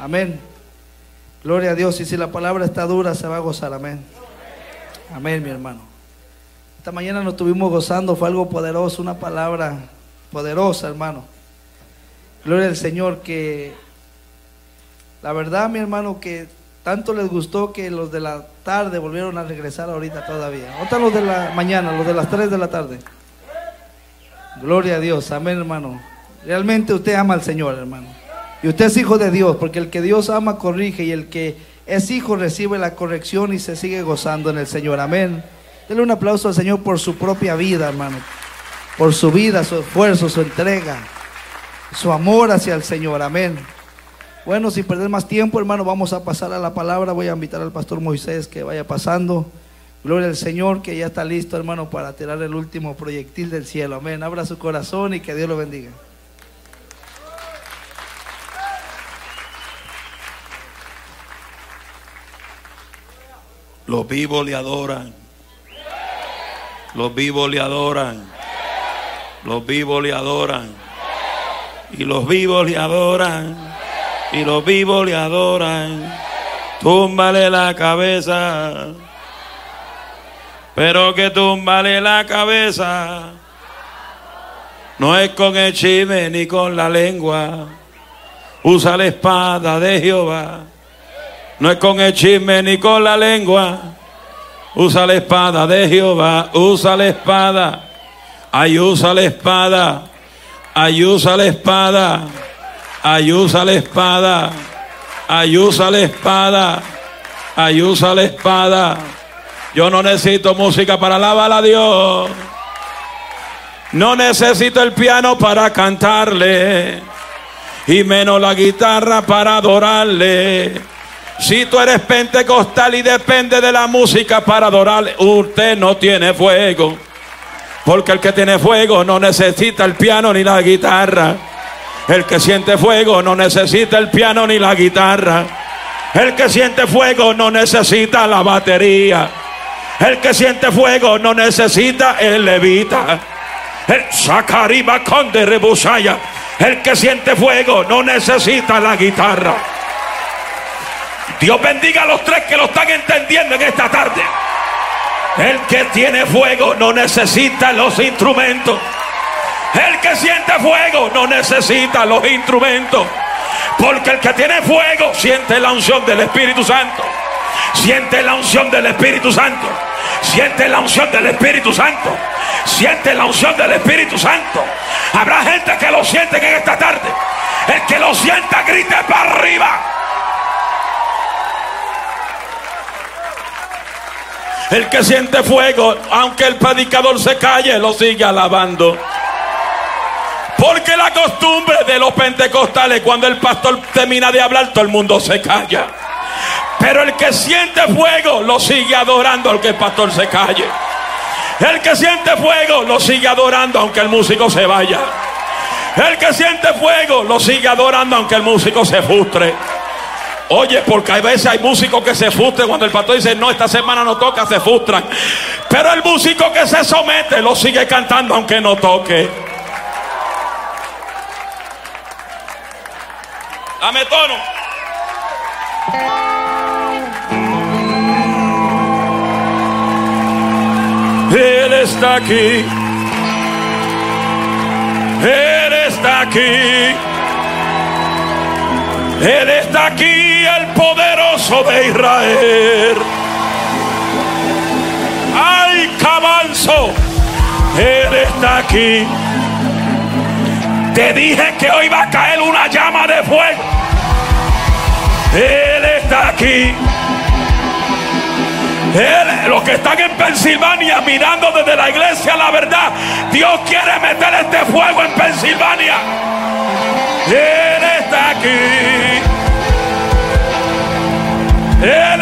Amén. Gloria a Dios. Y si la palabra está dura, se va a gozar. Amén. Amén, mi hermano. Esta mañana nos estuvimos gozando. Fue algo poderoso, una palabra poderosa, hermano. Gloria al Señor que la verdad, mi hermano, que tanto les gustó que los de la tarde volvieron a regresar ahorita todavía. ¿Dónde los de la mañana, los de las 3 de la tarde? Gloria a Dios, amén, hermano. Realmente usted ama al Señor, hermano. Y usted es hijo de Dios, porque el que Dios ama corrige y el que es hijo recibe la corrección y se sigue gozando en el Señor. Amén. Dele un aplauso al Señor por su propia vida, hermano. Por su vida, su esfuerzo, su entrega, su amor hacia el Señor. Amén. Bueno, sin perder más tiempo, hermano, vamos a pasar a la palabra. Voy a invitar al pastor Moisés que vaya pasando. Gloria al Señor que ya está listo, hermano, para tirar el último proyectil del cielo. Amén. Abra su corazón y que Dios lo bendiga. Los vivos le adoran. Los vivos le adoran. Los vivos le adoran. Y los vivos le adoran y los vivos le adoran. Túmbale la cabeza, pero que túmbale la cabeza. No es con el chisme ni con la lengua. Usa la espada de Jehová. No es con el chisme ni con la lengua. Usa la espada de Jehová. Usa la espada. Ay, usa la espada. Ay, usa la espada. Ayusa la espada. Ayusa la espada. Ayusa la espada. Yo no necesito música para alabar a Dios. No necesito el piano para cantarle. Y menos la guitarra para adorarle. Si tú eres pentecostal y depende de la música para adorarle, usted no tiene fuego. Porque el que tiene fuego no necesita el piano ni la guitarra. El que siente fuego no necesita el piano ni la guitarra. El que siente fuego no necesita la batería. El que siente fuego no necesita el levita. El. El que siente fuego no necesita la guitarra. Dios bendiga a los tres que lo están entendiendo en esta tarde. El que tiene fuego no necesita los instrumentos. El que siente fuego no necesita los instrumentos. Porque el que tiene fuego siente la unción del Espíritu Santo. Siente la unción del Espíritu Santo. Siente la unción del Espíritu Santo. Siente la unción del Espíritu Santo. Habrá gente que lo siente en esta tarde. El que lo sienta grite para arriba. El que siente fuego, aunque el predicador se calle, lo sigue alabando. Porque la costumbre de los pentecostales, cuando el pastor termina de hablar, todo el mundo se calla. Pero el que siente fuego lo sigue adorando aunque el pastor se calle. El que siente fuego lo sigue adorando aunque el músico se vaya. El que siente fuego lo sigue adorando aunque el músico se frustre. Oye, porque a veces hay músicos que se frustran cuando el pastor dice, no, esta semana no toca, se frustran. Pero el músico que se somete lo sigue cantando aunque no toque. Dame tono. Él está aquí. Él está aquí. Él está aquí, el poderoso de Israel. ¡Ay, cabanzo! Él está aquí. Te dije que hoy va a caer una llama de fuego. Él está aquí. Él, los que están en Pensilvania mirando desde la iglesia la verdad, Dios quiere meter este fuego en Pensilvania. Él está aquí. Él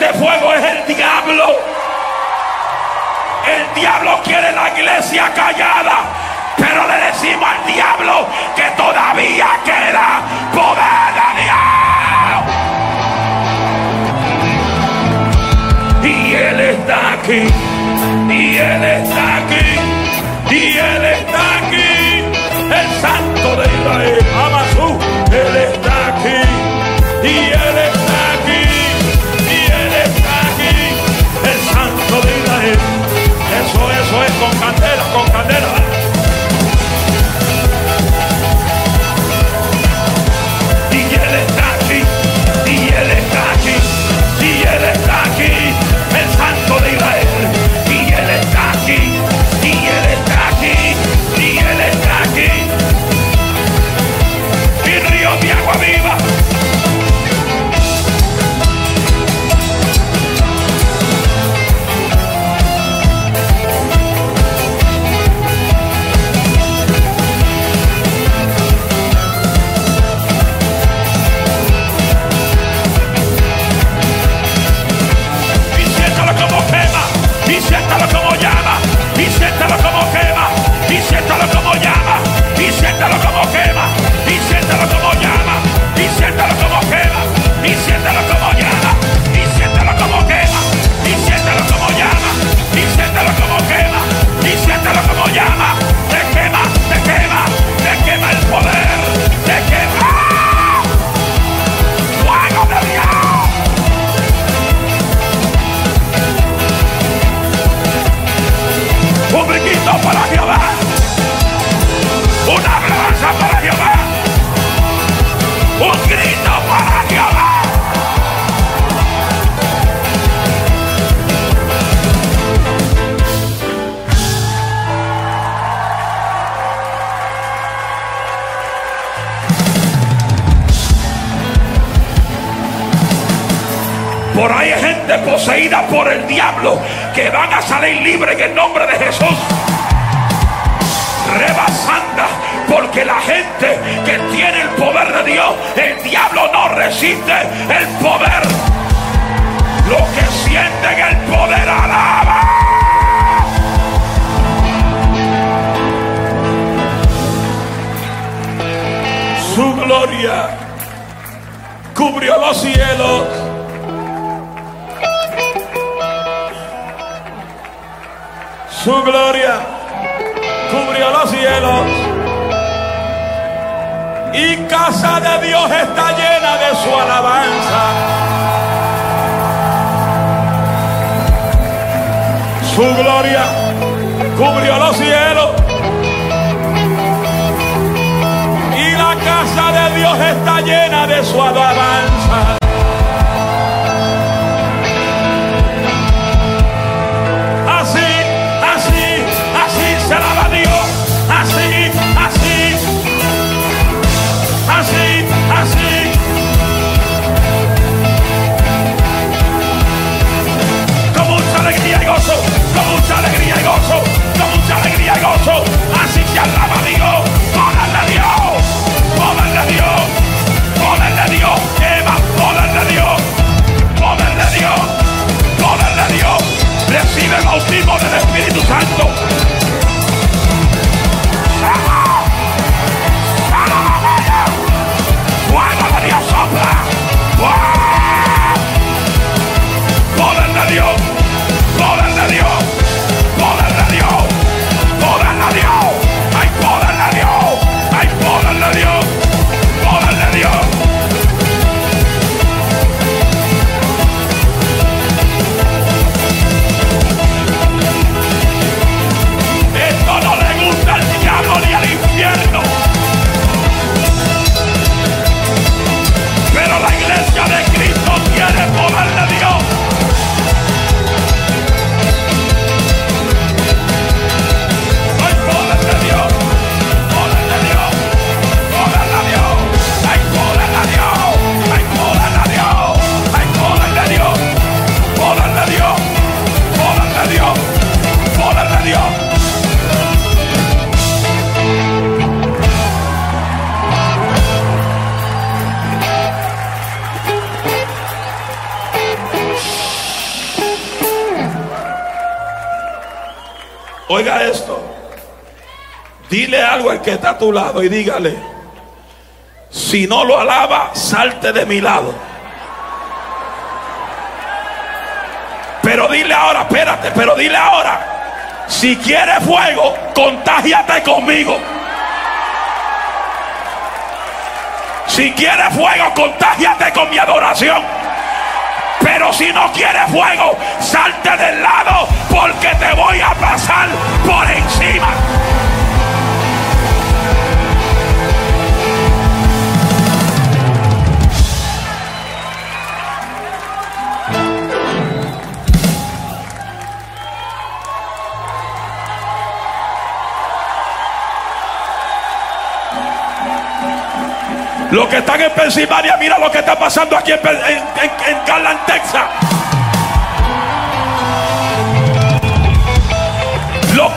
este fuego es el diablo. El diablo quiere la iglesia callada. Pero le decimos al diablo que todavía queda poder de Dios. Y Él está aquí. Y Él está aquí. Y Él está aquí. El Santo de Israel. Amasú. Él está aquí. Y Él candela, con candela. por el diablo que van a salir libres en el nombre de Jesús. Rebasanda, porque la gente que tiene el poder de Dios, el diablo no resiste el poder. Los que sienten el poder alaba. Su gloria cubrió los cielos Su gloria cubrió los cielos. Y casa de Dios está llena de su alabanza. Su gloria cubrió los cielos. Y la casa de Dios está llena de su alabanza. alegría y gozo. Así se alaba Dios. Poder de Dios. Poder de Dios. Poder de Dios. Lleva poder de Dios. Poder de Dios. Poder de Dios. Recibe bautismo del Espíritu Santo. Oiga esto. Dile algo al que está a tu lado y dígale, si no lo alaba, salte de mi lado. Pero dile ahora, espérate, pero dile ahora, si quieres fuego, contágiate conmigo. Si quieres fuego, contágiate con mi adoración. Pero si no quieres fuego, salte del lado porque te voy a pasar por encima. Los que están en Pensilvania, mira lo que está pasando aquí en, en, Garland, Texas.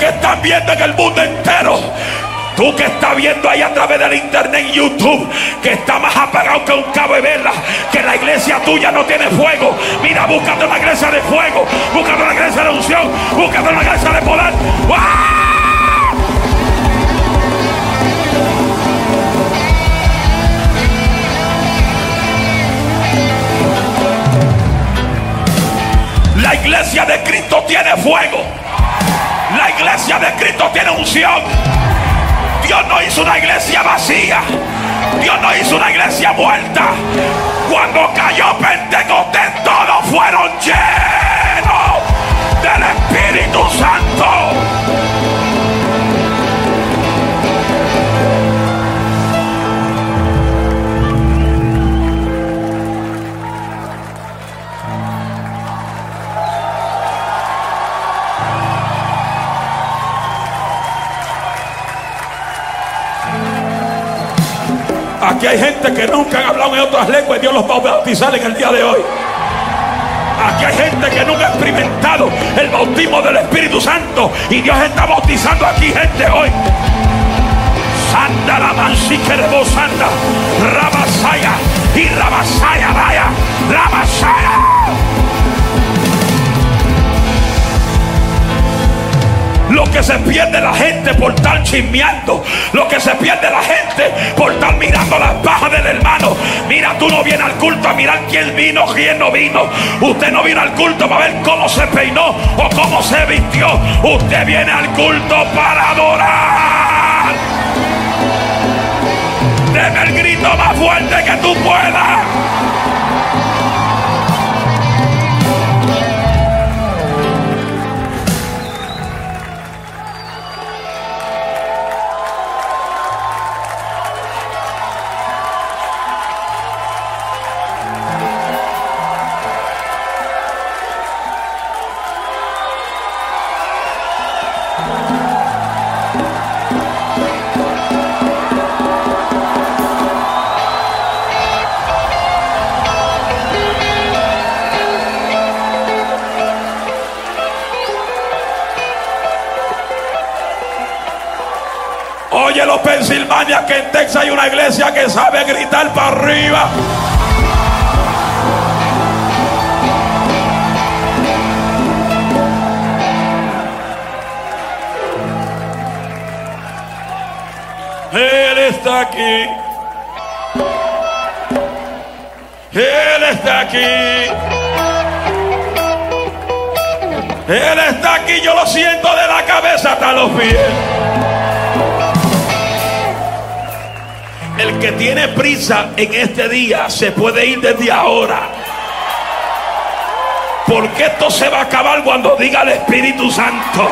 Que están viendo en el mundo entero. Tú que estás viendo ahí a través del internet y YouTube, que está más apagado que un cabo de vela, que la iglesia tuya no tiene fuego. Mira, búscate una iglesia de fuego, búscate una iglesia de unción, búscate una iglesia de poder. La iglesia de Cristo tiene fuego. Iglesia de Cristo tiene unción. Dios no hizo una iglesia vacía. Dios no hizo una iglesia muerta. Cuando cayó Pentecostés, todos fueron llenos del Espíritu Santo. Aquí hay gente que nunca han hablado en otras lenguas y Dios los va a bautizar en el día de hoy. Aquí hay gente que nunca ha experimentado el bautismo del Espíritu Santo y Dios está bautizando aquí gente hoy. Santa la mansique de vos santa, Rabasaya y Rabasaya vaya, Rabasaya. Lo que se pierde la gente por estar chismeando. Lo que se pierde la gente por estar mirando las bajas del hermano. Mira, tú no vienes al culto a mirar quién vino, quién no vino. Usted no viene al culto para ver cómo se peinó o cómo se vistió. Usted viene al culto para adorar. Deme el grito más fuerte que tú puedas. Hay una iglesia que sabe gritar para arriba. Él está aquí. Él está aquí. Él está aquí. Yo lo siento de la cabeza hasta los pies. El que tiene prisa en este día se puede ir desde ahora. Porque esto se va a acabar cuando diga el Espíritu Santo.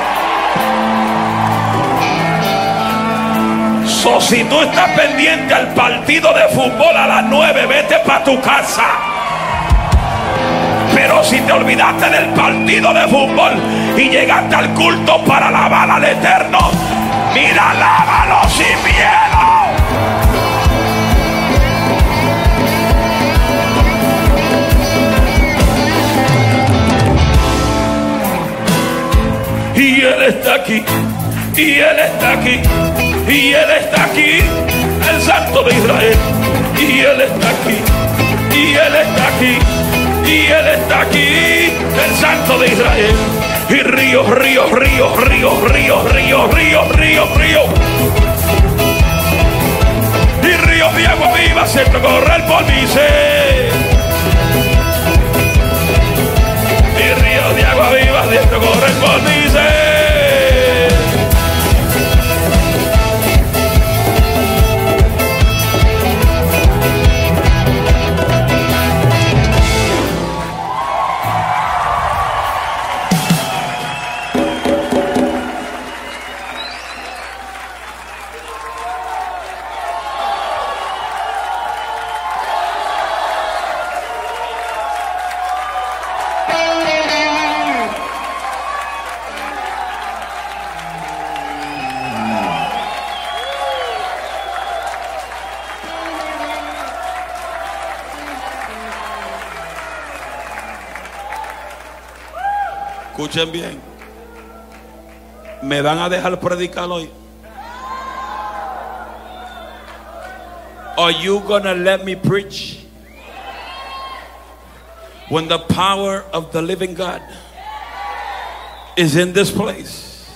So, si tú estás pendiente al partido de fútbol a las 9, vete para tu casa. Pero si te olvidaste del partido de fútbol y llegaste al culto para alabar al Eterno, mira, lávalo sin miedo. Y Él está aquí. Y Él está aquí. Y Él está aquí. El Santo de Israel. Y Él está aquí. Y Él está aquí. Y Él está aquí. El Santo de Israel. Y ríos, ríos, ríos, ríos, ríos, ríos, ríos, ríos, ríos. Y ríos de agua viva se correr por mi ser. Y ríos de agua viva se correr por mi dice. Escuchen bien. ¿Me van a dejar predicar hoy? Are you gonna let me preach? When the power of the living God is in this place,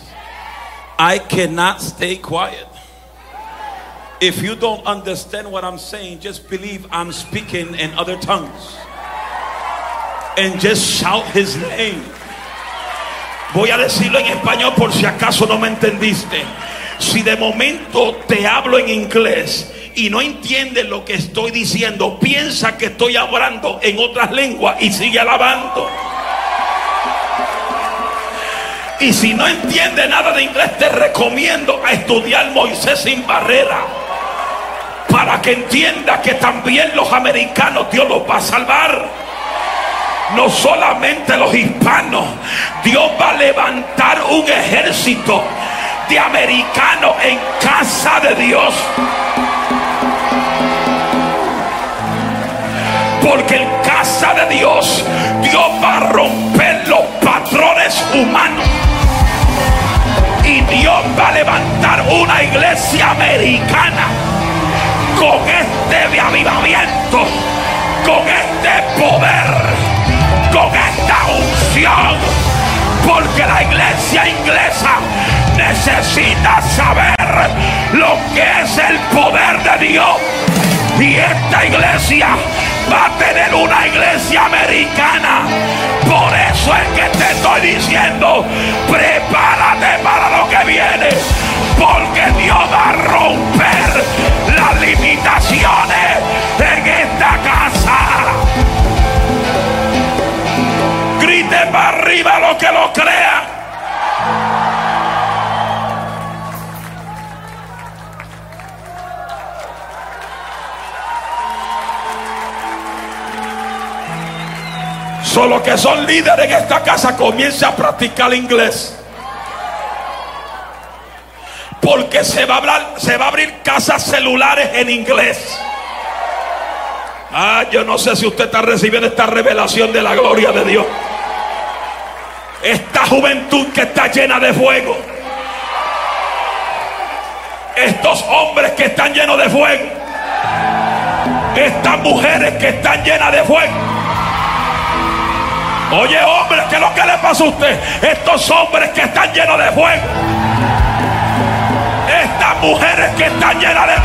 I cannot stay quiet. If you don't understand what I'm saying, just believe I'm speaking in other tongues and just shout his name. Voy a decirlo en español por si acaso no me entendiste. Si de momento te hablo en inglés y no entiendes lo que estoy diciendo, piensa que estoy hablando en otras lenguas y sigue alabando. Y si no entiendes nada de inglés, te recomiendo a estudiar Moisés sin barrera. Para que entienda que también los americanos Dios los va a salvar no solamente los hispanos, Dios va a levantar un ejército de americanos en casa de Dios. Porque en casa de Dios, Dios va a romper los patrones humanos. Y Dios va a levantar una iglesia americana con este avivamiento, con este poder con esta unción. Porque la iglesia inglesa necesita saber lo que es el poder de Dios. Y esta iglesia va a tener una iglesia americana. Por eso es que te estoy diciendo, prepárate para lo que viene. Porque Dios va a romper arriba lo que lo crea. Solo que son líderes en esta casa comienza a practicar inglés. Porque se va a se va a abrir casas celulares en inglés. Ah, yo no sé si usted está recibiendo esta revelación de la gloria de Dios. Esta juventud que está llena de fuego. Estos hombres que están llenos de fuego. Estas mujeres que están llenas de fuego. Oye, hombre, ¿qué es lo que le pasa a usted? Estos hombres que están llenos de fuego. Estas mujeres que están llenas de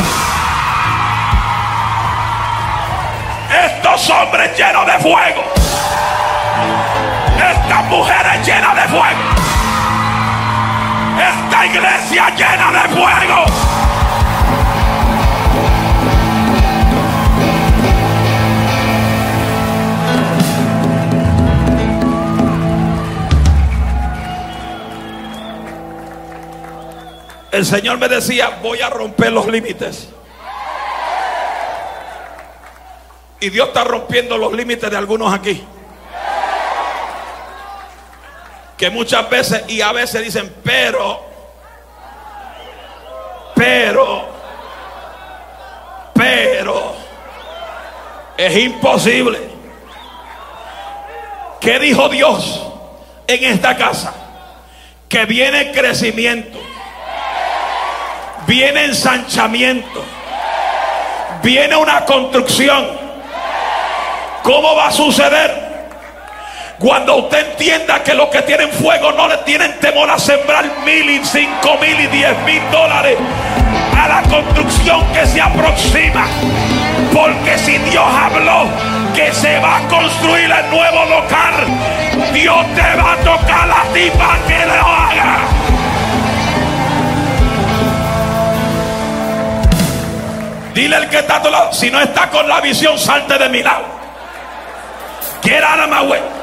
Estos hombres llenos de fuego estas mujeres llenas de fuego. Esta iglesia llena de fuego. El Señor me decía, voy a romper los límites. Y Dios está rompiendo los límites de algunos aquí que muchas veces y a veces dicen, pero, pero, pero, es imposible. ¿Qué dijo Dios en esta casa? Que viene crecimiento, viene ensanchamiento, viene una construcción. ¿Cómo va a suceder? Cuando usted entienda que los que tienen fuego no le tienen temor a sembrar mil y cinco mil y diez mil dólares a la construcción que se aproxima. Porque si Dios habló que se va a construir el nuevo local, Dios te va a tocar la tipa que lo haga. Dile al que está a si no está con la visión, salte de mi lado. Get out of my.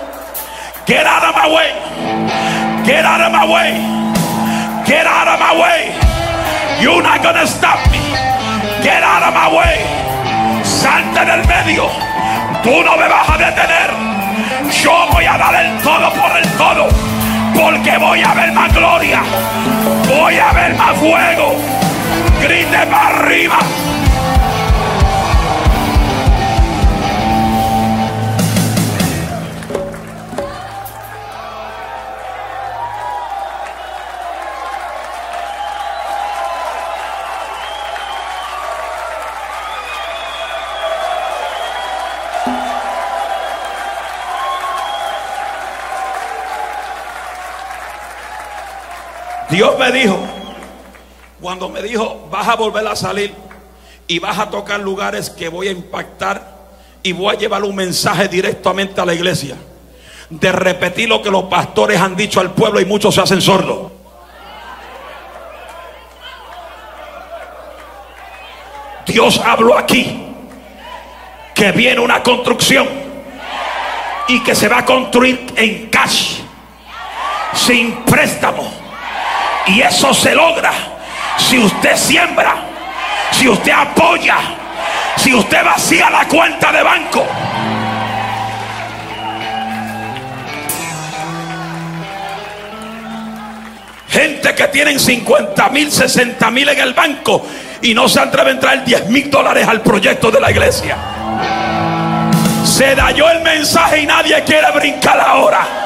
Get out of my way. Get out of my way. Get out of my way. You're not gonna stop me. Get out of my way. Salte del medio. Tú no me vas a detener. Yo voy a dar el todo por el todo. Porque voy a ver más gloria. Voy a ver más fuego. Grite para arriba. Dios me dijo, cuando me dijo, vas a volver a salir y vas a tocar lugares que voy a impactar y voy a llevar un mensaje directamente a la iglesia, de repetir lo que los pastores han dicho al pueblo y muchos se hacen sordos. Dios habló aquí que viene una construcción y que se va a construir en cash, sin préstamo. Y eso se logra si usted siembra, si usted apoya, si usted vacía la cuenta de banco. Gente que tienen 50 mil, 60 mil en el banco y no se atreven a entrar 10 mil dólares al proyecto de la iglesia. Se dañó el mensaje y nadie quiere brincar ahora.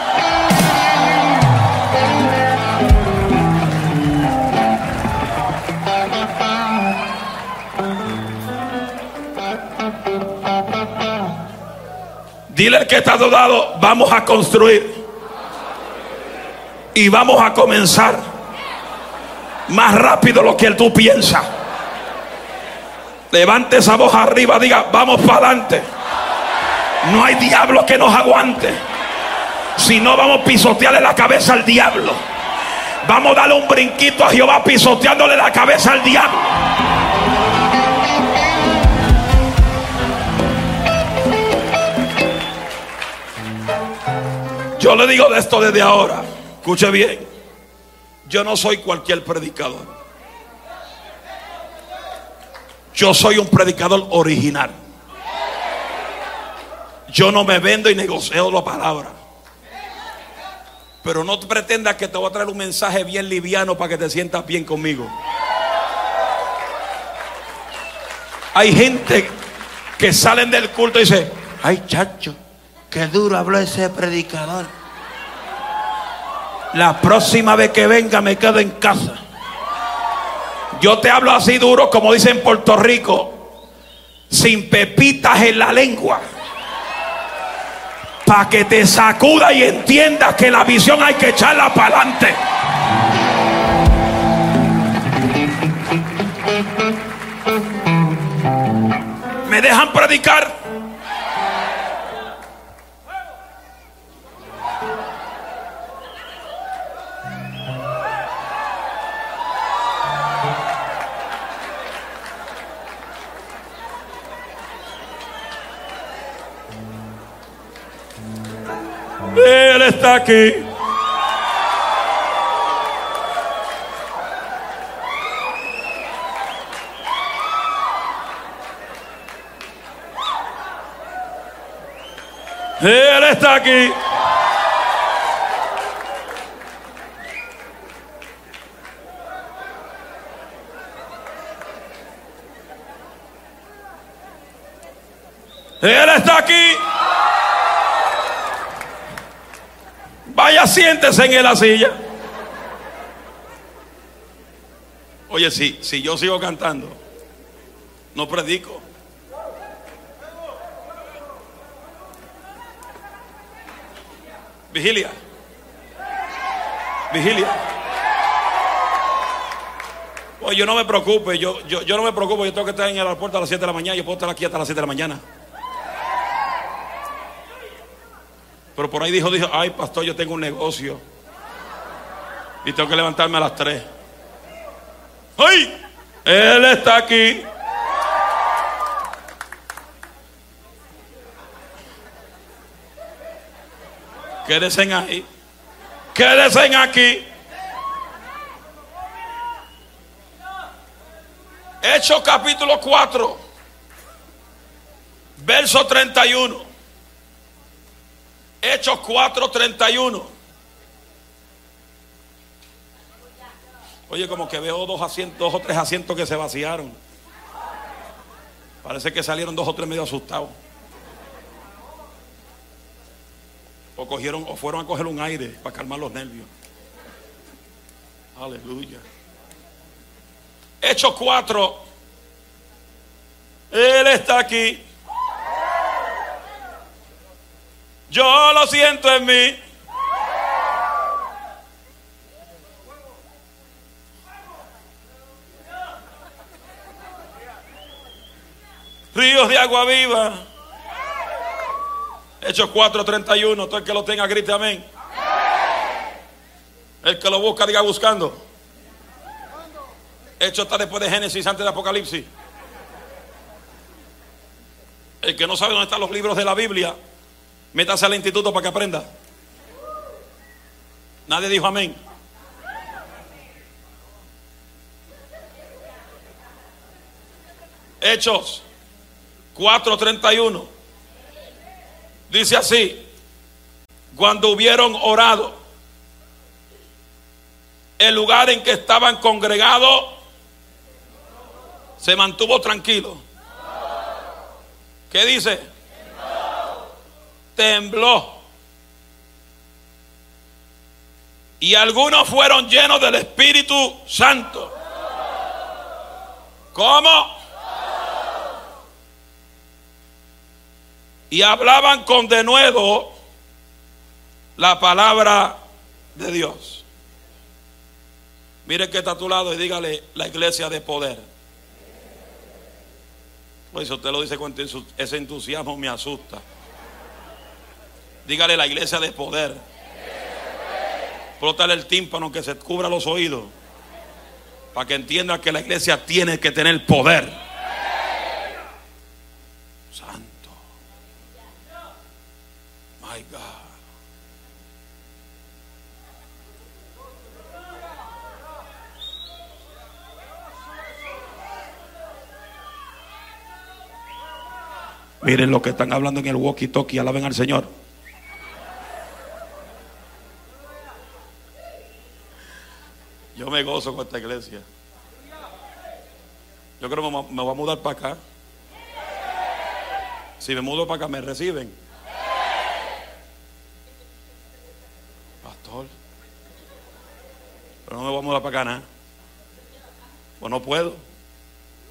Dile al que está dudado, vamos a construir. Y vamos a comenzar más rápido lo que tú piensas. Levante esa voz arriba, diga, vamos para adelante. No hay diablo que nos aguante. Si no, vamos a pisotearle la cabeza al diablo. Vamos a darle un brinquito a Jehová pisoteándole la cabeza al diablo. Yo le digo de esto desde ahora. Escuche bien. Yo no soy cualquier predicador. Yo soy un predicador original. Yo no me vendo y negocio la palabra. Pero no pretendas que te voy a traer un mensaje bien liviano para que te sientas bien conmigo. Hay gente que salen del culto y dice, ay chacho, qué duro habló ese predicador. La próxima vez que venga me quedo en casa. Yo te hablo así duro como dicen en Puerto Rico, sin pepitas en la lengua. Para que te sacuda y entiendas que la visión hay que echarla para adelante. ¿Me dejan predicar? Está aquí. Él está aquí. Él está aquí. Vaya, siéntese en la silla. Oye, si, si yo sigo cantando, no predico. Vigilia. Vigilia. Oye, yo no me preocupe, yo, yo, yo no me preocupo, yo tengo que estar en el aeropuerto a las 7 de la mañana, yo puedo estar aquí hasta las 7 de la mañana. Pero por ahí dijo, dijo, ay pastor, yo tengo un negocio. Y tengo que levantarme a las 3. ¡Ay! Él está aquí. Quédense ahí. Quédense aquí. Hechos capítulo 4, verso 31. Hechos 4, 31. Oye, como que veo dos asientos, dos o tres asientos que se vaciaron. Parece que salieron dos o tres medio asustados. O cogieron, o fueron a coger un aire para calmar los nervios. Aleluya. Hechos 4. Él está aquí. Yo lo siento en mí. Ríos de agua viva. Hechos 4:31. Todo el que lo tenga, grite amén. El que lo busca, diga buscando. Hecho está después de Génesis, antes de Apocalipsis. El que no sabe dónde están los libros de la Biblia, métase al instituto para que aprenda. Nadie dijo amén. Hechos 4:31. Dice así, cuando hubieron orado, el lugar en que estaban congregados se mantuvo tranquilo. ¿Qué dice? Tembló. Y algunos fueron llenos del Espíritu Santo. ¿Cómo? Y hablaban con denuedo la palabra de Dios. Mire que está a tu lado y dígale la iglesia de poder. Pues usted lo dice con ese entusiasmo me asusta. Dígale la iglesia de poder. Prótale el tímpano que se cubra los oídos. Para que entienda que la iglesia tiene que tener poder. Santo. My God. Miren lo que están hablando en el walkie-talkie. Alaben al Señor. Yo me gozo con esta iglesia. Yo creo que me voy a mudar para acá. Si me mudo para acá, ¿me reciben? Pastor. Pero no me voy a mudar para acá, nada. Pues no puedo.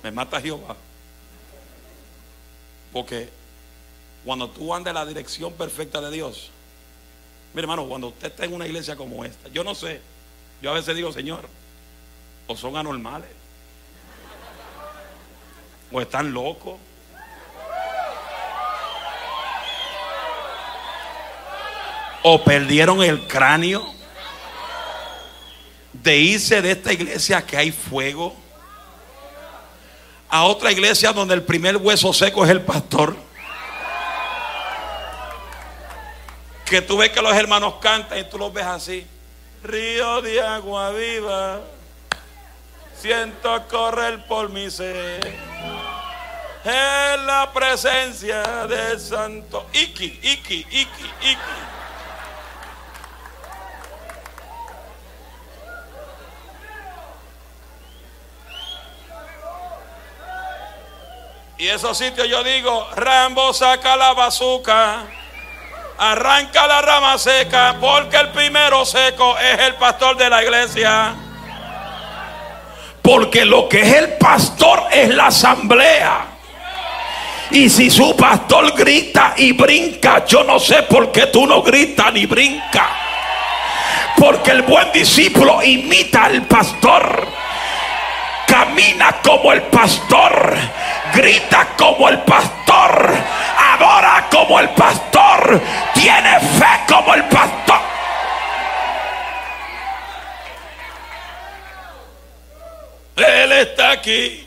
Me mata Jehová. Porque cuando tú andas en la dirección perfecta de Dios, mi hermano, cuando usted está en una iglesia como esta, yo no sé, yo a veces digo, Señor, o son anormales, o están locos. O perdieron el cráneo de irse de esta iglesia que hay fuego a otra iglesia donde el primer hueso seco es el pastor. Que tú ves que los hermanos cantan y tú los ves así. Río de agua viva, siento correr por mi ser. En la presencia del santo. Iki, iki, iki, iki. Y esos sitios yo digo, Rambo saca la bazuca, arranca la rama seca, porque el primero seco es el pastor de la iglesia. Porque lo que es el pastor es la asamblea. Y si su pastor grita y brinca, yo no sé por qué tú no gritas ni brinca. Porque el buen discípulo imita al pastor. Camina como el pastor. Grita como el pastor. Adora como el pastor. Tiene fe como el pastor. Él está aquí.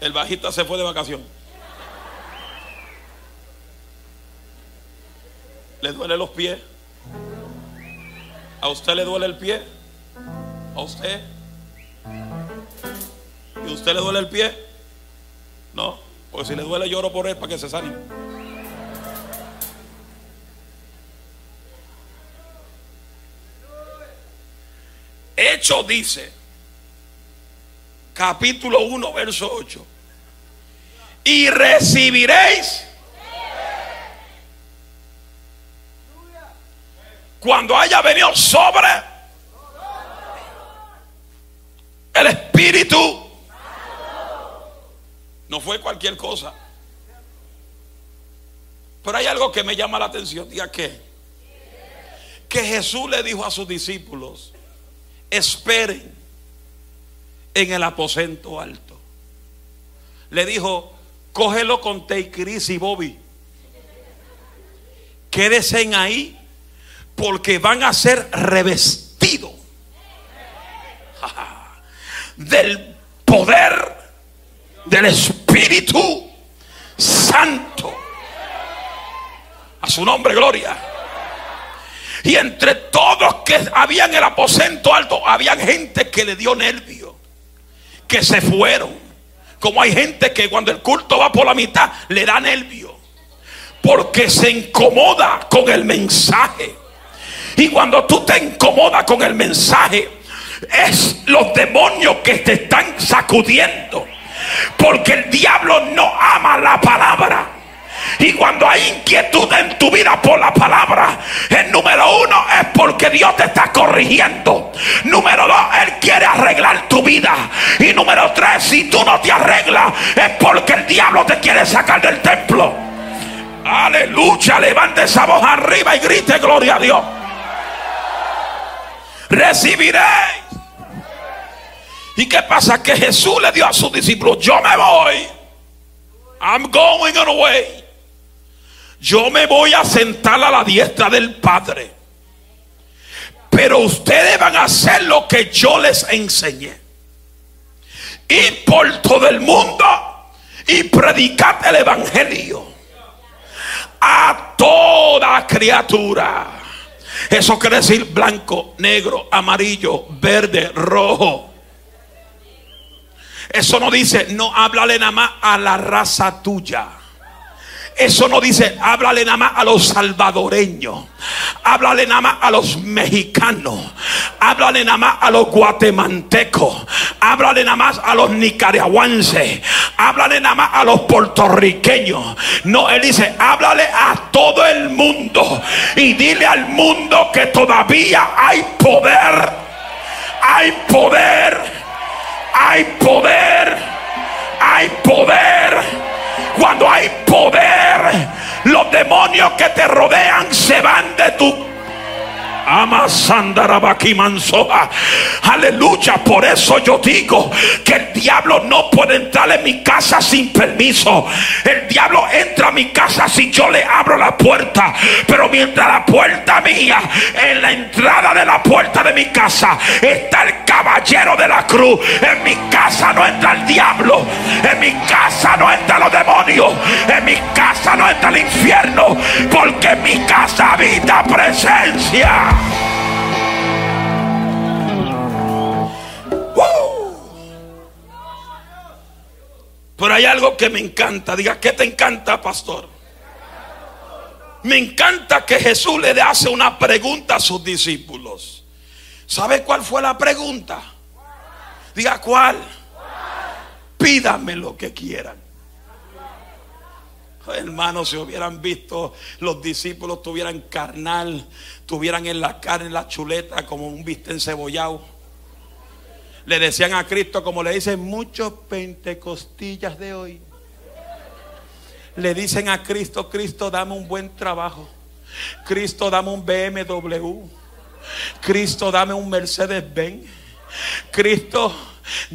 El bajista se fue de vacación. ¿Le duele los pies? ¿A usted le duele el pie? ¿A usted? ¿Y a usted le duele el pie? No, pues si le duele lloro por él para que se sane. Hecho dice, capítulo 1, verso 8, y recibiréis cuando haya venido sobre el Espíritu. No fue cualquier cosa. Pero hay algo que me llama la atención. Diga que. Que Jesús le dijo a sus discípulos: Esperen en el aposento alto. Le dijo: Cógelo con Teicris y Bobby. Quédense en ahí porque van a ser revestidos del poder del Espíritu Santo. A su nombre, gloria. Y entre todos que habían el aposento alto, habían gente que le dio nervio, que se fueron. Como hay gente que cuando el culto va por la mitad, le da nervio, porque se incomoda con el mensaje. Y cuando tú te incomodas con el mensaje, es los demonios que te están sacudiendo. Porque el diablo no ama la palabra. Y cuando hay inquietud en tu vida por la palabra, el número uno es porque Dios te está corrigiendo. Número dos, Él quiere arreglar tu vida. Y número tres, si tú no te arreglas, es porque el diablo te quiere sacar del templo. Aleluya, levante esa voz arriba y grite gloria a Dios. Recibiréis ¿Y qué pasa? Que Jesús le dio a sus discípulos, yo me voy. I'm going away. Yo me voy a sentar a la diestra del Padre. Pero ustedes van a hacer lo que yo les enseñé. Y por todo el mundo y predicar el Evangelio a toda criatura. Eso quiere decir blanco, negro, amarillo, verde, rojo eso no dice, no háblale nada más a la raza tuya. Eso no dice, háblale nada más a los salvadoreños. Háblale nada más a los mexicanos. Háblale nada más a los guatemaltecos. Háblale nada más a los nicaragüenses. Háblale nada más a los puertorriqueños. No, él dice, háblale a todo el mundo. Y dile al mundo que todavía hay poder. Hay poder hay poder, hay poder. Cuando hay poder, los demonios que te rodean se van de tu Aleluya. Por eso yo digo que el diablo no puede entrar en mi casa sin permiso. El diablo entra a mi casa si yo le abro la puerta. Pero mientras la puerta mía, en la entrada de la puerta de mi casa, está el caballero de la cruz. En mi casa no entra el diablo. En mi casa no entra los demonios. En mi casa no entra el infierno. Porque en mi casa habita presencia. Pero hay algo que me encanta. Diga, ¿qué te encanta, pastor? Me encanta que Jesús le hace una pregunta a sus discípulos. ¿Sabe cuál fue la pregunta? Diga, ¿cuál? Pídame lo que quieran. Hermanos, si hubieran visto los discípulos, tuvieran carnal, tuvieran en la carne, la chuleta, como un bistec encebollado. Le decían a Cristo, como le dicen muchos pentecostillas de hoy. le dicen a Cristo, Cristo, dame un buen trabajo. Cristo, dame un BMW. Cristo, dame un Mercedes Benz. Cristo,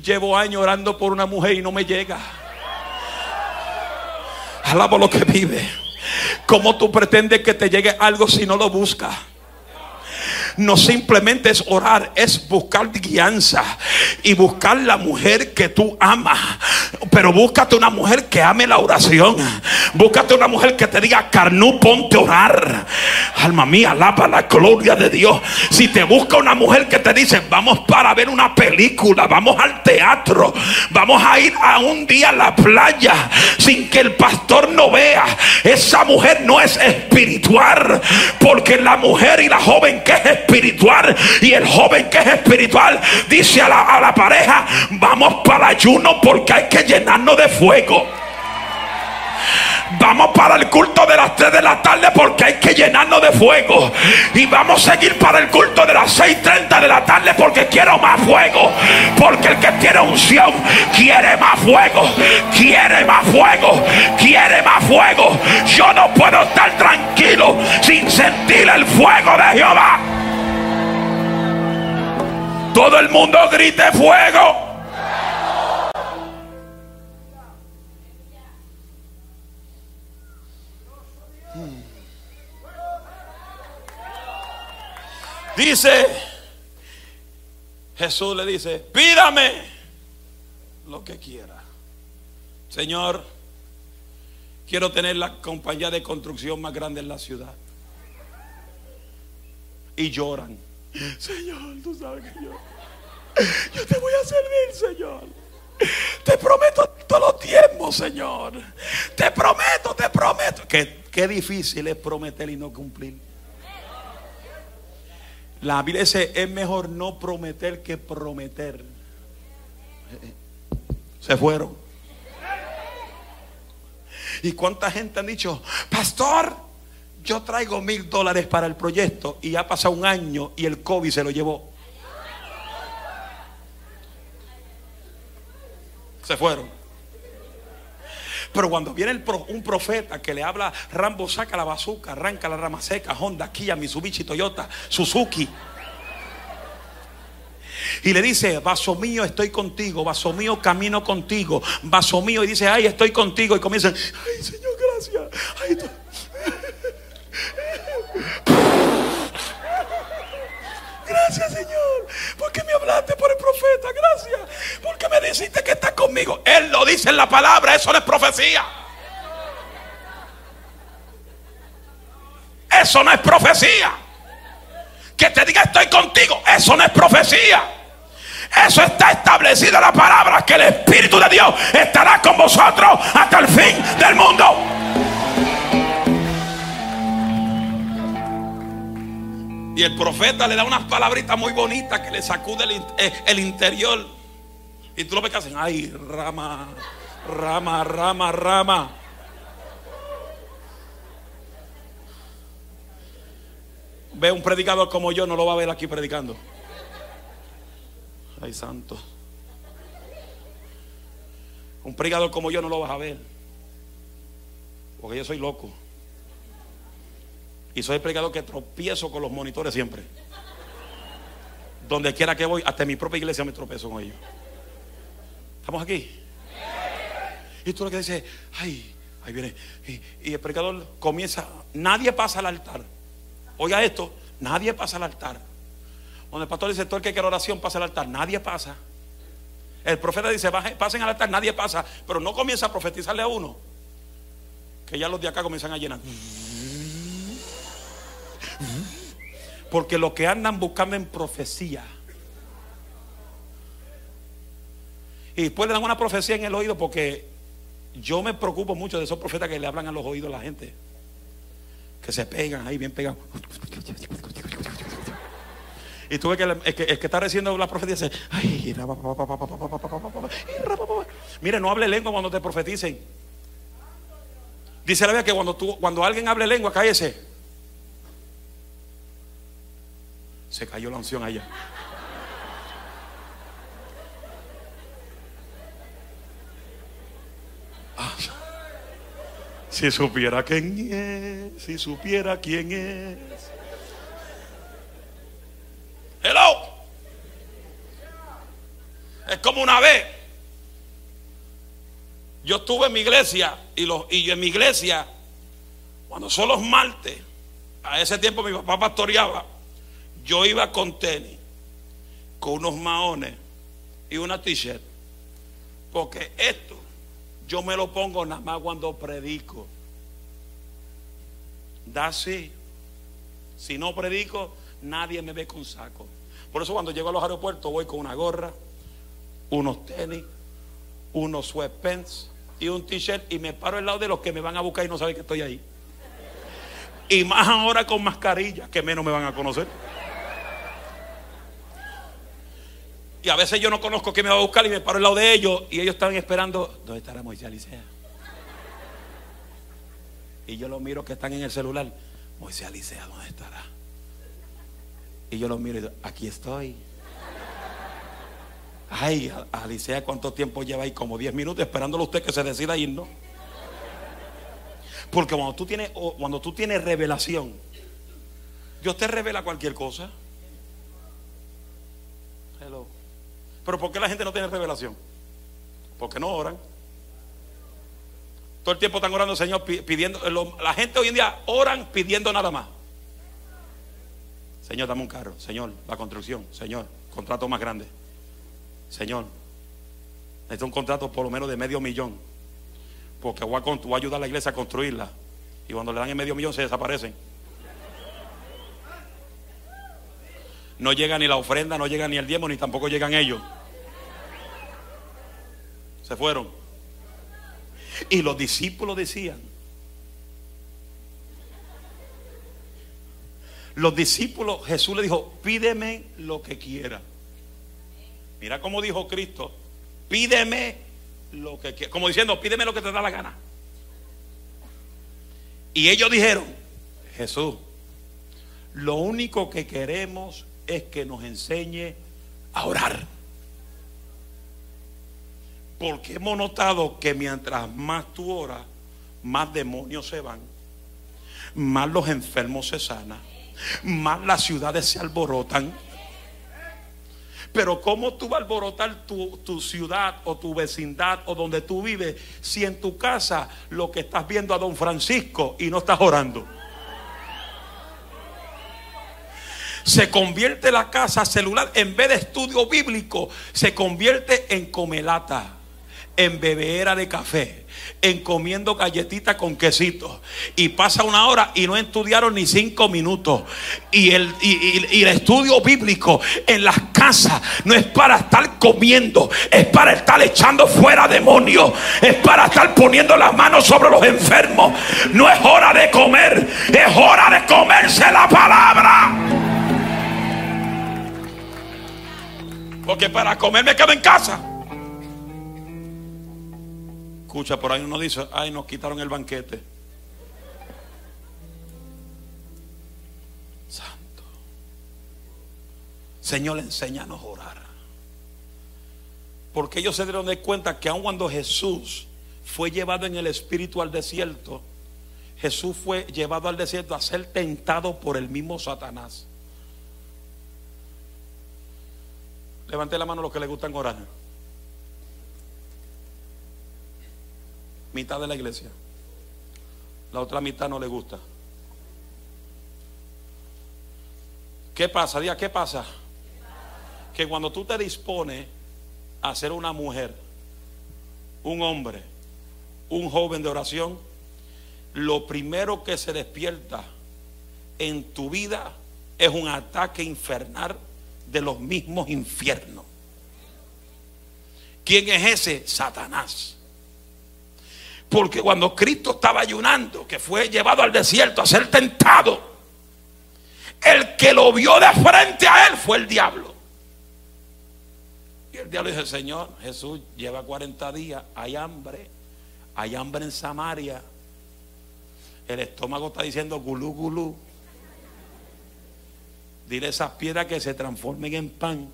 llevo años orando por una mujer y no me llega. Alabo lo que vive. ¿Cómo tú pretendes que te llegue algo si no lo buscas? No simplemente es orar, es buscar guianza y buscar la mujer que tú amas. Pero búscate una mujer que ame la oración. Búscate una mujer que te diga, Carnú, ponte a orar. Alma mía, alaba la gloria de Dios. Si te busca una mujer que te dice, vamos para ver una película, vamos al teatro, vamos a ir a un día a la playa sin que el pastor no vea, esa mujer no es espiritual. Porque la mujer y la joven que es espiritual y el joven que es espiritual dice a la, a la pareja, vamos para el ayuno porque hay que llenarnos de fuego. Vamos para el culto de las 3 de la tarde porque hay que llenarnos de fuego. Y vamos a seguir para el culto de las 6.30 de la tarde porque quiero más fuego. Porque el que tiene unción quiere más fuego. Quiere más fuego. Quiere más fuego. Yo no puedo estar tranquilo sin sentir el fuego de Jehová. Todo el mundo grite fuego. Dice, Jesús le dice, pídame lo que quiera. Señor, quiero tener la compañía de construcción más grande en la ciudad. Y lloran. Señor, tú sabes que yo, yo te voy a servir, Señor. Te prometo todos los tiempos, Señor. Te prometo, te prometo. Que qué difícil es prometer y no cumplir. La Biblia dice, es mejor no prometer que prometer. Se fueron. ¿Y cuánta gente han dicho, pastor, yo traigo mil dólares para el proyecto y ha pasado un año y el COVID se lo llevó? Se fueron. Pero cuando viene un profeta que le habla, Rambo saca la bazooka, arranca la rama seca, Honda, Kia, Mitsubishi, Toyota, Suzuki. Y le dice, vaso mío, estoy contigo, vaso mío, camino contigo, vaso mío, y dice, ay, estoy contigo. Y comienzan, ay, Señor, gracias. Ay, Gracias, Señor, porque me hablaste por el profeta. Gracias, porque me dijiste que estás conmigo. Él lo dice en la palabra, eso no es profecía. Eso no es profecía. Que te diga estoy contigo, eso no es profecía. Eso está establecido en la palabra, que el Espíritu de Dios estará con vosotros hasta el fin del mundo. Y el profeta le da unas palabritas muy bonitas que le sacude el, eh, interior. Y tú lo ves que hacen, ay, rama, rama, rama, rama. Ve un predicador como yo, no lo va a ver aquí predicando. Ay, santo. Un predicador como yo no lo vas a ver. Porque yo soy loco. Y soy el predicador que tropiezo con los monitores siempre. Donde quiera que voy, hasta mi propia iglesia me tropiezo con ellos. ¿Estamos aquí? Y tú lo que dices, ay, ahí viene. Y, el predicador comienza, nadie pasa al altar. Oiga esto, nadie pasa al altar. Donde el pastor dice, todo el que quiere oración pasa al altar, nadie pasa. El profeta dice, pasen al altar, nadie pasa. Pero no comienza a profetizarle a uno. Que ya los de acá comienzan a llenar. Porque lo que andan buscando en profecía. Y después le dan una profecía en el oído porque yo me preocupo mucho de esos profetas que le hablan a los oídos a la gente. Que se pegan ahí bien pegados. Y tú ves que el, que, está recibiendo la profecía mire, no hable lengua cuando te profeticen. Dice la Biblia que cuando, tú, cuando alguien hable lengua, cállese. Se cayó la unción allá. Ah. Si supiera quién es, si supiera quién es. Hello. Es como una vez. Yo estuve en mi iglesia y, los, y en mi iglesia, cuando son los martes, a ese tiempo mi papá pastoreaba, yo iba con tenis, con unos maones y una t-shirt. Porque esto yo me lo pongo nada más cuando predico. Da así. Si no predico, nadie me ve con saco. Por eso cuando llego a los aeropuertos voy con una gorra, unos tenis, unos sweatpants y un t-shirt y me paro al lado de los que me van a buscar y no saben que estoy ahí. Y más ahora con mascarilla, que menos me van a conocer. Y a veces yo no conozco quién me va a buscar y me paro al lado de ellos y ellos estaban esperando, ¿dónde estará Moisés Alicea? Y yo los miro que están en el celular, Moisés Alicea, ¿dónde estará? Y yo los miro y digo, aquí estoy. Ay, Alicea, ¿cuánto tiempo lleva ahí? Como 10 minutos esperándolo usted que se decida ir, ¿no? Porque cuando tú tienes, cuando tú tienes revelación, Dios te revela cualquier cosa. Hello. Pero ¿por qué la gente no tiene revelación? Porque no oran. Todo el tiempo están orando, Señor, pidiendo. La gente hoy en día oran pidiendo nada más. Señor, dame un carro. Señor, la construcción. Señor, contrato más grande. Señor, necesito un contrato por lo menos de medio millón. Porque voy a, a ayudar a la iglesia a construirla. Y cuando le dan el medio millón se desaparecen. No llega ni la ofrenda, no llega ni el diezmo, ni tampoco llegan ellos. Se fueron. Y los discípulos decían, los discípulos, Jesús le dijo, pídeme lo que quiera. Mira cómo dijo Cristo, pídeme lo que quiera. Como diciendo, pídeme lo que te da la gana. Y ellos dijeron, Jesús, lo único que queremos es que nos enseñe a orar. Porque hemos notado que mientras más tú oras, más demonios se van, más los enfermos se sanan, más las ciudades se alborotan. Pero ¿cómo tú vas a alborotar tu, tu, ciudad o tu vecindad o donde tú vives si en tu casa lo que estás viendo a don Francisco y no estás orando? Se convierte la casa celular, en vez de estudio bíblico, se convierte en comelata, en bebera de café, en comiendo galletitas con quesito. Y pasa una hora y no estudiaron ni cinco minutos. Y el, y el estudio bíblico en las casas no es para estar comiendo, es para estar echando fuera demonios, es para estar poniendo las manos sobre los enfermos. No es hora de comer, es hora de comerse la palabra. Porque para comer me quedo en casa. Escucha, por ahí uno dice, ay, nos quitaron el banquete. Santo. Señor, enséñanos a orar. Porque ellos se dieron de cuenta que aun cuando Jesús fue llevado en el espíritu al desierto, Jesús fue llevado al desierto a ser tentado por el mismo Satanás. Levante la mano los que le gustan orar. Mitad de la iglesia. La otra mitad no le gusta. ¿Qué pasa? Día, ¿qué pasa? Que cuando tú te dispones a ser una mujer, un hombre, un joven de oración, lo primero que se despierta en tu vida es un ataque infernal de los mismos infiernos. ¿Quién es ese? Satanás. Porque cuando Cristo estaba ayunando, que fue llevado al desierto a ser tentado, el que lo vio de frente a él fue el diablo. Y el diablo dice, Señor, Jesús lleva 40 días, hay hambre, hay hambre en Samaria. El estómago está diciendo gulú, gulú. Dile esas piedras que se transformen en pan.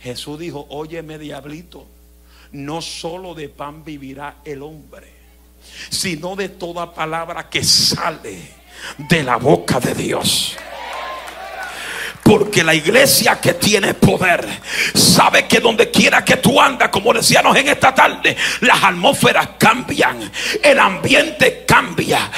Jesús dijo, óyeme diablito, no solo de pan vivirá el hombre, sino de toda palabra que sale de la boca de Dios. Porque la iglesia que tiene poder sabe que donde quiera que tú andas, como decíamos en esta tarde, las atmósferas cambian, el ambiente cambia,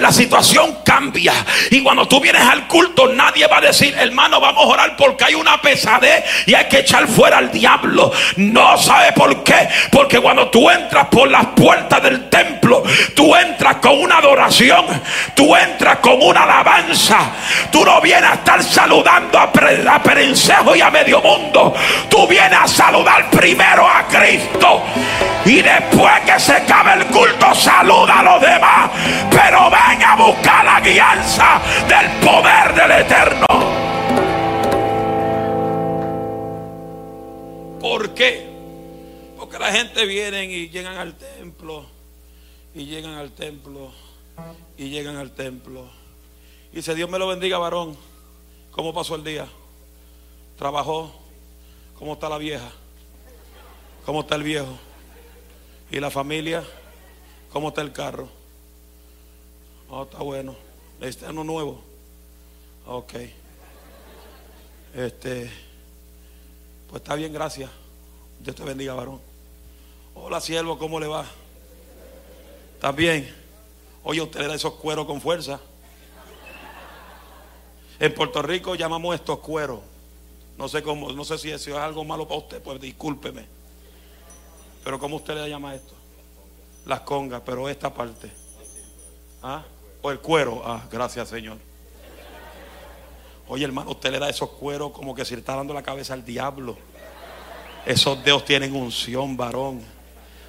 la situación cambia. Y cuando tú vienes al culto, nadie va a decir, hermano, vamos a orar porque hay una pesadez y hay que echar fuera al diablo. No sabe por qué. Porque cuando tú entras por las puertas del templo, tú entras con una adoración, tú entras con una alabanza. Tú no vienes a estar saludando a, Perencejo y a medio mundo. Tú vienes a saludar primero a Cristo. Y después que se acabe el culto, saluda a los demás. Pero ven a buscar la guianza del poder del Eterno. ¿Por qué? Porque la gente viene y llegan al templo. Y llegan al templo. Y llegan al templo. Y dice, Dios me lo bendiga, varón. ¿Cómo pasó el día? ¿Trabajó? ¿Cómo está la vieja? ¿Cómo está el viejo? ¿Y la familia? ¿Cómo está el carro? Oh, está bueno. ¿Este uno nuevo? Ok. Este, pues está bien, gracias. Dios te bendiga, varón. Hola, siervo, ¿cómo le va? ¿Está bien? Oye, usted le da esos cueros con fuerza. En Puerto Rico llamamos estos cueros. No sé cómo, no sé si eso es algo malo para usted, pues discúlpeme. Pero ¿cómo usted le llama esto? Las congas, pero esta parte. ¿Ah? O el cuero. Ah, gracias, Señor. Oye, hermano, usted le da esos cueros como que se le está dando la cabeza al diablo. Esos dedos tienen unción, varón.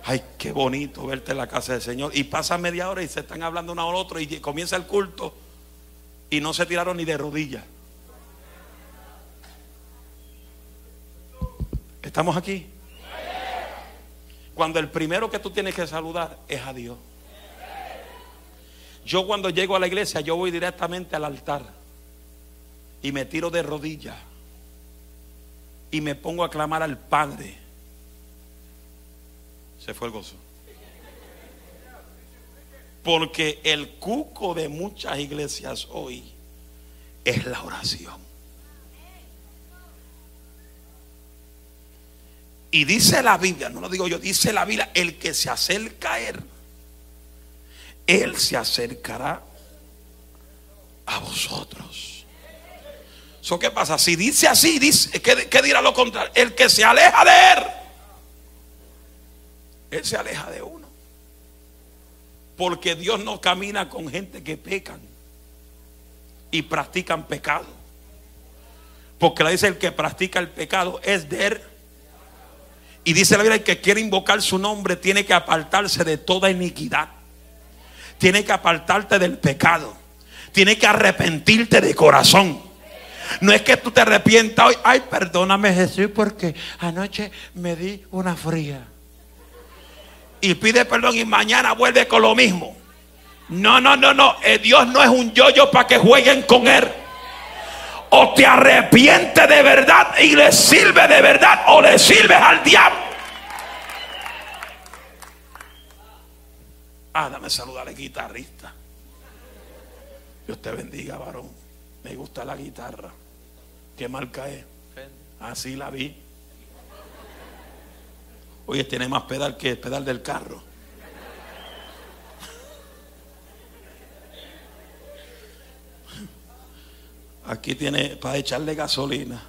Ay, qué bonito verte en la casa del Señor. Y pasa media hora y se están hablando uno al otro y comienza el culto y no se tiraron ni de rodillas. ¿Estamos aquí? Cuando el primero que tú tienes que saludar es a Dios. Yo cuando llego a la iglesia, yo voy directamente al altar y me tiro de rodillas y me pongo a clamar al Padre. Se fue el gozo. Porque el cuco de muchas iglesias hoy es la oración. Y dice la Biblia, no lo digo yo, dice la Biblia, el que se acerca a Él, Él se acercará a vosotros. ¿So qué pasa? Si dice así, dice, ¿qué, ¿qué dirá lo contrario? El que se aleja de Él, Él se aleja de uno. Porque Dios no camina con gente que pecan y practican pecado. Porque le dice el que practica el pecado es de él. Y dice la Biblia, el que quiere invocar su nombre tiene que apartarse de toda iniquidad. Tiene que apartarte del pecado. Tiene que arrepentirte de corazón. No es que tú te arrepientas hoy. Ay, perdóname Jesús porque anoche me di una fría y pide perdón y mañana vuelve con lo mismo. No, no, no, no. Eh, Dios no es un yoyo para que jueguen con él. O te arrepiente de verdad y le sirve de verdad o le sirves al diablo. Ah, dame saludar al guitarrista. Dios te bendiga, varón. Me gusta la guitarra. ¿Qué marca es? Así la vi. Oye, tiene más pedal que el pedal del carro. Aquí tiene para echarle gasolina,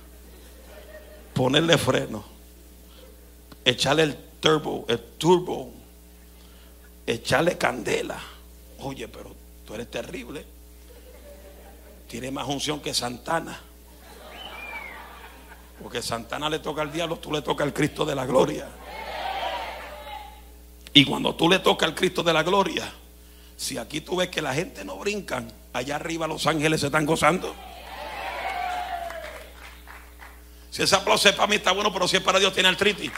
ponerle freno, echarle el turbo, el turbo, echarle candela. Oye, pero tú eres terrible. Tiene más unción que Santana. Porque Santana le toca al diablo, tú le toca al Cristo de la gloria. Y cuando tú le tocas al Cristo de la gloria, si aquí tú ves que la gente no brincan, allá arriba los ángeles se están gozando. Si ese aplauso es para mí está bueno, pero si es para Dios tiene artritis.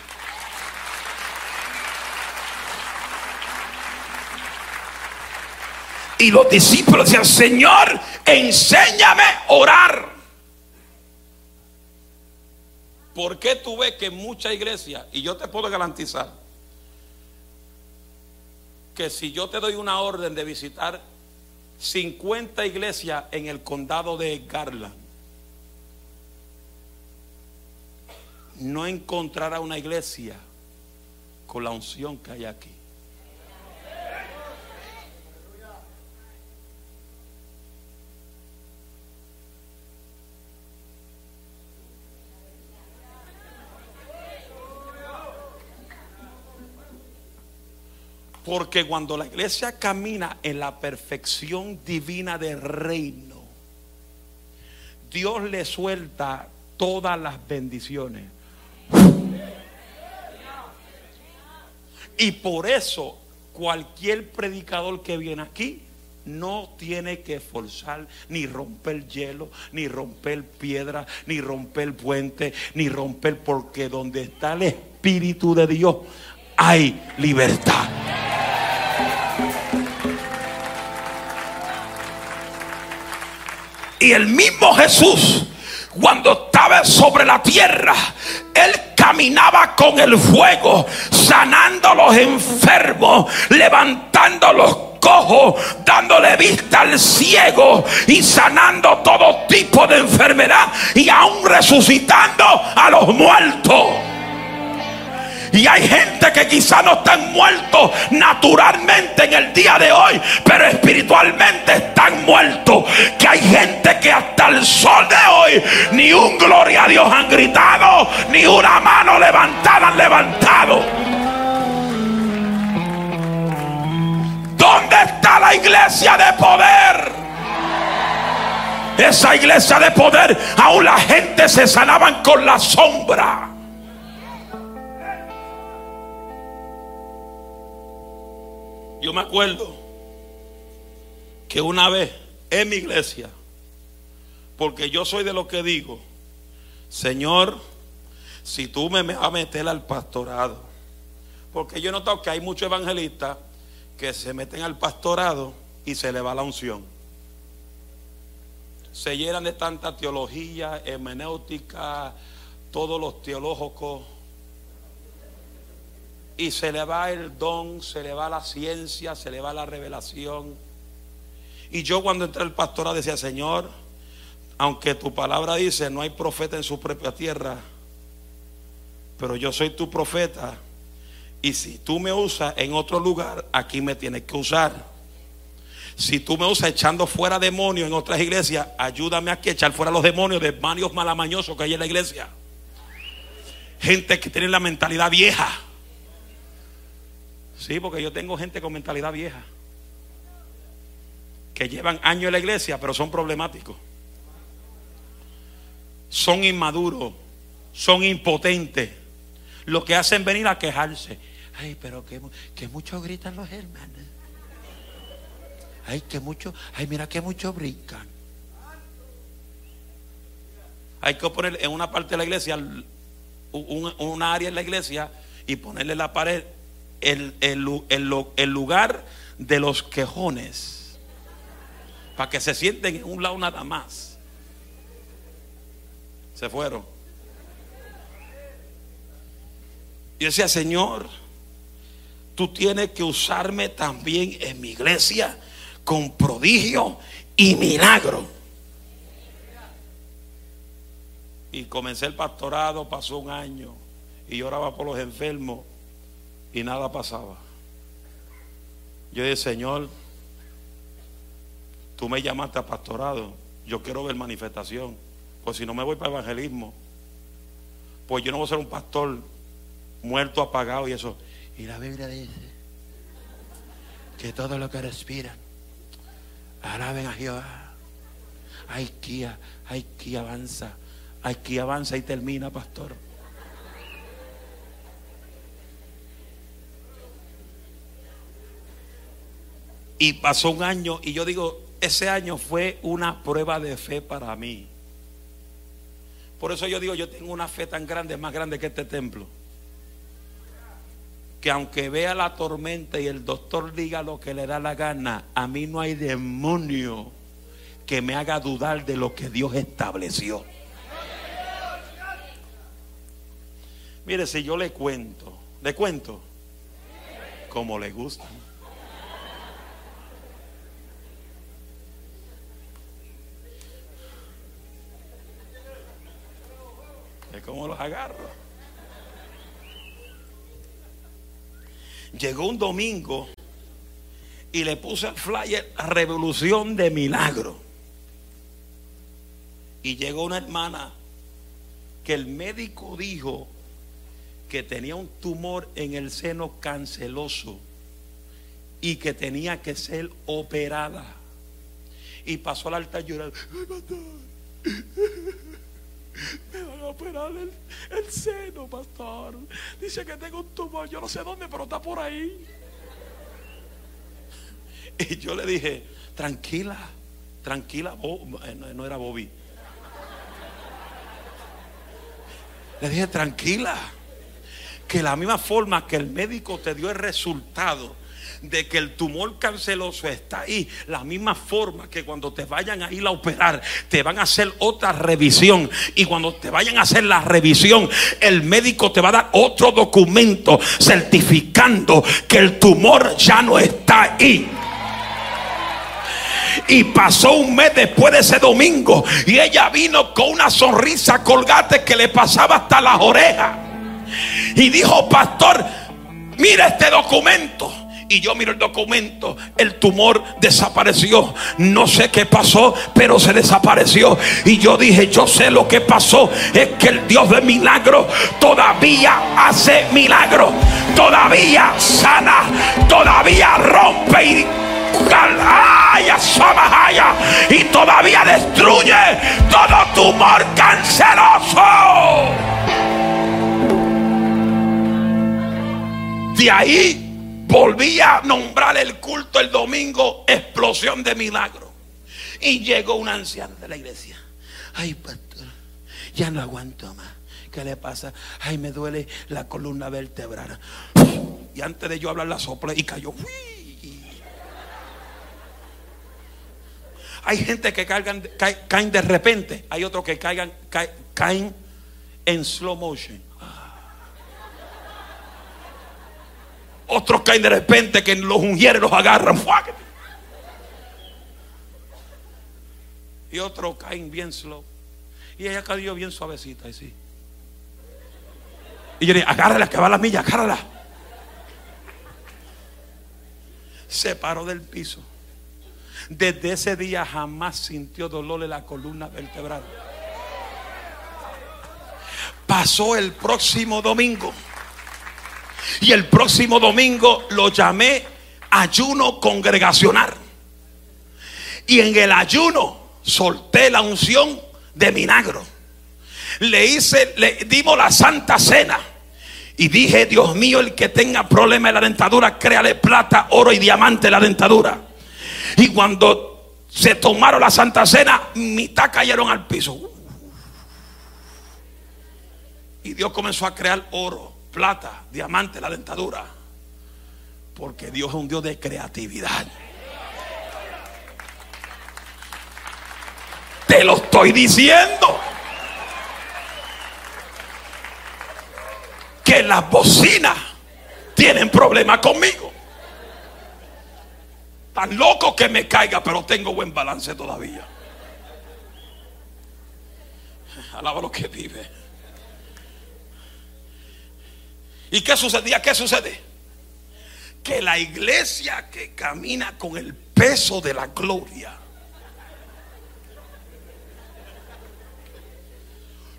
Y los discípulos decían, Señor, enséñame a orar. ¿Por qué tú ves que mucha iglesia, y yo te puedo garantizar, que si yo te doy una orden de visitar 50 iglesias en el condado de Garland, no encontrará una iglesia con la unción que hay aquí. Porque cuando la iglesia camina en la perfección divina del reino, Dios le suelta todas las bendiciones. Y por eso cualquier predicador que viene aquí no tiene que forzar ni romper hielo, ni romper piedra, ni romper puente, ni romper porque donde está el Espíritu de Dios hay libertad. Y el mismo Jesús, cuando estaba sobre la tierra, él caminaba con el fuego, sanando a los enfermos, levantando los cojos, dándole vista al ciego y sanando todo tipo de enfermedad y aún resucitando a los muertos. Y hay gente que quizá no están muertos naturalmente en el día de hoy, pero espiritualmente están muertos. Que hay gente que hasta el sol de hoy ni un gloria a Dios han gritado, ni una mano levantada han levantado. ¿Dónde está la iglesia de poder? Esa iglesia de poder, aún la gente se sanaban con la sombra. Yo me acuerdo que una vez en mi iglesia, porque yo soy de lo que digo, Señor, si tú me vas a meter al pastorado, porque yo he notado que hay muchos evangelistas que se meten al pastorado y se le va la unción. Se llenan de tanta teología, hermenéutica, todos los teológicos y se le va el don, se le va la ciencia, se le va la revelación. Y yo cuando entré al pastorado decía, Señor, aunque tu palabra dice no hay profeta en su propia tierra, pero yo soy tu profeta. Y si tú me usas en otro lugar, aquí me tienes que usar. Si tú me usas echando fuera demonios en otras iglesias, ayúdame aquí a echar fuera los demonios de varios malamañosos que hay en la iglesia. Gente que tiene la mentalidad vieja. Sí, porque yo tengo gente con mentalidad vieja. Que llevan años en la iglesia, pero son problemáticos. Son inmaduros. Son impotentes. Lo que hacen venir a quejarse. Ay, pero que, que gritan los hermanos. Ay, que mucho. Ay, mira que mucho brincan. Hay que poner en una parte de la iglesia, una área en la iglesia, y ponerle la pared el, el, lugar de los quejones. Para que se sienten en un lado nada más. Se fueron. Y decía, Señor, tú tienes que usarme también en mi iglesia con prodigio y milagro. Y comencé el pastorado, pasó un año y yo oraba por los enfermos y nada pasaba. Yo dije, Señor, tú me llamaste a pastorado, yo quiero ver manifestación, pues si no me voy para evangelismo, pues yo no voy a ser un pastor muerto, apagado y eso. Y la Biblia dice que todo lo que respiran, alaben a Jehová. Hay que, hay que avanza, hay que avanza y termina, pastor. Y pasó un año y yo digo, ese año fue una prueba de fe para mí. Por eso yo digo, yo tengo una fe tan grande, más grande que este templo. Que aunque vea la tormenta y el doctor diga lo que le da la gana, a mí no hay demonio que me haga dudar de lo que Dios estableció. Mire, si yo le cuento, le cuento como le gusta. ¿Ve cómo los agarro? Llegó un domingo y le puse el flyer Revolución de Milagro. Y llegó una hermana que el médico dijo que tenía un tumor en el seno canceroso y que tenía que ser operada. Y pasó al altar llorando. Me van a operar el, el seno, pastor. Dice que tengo un tumor. Yo no sé dónde, pero está por ahí. Y yo le dije, tranquila, tranquila. Eh, no, no era Bobby. Le dije, tranquila. Que la misma forma que el médico te dio el resultado de que el tumor canceroso está ahí, la misma forma que cuando te vayan a ir a operar, te van a hacer otra revisión. Y cuando te vayan a hacer la revisión, el médico te va a dar otro documento certificando que el tumor ya no está ahí. Y pasó un mes después de ese domingo. Y ella vino con una sonrisa colgate que le pasaba hasta las orejas. Y dijo, pastor, mira este documento. Y yo miro el documento, el tumor desapareció. No sé qué pasó, pero se desapareció. Y yo dije, yo sé lo que pasó. Es que el Dios de milagro todavía hace milagro. Todavía sana. Todavía rompe y y todavía destruye todo tumor canceroso. De ahí volví a nombrar el culto el domingo explosión de milagro. Y llegó una anciana de la iglesia. Ay, pastor, ya no aguanto más. ¿Qué le pasa? Ay, me duele la columna vertebral. Y antes de yo hablar la sople y cayó. Hay gente que caen de repente. Hay otros que caigan, cae- caen en slow motion. Otros caen de repente que los ungieres los agarran. Y otros caen bien slow. Y ella cayó bien suavecita. Y sí. Y yo le dije, agárrala, que va la milla, agárrala. Se paró del piso. Desde ese día jamás sintió dolor en la columna vertebral. Pasó el próximo domingo. Y el próximo domingo lo llamé ayuno congregacional. Y en el ayuno solté la unción de milagro. Le hice, le dimos la santa cena. Y dije, Dios mío, el que tenga problema en la dentadura, créale plata, oro y diamante en la dentadura. Y cuando se tomaron la santa cena, mitad cayeron al piso. Y Dios comenzó a crear oro, plata, diamante la dentadura. Porque Dios es un Dios de creatividad. Te lo estoy diciendo. Que las bocinas tienen problemas conmigo. Tan loco que me caiga, pero tengo buen balance todavía. Alaba lo que vive. ¿Y qué sucedía? ¿Qué sucede? Que la iglesia que camina con el peso de la gloria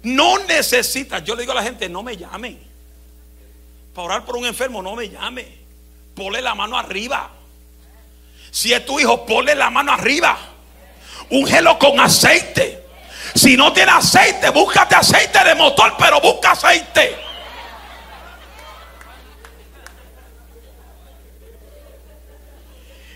no necesita. Yo le digo a la gente: no me llame. Para orar por un enfermo, no me llame. Ponle la mano arriba. Si es tu hijo, ponle la mano arriba. Úngelo con aceite. Si no tiene aceite, búscate aceite de motor, pero busca aceite.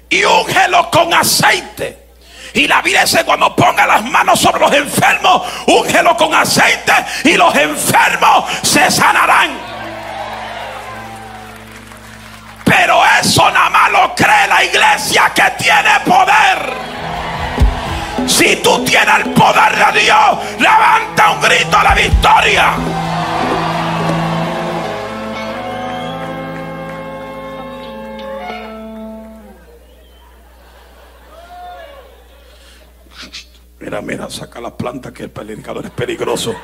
Y úngelo con aceite. Y la Biblia dice cuando ponga las manos sobre los enfermos, úngelo con aceite y los enfermos se sanarán. Pero eso nada más lo cree la iglesia que tiene poder. Si tú tienes el poder de Dios, levanta un grito a la victoria. Mira, mira, saca la planta que el predicador es peligroso.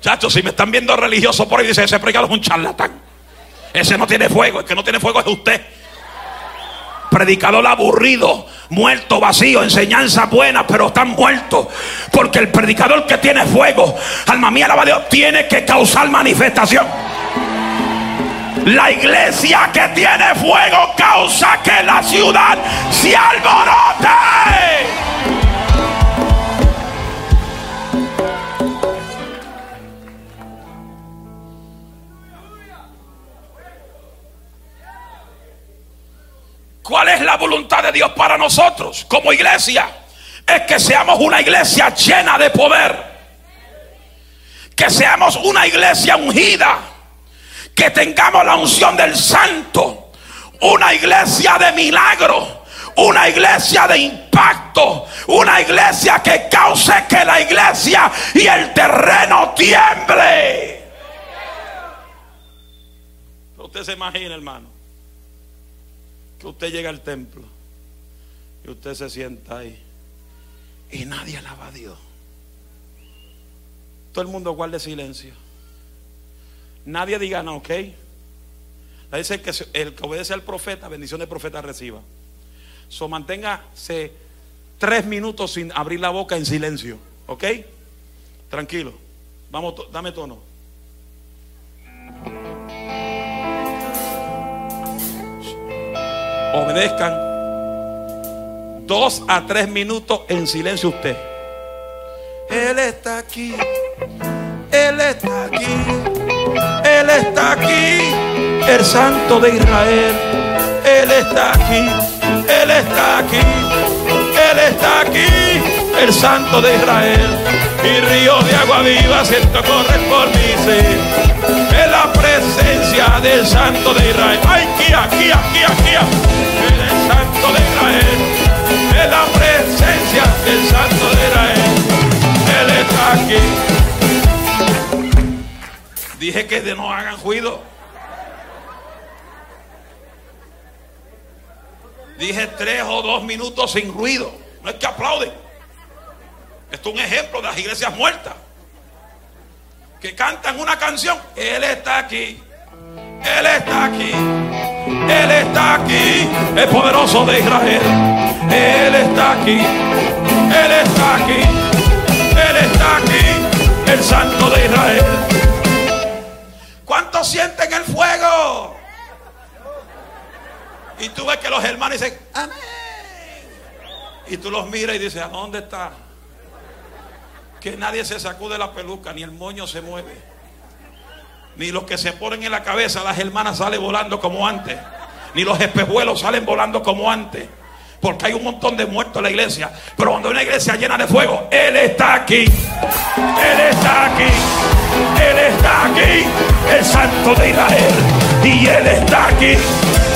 Chachos, si me están viendo religioso por ahí, dice ese predicador es un charlatán. Ese no tiene fuego, el que no tiene fuego es usted. Predicador aburrido, muerto, vacío, enseñanza buena, pero están muertos. Porque el predicador que tiene fuego, alma mía, la alaba Dios, tiene que causar manifestación. La iglesia que tiene fuego causa que la ciudad se alborote. ¿Cuál es la voluntad de Dios para nosotros como iglesia? Es que seamos una iglesia llena de poder. Que seamos una iglesia ungida. Que tengamos la unción del santo. Una iglesia de milagro. Una iglesia de impacto. Una iglesia que cause que la iglesia y el terreno tiemble. Usted se imagina, hermano que usted llega al templo y usted se sienta ahí y nadie alaba a Dios. Todo el mundo guarde silencio. Nadie diga no, ok. La dice que el que obedece al profeta, bendición del profeta reciba. So manténgase tres minutos sin abrir la boca en silencio, ok. Tranquilo. Vamos, dame tono. obedezcan. Dos a tres minutos en silencio usted. Él está aquí. Él está aquí. Él está aquí. El santo de Israel. Él está aquí. Él está aquí. Él está aquí. El santo de Israel. Y río de agua viva siento correr por mi ser. En la presencia del santo de Israel. Ay, aquí, aquí, aquí, aquí de Israel, en la presencia del Santo de Israel. Él está aquí. Dije que no hagan ruido. Dije tres o dos minutos sin ruido. No es que aplauden. Esto es un ejemplo de las iglesias muertas. Que cantan una canción. Él está aquí. Él está aquí. Él está aquí. El poderoso de Israel. Él está aquí. Él está aquí. Él está aquí. El santo de Israel. ¿Cuántos sienten el fuego? Y tú ves que los hermanos dicen, amén. Y tú los miras y dices, ¿a dónde está? Que nadie se sacude la peluca, ni el moño se mueve ni los que se ponen en la cabeza las hermanas salen volando como antes, ni los espejuelos salen volando como antes. Porque hay un montón de muertos en la iglesia. Pero cuando hay una iglesia llena de fuego, Él está aquí. Él está aquí. Él está aquí. El Santo de Israel. Y Él está aquí.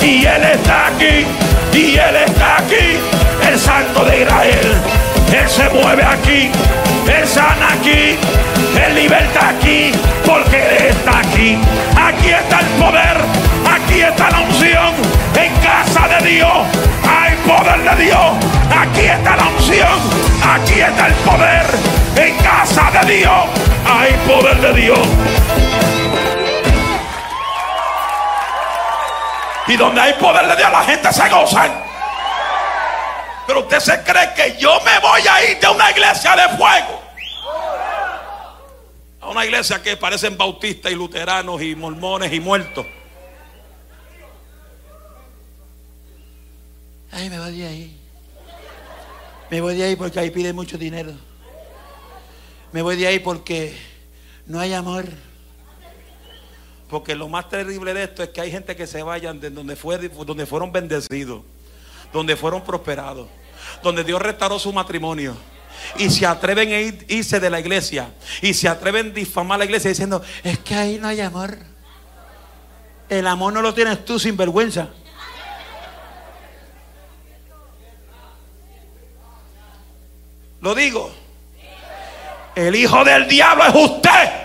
Y Él está aquí. Y Él está aquí. El Santo de Israel. Él se mueve aquí. Él sana aquí. Él liberta aquí. Porque Él está aquí. Aquí está el poder. Aquí está la unción. En casa de Dios hay poder de Dios. Aquí está la unción. Aquí está el poder. En casa de Dios hay poder de Dios. Y donde hay poder de Dios la gente se goza. Pero usted se cree que yo me voy a ir de una iglesia de fuego. A una iglesia que parecen bautistas y luteranos y mormones y muertos. Ay, me voy de ahí. Me voy de ahí porque ahí pide mucho dinero. Me voy de ahí porque no hay amor. Porque lo más terrible de esto es que hay gente que se vayan de donde, fue, donde fueron bendecidos, donde fueron prosperados donde Dios restauró su matrimonio. Y se atreven a irse de la iglesia. Y se atreven a difamar la iglesia diciendo, es que ahí no hay amor. El amor no lo tienes tú sin vergüenza. Lo digo. El hijo del diablo es usted.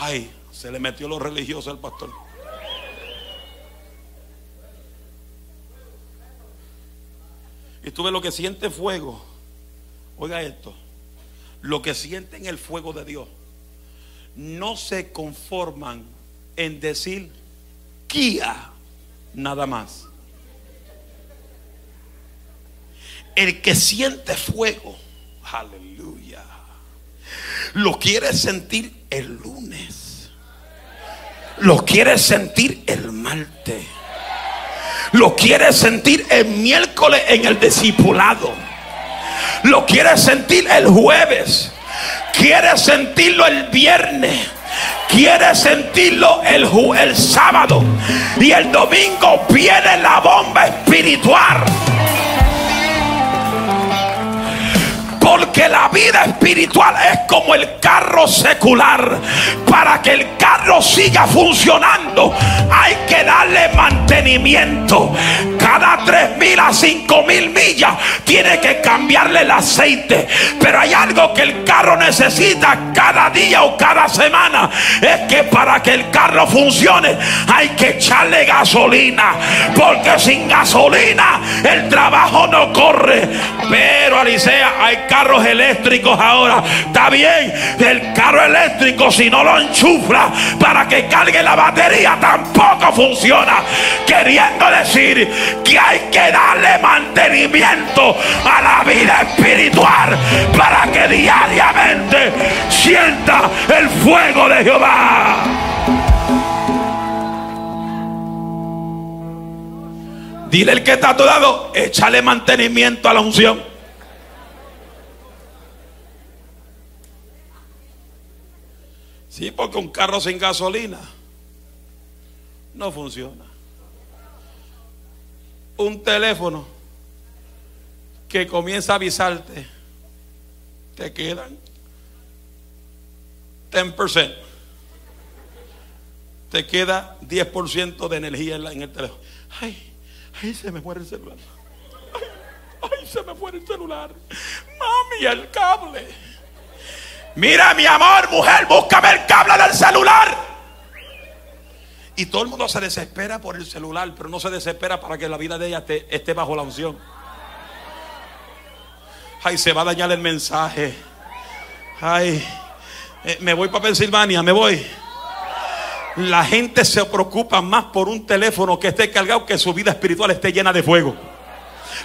Ay, se le metió lo religioso al pastor. Y tú ves lo que siente fuego. Oiga esto. Lo que sienten el fuego de Dios. No se conforman en decir Kia nada más. El que siente fuego, aleluya, lo quiere sentir el lunes, lo quiere sentir el martes, lo quiere sentir el miércoles en el discipulado, lo quiere sentir el jueves, quiere sentirlo el viernes quiere sentirlo el, el sábado y el domingo viene la bomba espiritual. Porque la vida espiritual es como el carro secular. Para que el carro siga funcionando hay que darle mantenimiento. Cada tres mil a cinco mil millas tiene que cambiarle el aceite. Pero hay algo que el carro necesita cada día o cada semana. Es que para que el carro funcione hay que echarle gasolina. Porque sin gasolina el trabajo no corre. Pero Alicia, hay carros eléctricos ahora. Está bien, el carro eléctrico si no lo enchufra para que cargue la batería tampoco funciona. Queriendo decir que hay que darle mantenimiento a la vida espiritual para que diariamente sienta el fuego de Jehová. Dile el que está a tu lado, échale mantenimiento a la unción. Sí, porque un carro sin gasolina no funciona. Un teléfono que comienza a avisarte, te quedan 10%. Te queda 10% de energía en, el teléfono. Ay, ay, se me muere el celular. Ay, ay, se me muere el celular. Mami, el cable. Mira mi amor, mujer, búscame el cable del celular. Y todo el mundo se desespera por el celular, pero no se desespera para que la vida de ella esté, bajo la unción. Ay, se va a dañar el mensaje. Ay, eh, me voy para Pensilvania, me voy. La gente se preocupa más por un teléfono que esté cargado que su vida espiritual esté llena de fuego.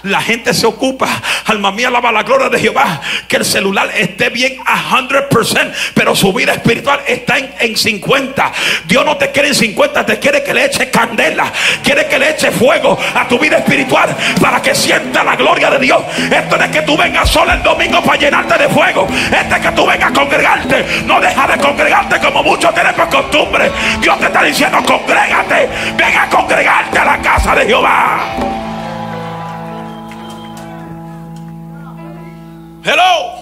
La gente se ocupa, alma mía, alaba la gloria de Jehová, que el celular esté bien a 100%, pero su vida espiritual está en, 50. Dios no te quiere en 50, te quiere que le eche candela, quiere que le eche fuego a tu vida espiritual para que sienta la gloria de Dios. Esto es que tú vengas solo el domingo para llenarte de fuego, este es que tú vengas a congregarte, no deja de congregarte como muchos tenemos costumbre. Dios te está diciendo, congrégate, ven a congregarte a la casa de Jehová. Hello.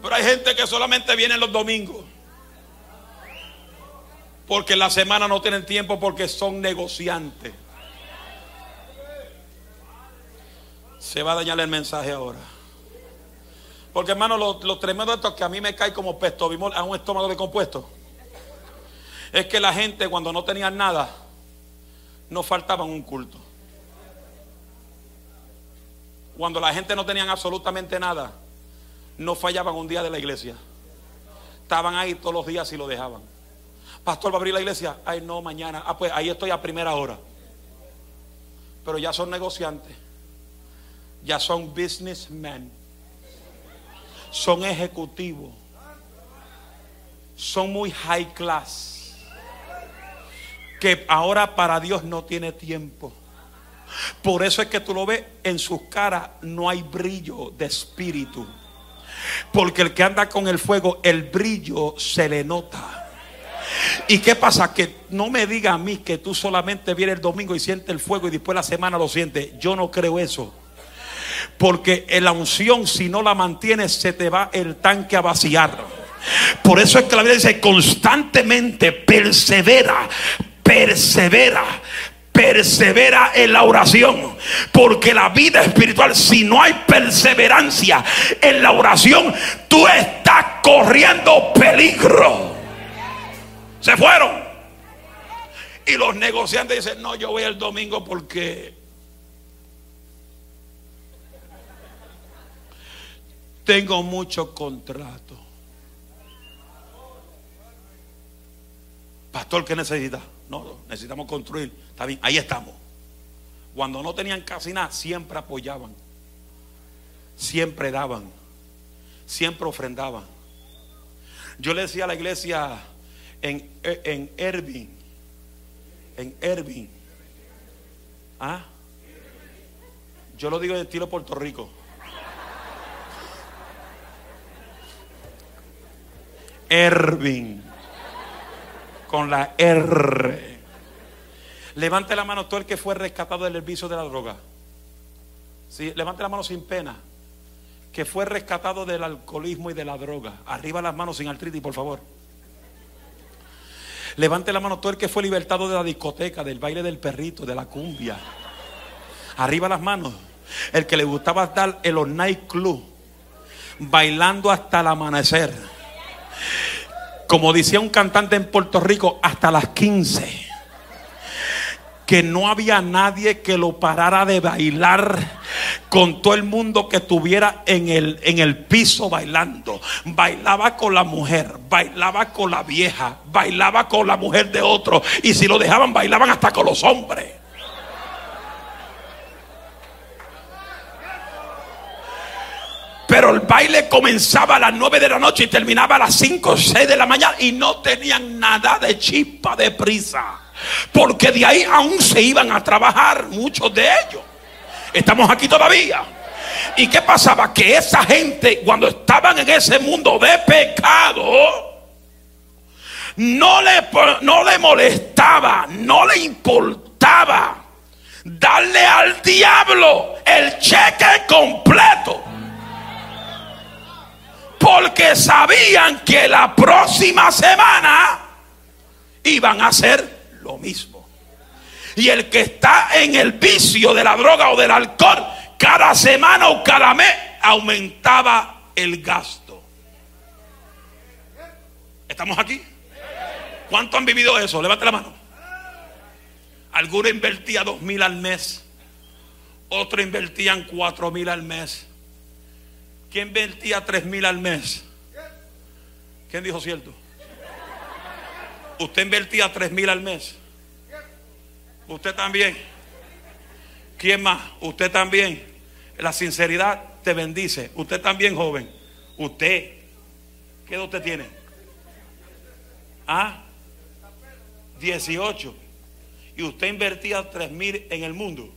Pero hay gente que solamente viene los domingos. Porque la semana no tienen tiempo porque son negociantes. Se va a dañar el mensaje ahora. Porque hermano, lo, tremendo de esto que a mí me cae como pesto a un estómago de compuesto. Es que la gente cuando no tenían nada, no faltaban un culto. Cuando la gente no tenían absolutamente nada, no fallaban un día de la iglesia. Estaban ahí todos los días y lo dejaban. Pastor, ¿va a abrir la iglesia? Ay, no, mañana. Ah, pues ahí estoy a primera hora. Pero ya son negociantes. Ya son businessmen. Son ejecutivos. Son muy high class. Que ahora para Dios no tiene tiempo. Por eso es que tú lo ves en sus caras, no hay brillo de espíritu. Porque el que anda con el fuego, el brillo se le nota. ¿Y qué pasa? Que no me diga a mí que tú solamente vienes el domingo y sientes el fuego y después la semana lo sientes. Yo no creo eso. Porque la unción, si no la mantienes, se te va el tanque a vaciar. Por eso es que la Biblia dice constantemente persevera, persevera, persevera en la oración. Porque la vida espiritual, si no hay perseverancia en la oración, tú estás corriendo peligro. Se fueron. Y los negociantes dicen, no, yo voy el domingo porque Tengo muchos contratos. Pastor, ¿qué necesita? No, necesitamos construir. Está bien, ahí estamos. Cuando no tenían casi nada, siempre apoyaban. Siempre daban. Siempre ofrendaban. Yo le decía a la iglesia en, en en Ervin, ¿ah? Yo lo digo en estilo Puerto Rico. Ervin. Con la R. Levante la mano todo el que fue rescatado del vicio de la droga. Sí, levante la mano sin pena. Que fue rescatado del alcoholismo y de la droga. Arriba las manos sin artritis, por favor. Levante la mano todo el que fue libertado de la discoteca, del baile del perrito, de la cumbia. Arriba las manos. El que le gustaba estar en los nightclubs, bailando hasta el amanecer. Como decía un cantante en Puerto Rico, hasta las 15 que no había nadie que lo parara de bailar con todo el mundo que estuviera en el, en el piso bailando. Bailaba con la mujer, bailaba con la vieja, bailaba con la mujer de otro. Y si lo dejaban, bailaban hasta con los hombres. Pero el baile comenzaba a las 9 de la noche y terminaba a las 5 o 6 de la mañana y no tenían nada de chispa, de prisa. Porque de ahí aún se iban a trabajar muchos de ellos. Estamos aquí todavía. ¿Y qué pasaba? Que esa gente cuando estaban en ese mundo de pecado, no le, no le molestaba, no le importaba darle al diablo el cheque completo porque sabían que la próxima semana iban a hacer lo mismo. Y el que está en el vicio de la droga o del alcohol, cada semana o cada mes aumentaba el gasto. ¿Estamos aquí? ¿Cuánto han vivido eso? Levante la mano. Alguno invertía dos mil al mes, otro invertían cuatro mil al mes ¿Quién invertía tres mil al mes? ¿Quién dijo cierto? Usted invertía tres mil al mes. Usted también. ¿Quién más? Usted también. La sinceridad te bendice. Usted también, joven. Usted. ¿Qué edad usted tiene? ¿Ah? 18. Y usted invertía tres mil en el mundo.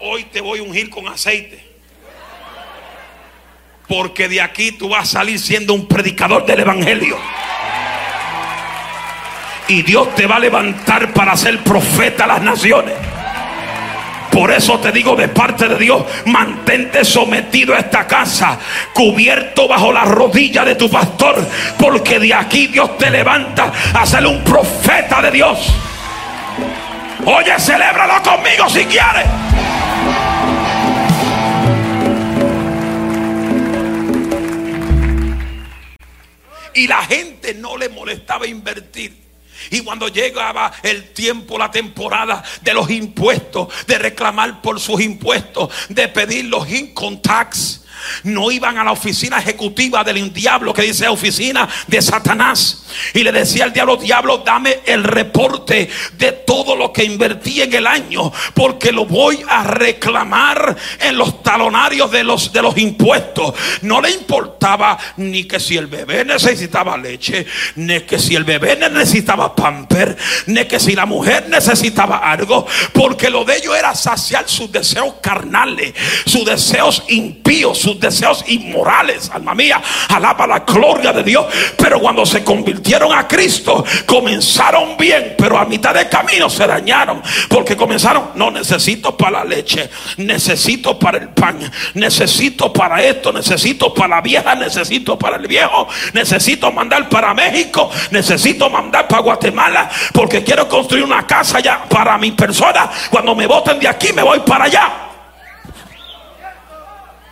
Hoy te voy a ungir con aceite. Porque de aquí tú vas a salir siendo un predicador del Evangelio. Y Dios te va a levantar para ser profeta a las naciones. Por eso te digo de parte de Dios, mantente sometido a esta casa, cubierto bajo la rodilla de tu pastor, porque de aquí Dios te levanta a ser un profeta de Dios. Oye, celébralo conmigo si quieres. Y la gente no le molestaba invertir. Y cuando llegaba el tiempo, la temporada de los impuestos, de reclamar por sus impuestos, de pedir los income tax, no iban a la oficina ejecutiva del diablo que dice oficina de Satanás. Y le decía al diablo, diablo, dame el reporte de todo lo que invertí en el año, porque lo voy a reclamar en los talonarios de los, de los impuestos. No le importaba ni que si el bebé necesitaba leche, ni que si el bebé necesitaba pamper, ni que si la mujer necesitaba algo, porque lo de ellos era saciar sus deseos carnales, sus deseos impíos, sus deseos inmorales. Alma mía, alaba la gloria de Dios. Pero cuando se convirtieron a Cristo, comenzaron bien, pero a mitad de camino se dañaron. Porque comenzaron, no necesito para la leche, necesito para el pan, necesito para esto, necesito para la vieja, necesito para el viejo, necesito mandar para México, necesito mandar para Guatemala, porque quiero construir una casa ya para mi persona. Cuando me voten de aquí, me voy para allá.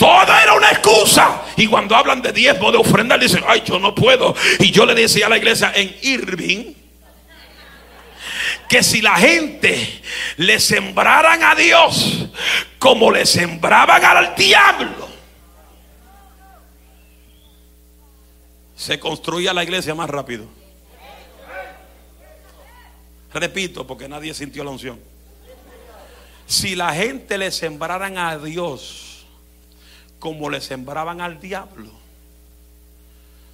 Todo era una excusa. Y cuando hablan de diezmo, de ofrenda, dicen, ay, yo no puedo. Y yo le decía a la iglesia en Irving que si la gente le sembraran a Dios como le sembraban al diablo, se construía la iglesia más rápido. Repito, porque nadie sintió la unción. Si la gente le sembraran a Dios como le sembraban al diablo,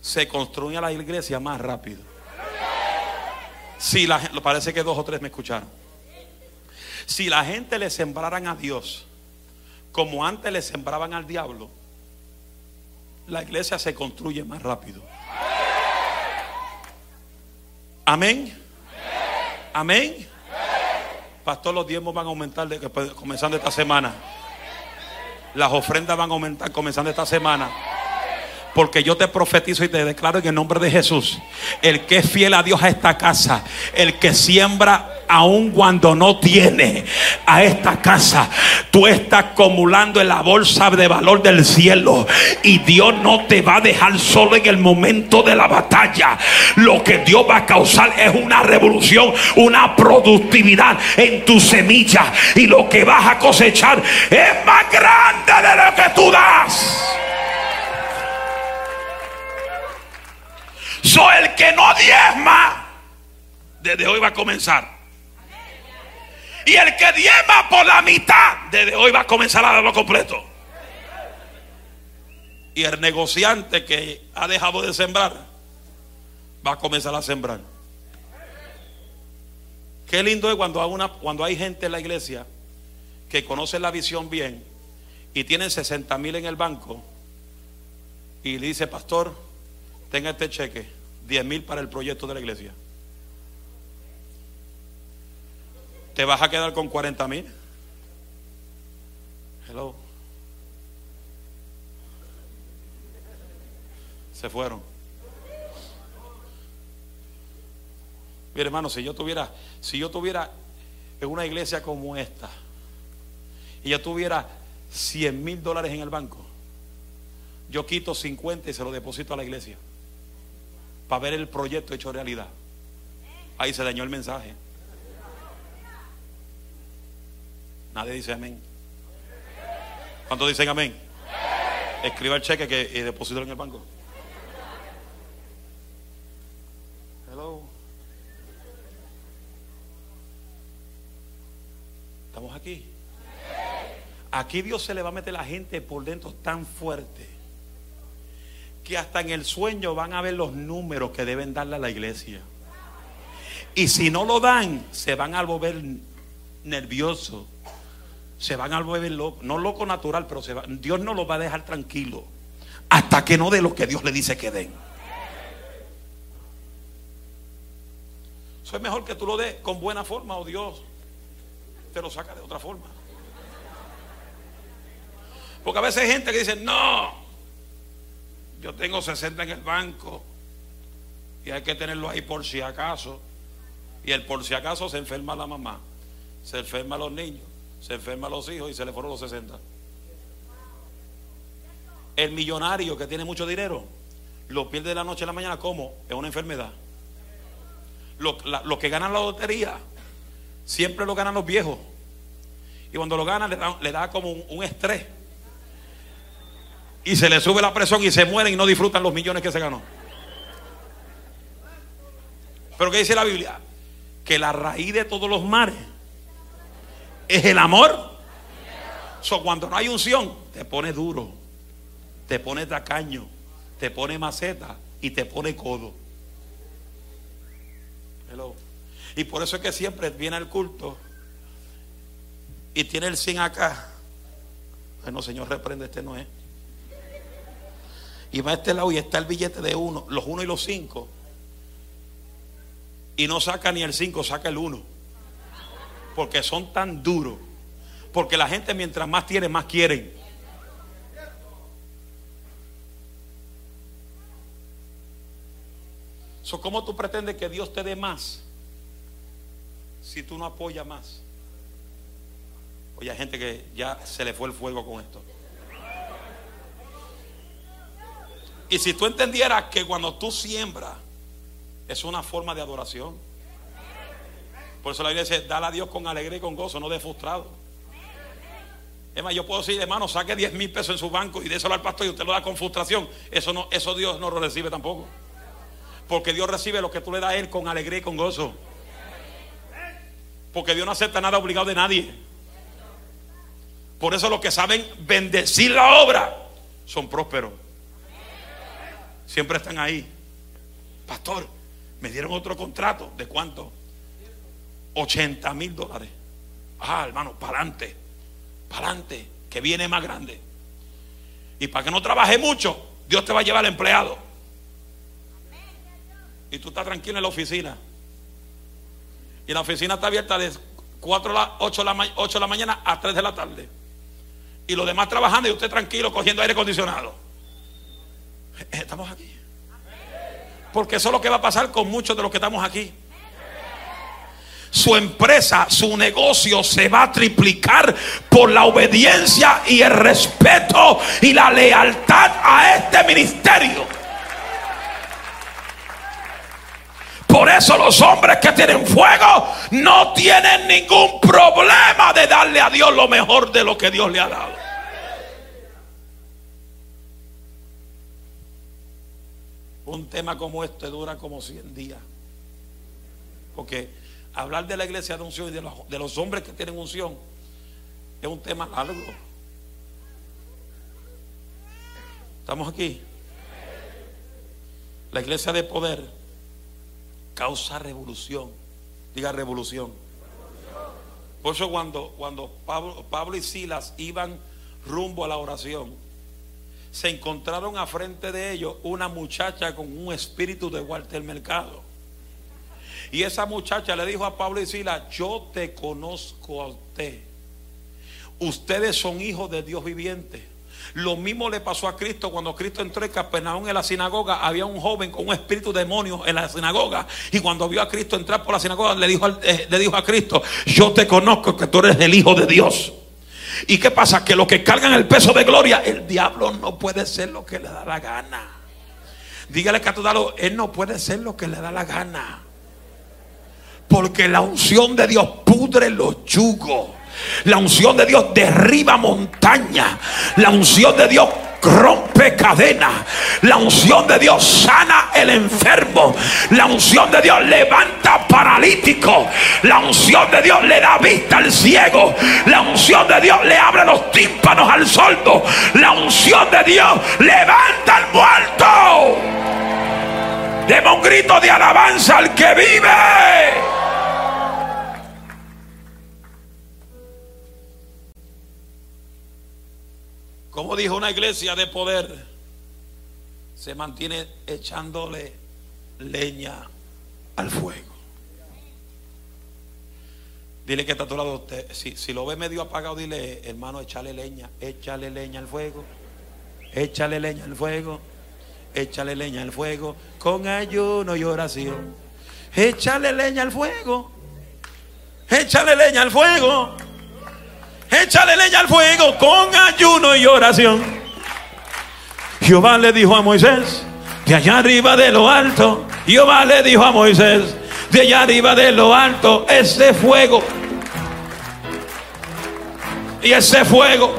se construía la iglesia más rápido. Si la gente, parece que dos o tres me escucharon. Si la gente le sembraran a Dios como antes le sembraban al diablo, la iglesia se construye más rápido. Amén. Amén. Pastor, los diezmos van a aumentar de, comenzando esta semana. Las ofrendas van a aumentar comenzando esta semana. Porque yo te profetizo y te declaro en el nombre de Jesús. El que es fiel a Dios a esta casa. El que siembra aun cuando no tiene a esta casa. Tú estás acumulando en la bolsa de valor del cielo. Y Dios no te va a dejar solo en el momento de la batalla. Lo que Dios va a causar es una revolución, una productividad en tu semilla. Y lo que vas a cosechar es más grande de lo que tú das. Soy el que no diezma, desde hoy va a comenzar. Y el que diezma por la mitad, desde hoy va a comenzar a darlo completo. Y el negociante que ha dejado de sembrar, va a comenzar a sembrar. Qué lindo es cuando hay, cuando hay gente en la iglesia que conoce la visión bien y tienen 60 mil en el banco y le dice, pastor, tenga este cheque, 10 mil para el proyecto de la iglesia. ¿Te vas a quedar con 40 mil? Hello. Se fueron. Mire, hermano, si yo tuviera, si yo tuviera en una iglesia como esta, y yo tuviera 100 mil dólares en el banco, yo quito 50 y se lo deposito a la iglesia para ver el proyecto hecho realidad. Ahí se dañó el mensaje. Nadie dice amén. ¿Cuántos dicen amén? Escriba el cheque que, y en el banco. Hello. ¿Estamos aquí? Aquí Dios se le va a meter la gente por dentro tan fuerte que hasta en el sueño van a ver los números que deben darle a la iglesia. Y si no lo dan, se van a volver nerviosos. Se van a volver locos. No loco natural, pero Dios no los va a dejar tranquilo hasta que no dé lo que Dios le dice que den. Eso es mejor que tú lo des con buena forma o Dios te lo saca de otra forma. Porque a veces hay gente que dice, no, yo tengo 60 en el banco y hay que tenerlo ahí por si acaso. Y el por si acaso se enferma la mamá, se enferma los niños, se enferma los hijos y se le fueron los 60. El millonario que tiene mucho dinero lo pierde de la noche a la mañana como es una enfermedad. Los, que ganan la lotería siempre lo ganan los viejos. Y cuando lo ganan le da, como un estrés y se le sube la presión y se mueren y no disfrutan los millones que se ganó. Pero ¿qué dice la Biblia? Que la raíz de todos los mares es el amor. So, cuando no hay unción, te pone duro, te pone tacaño, te pone maceta y te pone codo. Y por eso es que siempre viene el culto y tiene el sin acá. Bueno, Señor, reprende, este no es y va a este lado y está el billete de uno, los uno y los cinco. Y no saca ni el cinco, saca el uno. Porque son tan duros. Porque la gente mientras más tiene, más quieren. ¿Cómo tú pretendes que Dios te dé más si tú no apoyas más? Oye, hay gente que ya se le fue el fuego con esto. Y si tú entendieras que cuando tú siembras es una forma de adoración. Por eso la Biblia dice, dale a Dios con alegría y con gozo, no de frustrado. Es más, yo puedo decir, hermano, saque 10 mil pesos en su banco y déselo al pastor y usted lo da con frustración. Eso, no, eso Dios no lo recibe tampoco. Porque Dios recibe lo que tú le das a Él con alegría y con gozo. Porque Dios no acepta nada obligado de nadie. Por eso los que saben bendecir la obra son prósperos. Siempre están ahí. Pastor, me dieron otro contrato. ¿De cuánto? 80 mil dólares. Ah, hermano, para adelante. Para adelante. Que viene más grande. Y para que no trabaje mucho, Dios te va a llevar al empleado. Y tú estás tranquilo en la oficina. Y la oficina está abierta de 4 a la, 8, de la, 8 de la mañana a 3 de la tarde. Y los demás trabajando y usted tranquilo cogiendo aire acondicionado. Estamos aquí. Porque eso es lo que va a pasar con muchos de los que estamos aquí. Su empresa, su negocio se va a triplicar por la obediencia y el respeto y la lealtad a este ministerio. Por eso los hombres que tienen fuego no tienen ningún problema de darle a Dios lo mejor de lo que Dios le ha dado. Un tema como este dura como 100 días. Porque hablar de la iglesia de unción y de los, hombres que tienen unción es un tema largo. ¿Estamos aquí? La iglesia de poder causa revolución. Diga revolución. Por eso cuando, Pablo y Silas iban rumbo a la oración, se encontraron a frente de ellos una muchacha con un espíritu de Walter Mercado. Y esa muchacha le dijo a Pablo y Sila, yo te conozco a usted. Ustedes son hijos de Dios viviente. Lo mismo le pasó a Cristo cuando Cristo entró en Capernaum en la sinagoga. Había un joven con un espíritu demonio en la sinagoga. Y cuando vio a Cristo entrar por la sinagoga, le dijo, eh, le dijo a Cristo: Yo te conozco que tú eres el Hijo de Dios. ¿Y qué pasa? Que los que cargan el peso de gloria, el diablo no puede ser lo que le da la gana. Dígale a tu él no puede ser lo que le da la gana. Porque la unción de Dios pudre los yugos. La unción de Dios derriba montaña. La unción de Dios rompe cadenas. La unción de Dios sana el enfermo. La unción de Dios levanta paralítico. La unción de Dios le da vista al ciego. La unción de Dios le abre los tímpanos al sordo. La unción de Dios levanta al muerto. Demos un grito de alabanza al que vive. Como dijo una iglesia de poder, se mantiene echándole leña al fuego. Dile que está a tu lado. Si, si lo ve medio apagado, dile, hermano, échale leña, échale leña al fuego, échale leña al fuego, échale leña al fuego, con ayuno y oración. Échale leña al fuego, échale leña al fuego. Échale leña al fuego con ayuno y oración. Jehová le dijo a Moisés, de allá arriba de lo alto, Jehová le dijo a Moisés, de allá arriba de lo alto, ese fuego. Y ese fuego,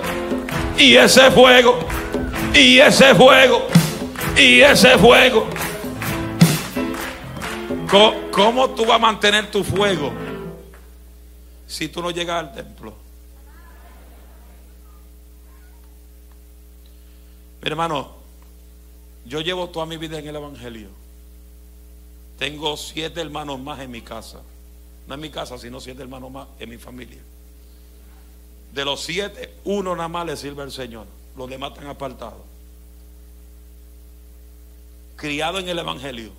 y ese fuego, y ese fuego, y ese fuego. ¿Cómo, tú vas a mantener tu fuego si tú no llegas al templo? Hermano, yo llevo toda mi vida en el Evangelio. Tengo siete hermanos más en mi casa. No en mi casa, sino siete hermanos más en mi familia. De los siete, uno nada más le sirve al Señor. Los demás están apartados. Criado en el Evangelio.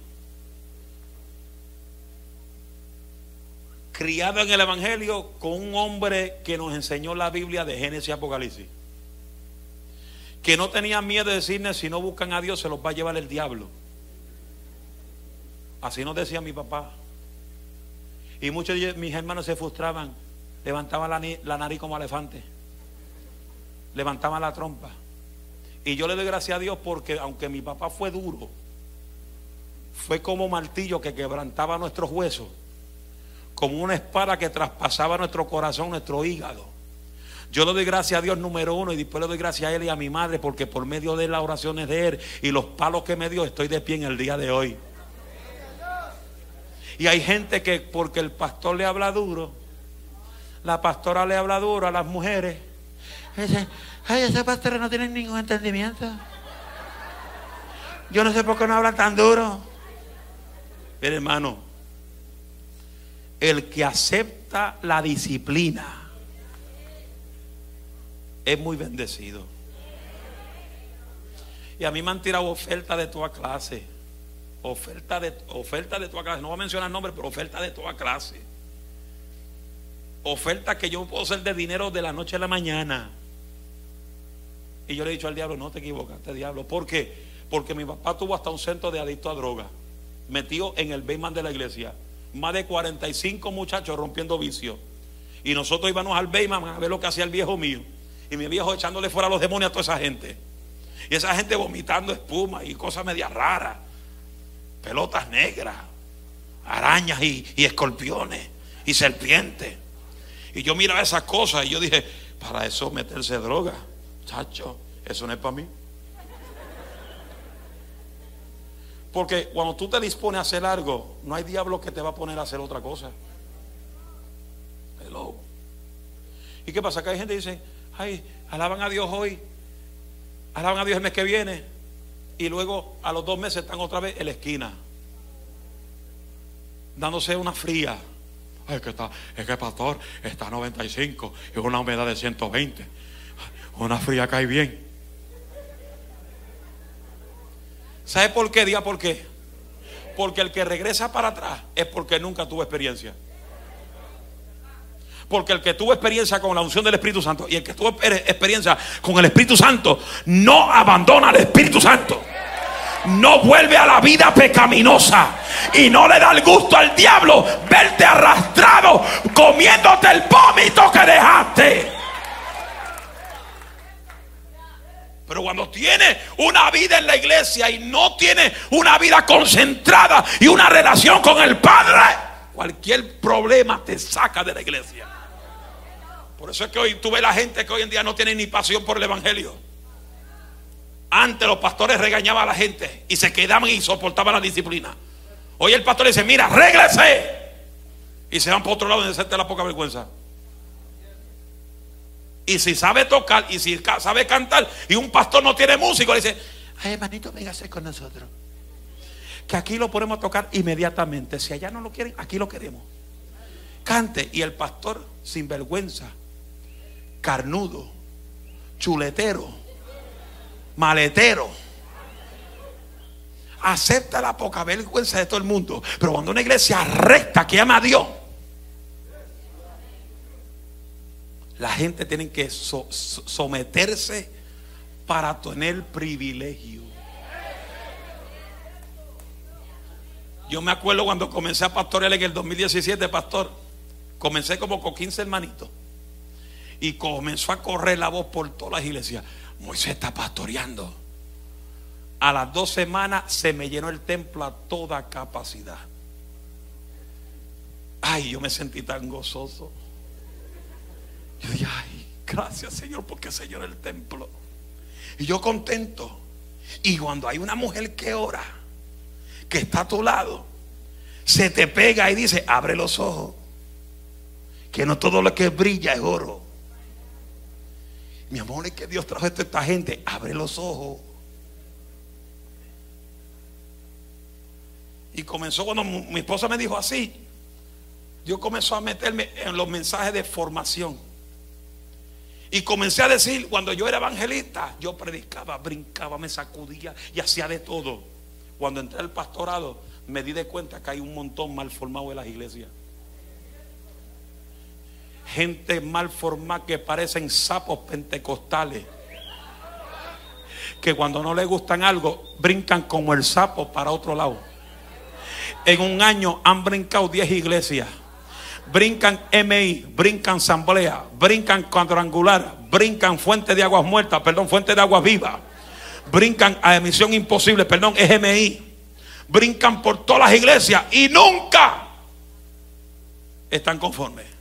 Criado en el Evangelio con un hombre que nos enseñó la Biblia de Génesis y Apocalipsis que no tenían miedo de decirle, si no buscan a Dios se los va a llevar el diablo. Así nos decía mi papá. Y muchos de mis hermanos se frustraban, levantaban la, nariz como elefante, levantaban la trompa Y yo le doy gracias a Dios porque aunque mi papá fue duro, fue como martillo que quebrantaba nuestros huesos, como una espada que traspasaba nuestro corazón, nuestro hígado. Yo le doy gracias a Dios número uno y después le doy gracias a Él y a mi madre porque por medio de las oraciones de Él y los palos que me dio estoy de pie en el día de hoy. Y hay gente que porque el pastor le habla duro, la pastora le habla duro a las mujeres, dice, ay, ese pastor no tiene ningún entendimiento. Yo no sé por qué no hablan tan duro. Pero hermano, el que acepta la disciplina es muy bendecido. Y a mí me han tirado oferta de toda clase. Oferta de, oferta de toda clase. No voy a mencionar nombres, pero oferta de toda clase. Oferta que yo puedo ser de dinero de la noche a la mañana. Y yo le he dicho al diablo, no te equivocaste, diablo. ¿Por qué? Porque mi papá tuvo hasta un centro de adicto a droga. Metido en el Bayman de la iglesia. Más de 45 muchachos rompiendo vicio. Y nosotros íbamos al Bayman a ver lo que hacía el viejo mío. Y mi viejo echándole fuera los demonios a toda esa gente. Y esa gente vomitando espuma y cosas medias raras. Pelotas negras, arañas y, escorpiones y serpientes. Y yo miraba esas cosas y yo dije, para eso meterse droga, chacho, eso no es para mí. Porque cuando tú te dispones a hacer algo, no hay diablo que te va a poner a hacer otra cosa. Hello. ¿Y qué pasa? Que hay gente que dice, ay, alaban a Dios hoy, alaban a Dios el mes que viene, y luego a los dos meses están otra vez en la esquina, dándose una fría. Ay, que está, es que pastor está a 95 y una humedad de 120. Una fría cae bien. ¿Sabe por qué? Diga por qué. Porque el que regresa para atrás es porque nunca tuvo experiencia. Porque el que tuvo experiencia con la unción del Espíritu Santo y el que tuvo experiencia con el Espíritu Santo no abandona al Espíritu Santo. No vuelve a la vida pecaminosa y no le da el gusto al diablo verte arrastrado comiéndote el vómito que dejaste. Pero cuando tiene una vida en la iglesia y no tiene una vida concentrada y una relación con el Padre, cualquier problema te saca de la iglesia. Por eso es que hoy tú ves la gente que hoy en día no tiene ni pasión por el Evangelio. Antes los pastores regañaban a la gente y se quedaban y soportaban la disciplina. Hoy el pastor dice, mira, réglese. Y se van por otro lado y hacerte la poca vergüenza. Y si sabe tocar y si sabe cantar y un pastor no tiene músico, le dice, ay hermanito, véngase con nosotros. Que aquí lo podemos tocar inmediatamente. Si allá no lo quieren, aquí lo queremos. Cante. Y el pastor, sin vergüenza, carnudo, chuletero, maletero. Acepta la poca vergüenza de todo el mundo. Pero cuando una iglesia recta que ama a Dios, la gente tiene que someterse para tener privilegio. Yo me acuerdo cuando comencé a pastorear en el 2017, pastor. Comencé como con 15 hermanitos. Y comenzó a correr la voz por todas las iglesias. Moisés está pastoreando. A las dos semanas se me llenó el templo a toda capacidad. Ay, yo me sentí tan gozoso. Yo dije, ay, gracias Señor porque se llenó el templo. Y yo contento. Y cuando hay una mujer que ora, que está a tu lado, se te pega y dice, abre los ojos. Que no todo lo que brilla es oro. Mi amor, es que Dios trajo esto a esta gente. Abre los ojos. Y comenzó cuando mi esposa me dijo así. Dios comenzó a meterme en los mensajes de formación. Y comencé a decir, cuando yo era evangelista, yo predicaba, brincaba, me sacudía y hacía de todo. Cuando entré al pastorado, me di de cuenta que hay un montón mal formado en las iglesias gente mal formada que parecen sapos pentecostales. Que cuando no les gustan algo, brincan como el sapo para otro lado. En un año han brincado 10 iglesias. Brincan MI, brincan asamblea, brincan cuadrangular, brincan fuente de aguas muertas, perdón, fuente de aguas vivas. brincan a emisión imposible, perdón, EMI. Brincan por todas las iglesias y nunca están conformes.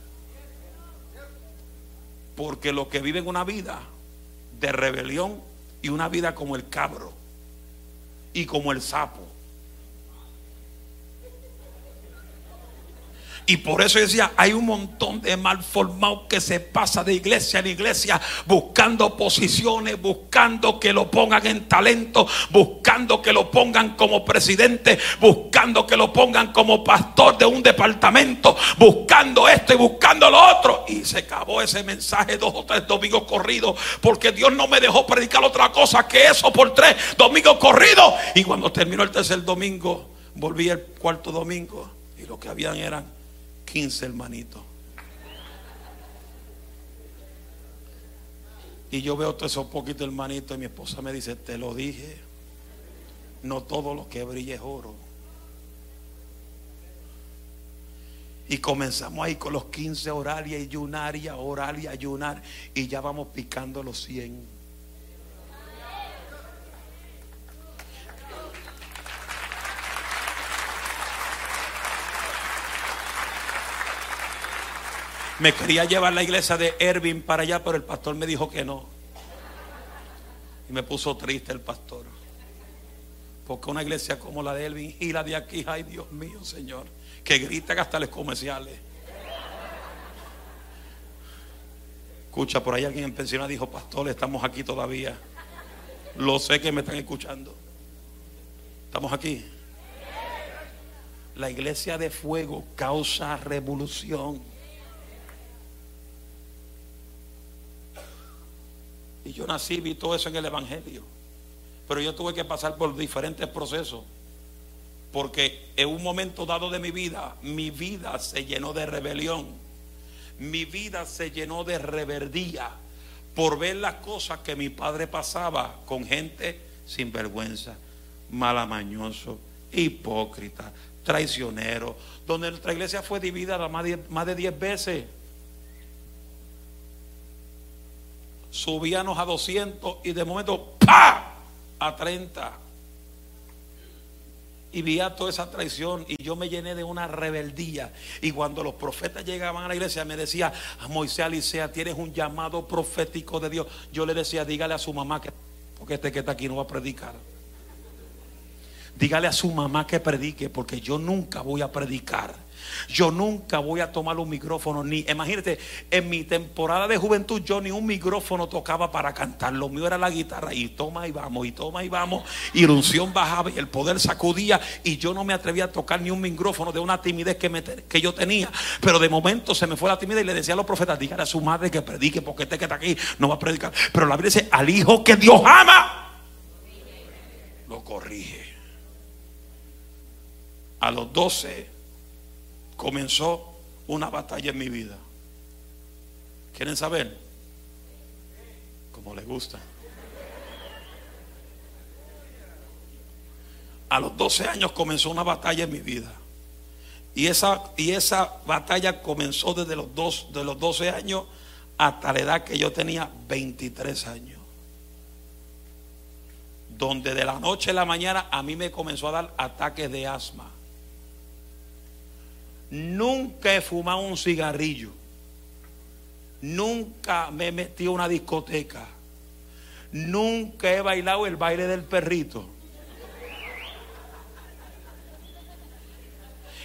Porque los que viven una vida de rebelión y una vida como el cabro y como el sapo Y por eso decía, hay un montón de malformados que se pasa de iglesia en iglesia buscando posiciones, buscando que lo pongan en talento, buscando que lo pongan como presidente, buscando que lo pongan como pastor de un departamento, buscando esto y buscando lo otro. Y se acabó ese mensaje dos o tres domingos corridos, porque Dios no me dejó predicar otra cosa que eso por tres domingos corridos. Y cuando terminó el tercer domingo, volví el cuarto domingo y lo que habían eran 15 hermanitos. Y yo veo todos esos poquitos hermanitos y mi esposa me dice, te lo dije, no todo lo que brilla es oro. Y comenzamos ahí con los 15 orar y ayunar y y ayunar. Y ya vamos picando los 100. Me quería llevar la iglesia de Ervin para allá, pero el pastor me dijo que no. Y me puso triste el pastor. Porque una iglesia como la de Ervin y la de aquí, ay Dios mío, Señor, que gritan hasta los comerciales. Escucha, por ahí alguien en pensión dijo, pastor, estamos aquí todavía. Lo sé que me están escuchando. Estamos aquí. La iglesia de fuego causa revolución. Y yo nací, vi todo eso en el Evangelio. Pero yo tuve que pasar por diferentes procesos. Porque en un momento dado de mi vida, mi vida se llenó de rebelión. Mi vida se llenó de reverdía por ver las cosas que mi padre pasaba con gente sin vergüenza, malamañoso, hipócrita, traicionero, donde nuestra iglesia fue dividida más de, más de 10 veces. Subíamos a 200 y de momento ¡pa! a 30. Y vi toda esa traición y yo me llené de una rebeldía. Y cuando los profetas llegaban a la iglesia me decía, a Moisés Alicea, tienes un llamado profético de Dios. Yo le decía, dígale a su mamá que, porque este que está aquí no va a predicar. Dígale a su mamá que predique, porque yo nunca voy a predicar. Yo nunca voy a tomar un micrófono, ni, imagínate, en mi temporada de juventud yo ni un micrófono tocaba para cantar, lo mío era la guitarra y toma y vamos, y toma y vamos, y unción bajaba y el poder sacudía y yo no me atrevía a tocar ni un micrófono de una timidez que, que yo tenía, pero de momento se me fue la timidez y le decía a los profetas, dígale a su madre que predique porque este que está aquí no va a predicar, pero la Biblia dice, al hijo que Dios ama, lo corrige. A los doce comenzó una batalla en mi vida. ¿Quieren saber? Como les gusta. A los 12 años comenzó una batalla en mi vida. Y esa, y esa batalla comenzó desde los, dos, de los 12 años hasta la edad que yo tenía 23 años. Donde de la noche a la mañana a mí me comenzó a dar ataques de asma. Nunca he fumado un cigarrillo. Nunca me he metido a una discoteca. Nunca he bailado el baile del perrito.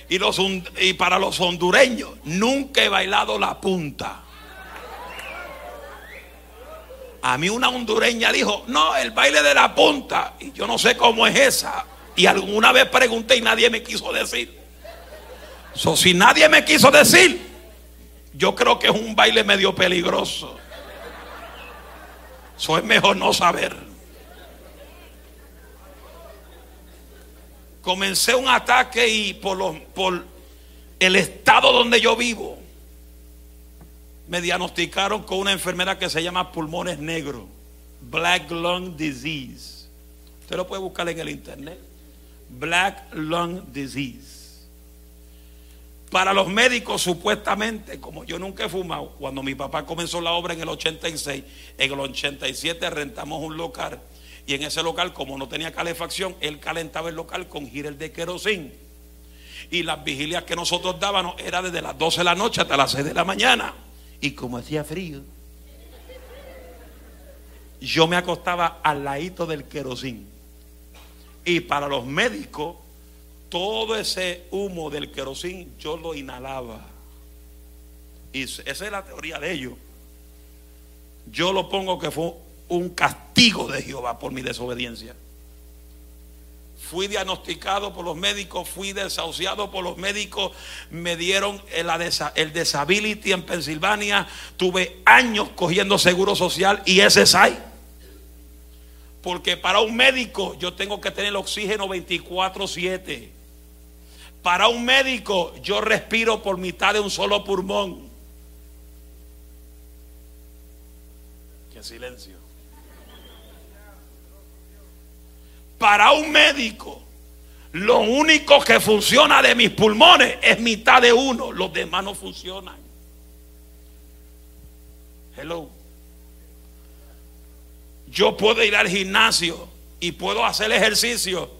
Y, los, y para los hondureños, nunca he bailado la punta. A mí una hondureña dijo, no, el baile de la punta. Y yo no sé cómo es esa. Y alguna vez pregunté y nadie me quiso decir si nadie me quiso decir, yo creo que es un baile medio peligroso. Eso es mejor no saber. Comencé un ataque y por, los, por el estado donde yo vivo, me diagnosticaron con una enfermedad que se llama pulmones negros, Black Lung Disease. Usted lo puede buscar en el internet. Black Lung Disease. Para los médicos, supuestamente, como yo nunca he fumado, cuando mi papá comenzó la obra en el 86, en el 87 rentamos un local Y en ese local, como no tenía calefacción, él calentaba el local con girel de querosín. Y las vigilias que nosotros dábamos era desde las 12 de la noche hasta las 6 de la mañana. Y como hacía frío, yo me acostaba al ladito del querosín. Y para los médicos, todo ese humo del querosín yo lo inhalaba. Y esa es la teoría de ellos. Yo lo pongo que fue un castigo de Jehová por mi desobediencia. Fui diagnosticado por los médicos, fui desahuciado por los médicos, me dieron el, el disability en Pensilvania, tuve años cogiendo seguro social y ese es ahí. Porque para un médico yo tengo que tener oxígeno 24/7. Para un médico yo respiro por mitad de un solo pulmón. Qué silencio. Para un médico, lo único que funciona de mis pulmones es mitad de uno, los demás no funcionan. Hello. Yo puedo ir al gimnasio y puedo hacer ejercicio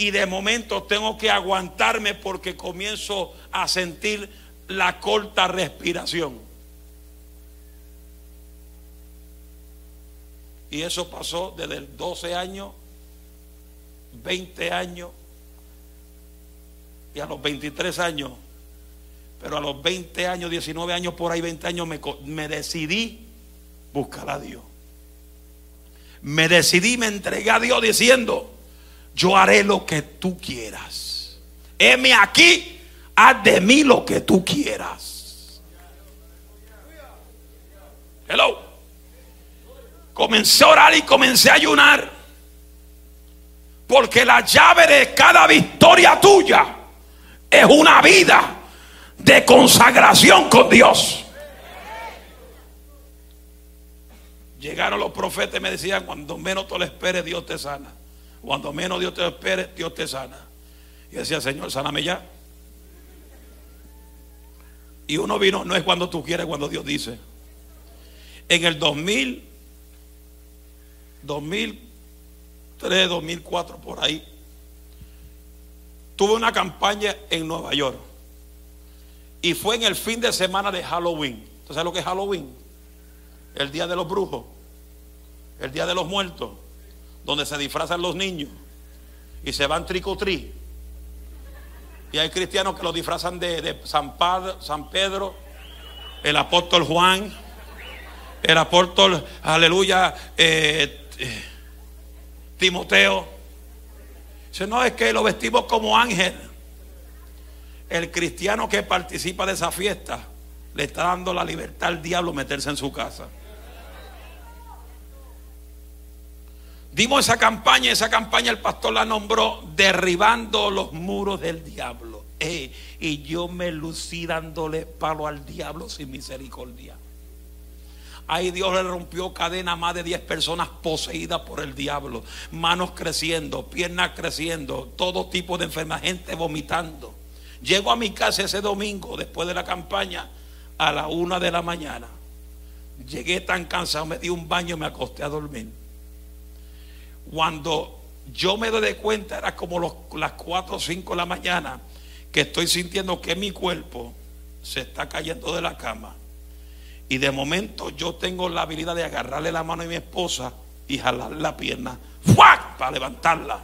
y de momento tengo que aguantarme porque comienzo a sentir la corta respiración. Y eso pasó desde el 12 años 20 años y a los 23 años, pero a los 20 años, 19 años, por ahí 20 años, me, me decidí buscar a Dios. Me decidí, me entregué a Dios diciendo, yo haré lo que tú quieras. Heme aquí, haz de mí lo que tú quieras. Hello. Comencé a orar y comencé a ayunar. Porque la llave de cada victoria tuya es una vida de consagración con Dios. Llegaron los profetas y me decían, cuando menos tú le esperes, Dios te sana. Cuando menos Dios te espere, Dios te sana. Y decía, Señor, sáname ya. Y uno vino, no es cuando tú quieres, cuando Dios dice. En el 2000, 2000 2003, 2004, por ahí, tuve una campaña en Nueva York. Y fue en el fin de semana de Halloween. ¿Tú sabes lo que es Halloween? El día de los brujos. El día de los muertos. Donde se disfrazan los niños. Y se van tricotri. Y hay cristianos que lo disfrazan de, San, San Pedro, el apóstol Juan, el apóstol, aleluya, eh, eh Timoteo. Dice, no, es que lo vestimos como ángel. El cristiano que participa de esa fiesta le está dando la libertad al diablo meterse en su casa. Dimos esa campaña, esa campaña el pastor la nombró derribando los muros del diablo. Eh, y yo me lucí dándole palo al diablo sin misericordia. Ahí Dios le rompió cadena a más de 10 personas poseídas por el diablo. Manos creciendo, piernas creciendo, todo tipo de enfermedad, gente vomitando. Llego a mi casa ese domingo, después de la campaña, a la una de la mañana. Llegué tan cansado, me di un baño y me acosté a dormir. Cuando yo me doy cuenta, era como las 4 o 5 de la mañana, que estoy sintiendo que mi cuerpo se está cayendo de la cama y de momento yo tengo la habilidad de agarrarle la mano a mi esposa y jalar la pierna. ¡Fuac! Para levantarla.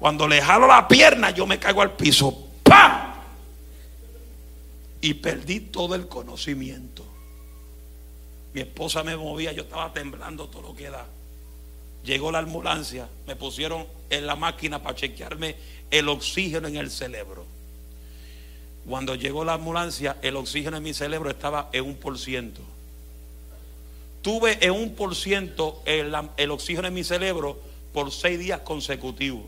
Cuando le jalo la pierna, yo me caigo al piso. ¡Pam! Y perdí todo el conocimiento. Mi esposa me movía, yo estaba temblando todo lo que da. Llegó la ambulancia, me pusieron en la máquina para chequearme el oxígeno en el cerebro. Cuando llegó la ambulancia, el oxígeno en mi cerebro estaba en un por ciento. Tuve en un por ciento el, oxígeno en mi cerebro por seis días consecutivos,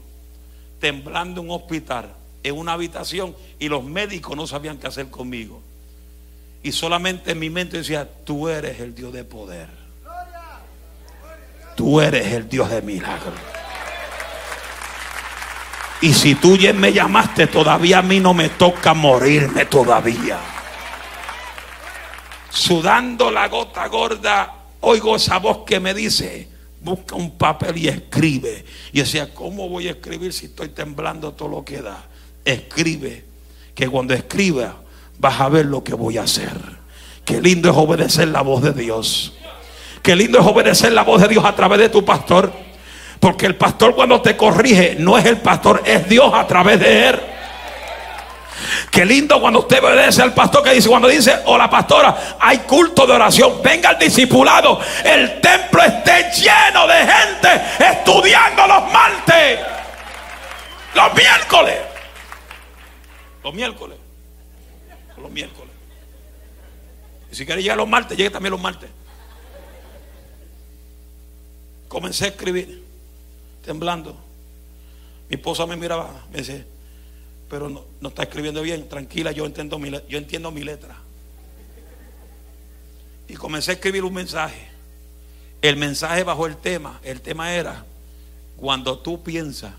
temblando en un hospital, en una habitación, y los médicos no sabían qué hacer conmigo. Y solamente en mi mente decía, tú eres el Dios de poder. Tú eres el Dios de milagros. Y si tú me llamaste, todavía a mí no me toca morirme todavía. Sudando la gota gorda, oigo esa voz que me dice, busca un papel y escribe. Y decía, ¿cómo voy a escribir si estoy temblando todo lo que da? Escribe, que cuando escriba vas a ver lo que voy a hacer. Qué lindo es obedecer la voz de Dios. Qué lindo es obedecer la voz de Dios a través de tu pastor. Porque el pastor cuando te corrige no es el pastor, es Dios a través de él. Qué lindo cuando usted obedece al pastor que dice, cuando dice, o la pastora, hay culto de oración, venga el discipulado, el templo esté lleno de gente estudiando los martes, los miércoles, los miércoles, los miércoles. Y si quiere llegar los martes, llegue también los martes. Comencé a escribir, temblando. Mi esposa me miraba, me dice, pero no, está escribiendo bien. Tranquila, yo entiendo, mi, yo entiendo mi letra. Y comencé a escribir un mensaje. El mensaje bajo el tema, el tema era, cuando tú piensas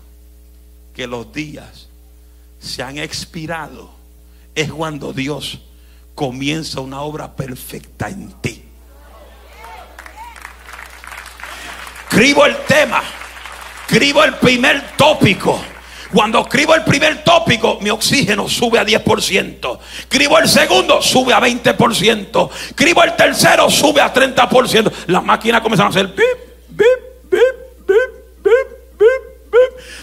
que los días se han expirado, es cuando Dios comienza una obra perfecta en ti. Escribo el tema, escribo el primer tópico cuando escribo el primer tópico, mi oxígeno sube a 10%. Escribo el segundo, sube a 20%. Escribo el tercero, sube a 30%. Las máquinas comienzan a hacer bip, bip, bip, bip.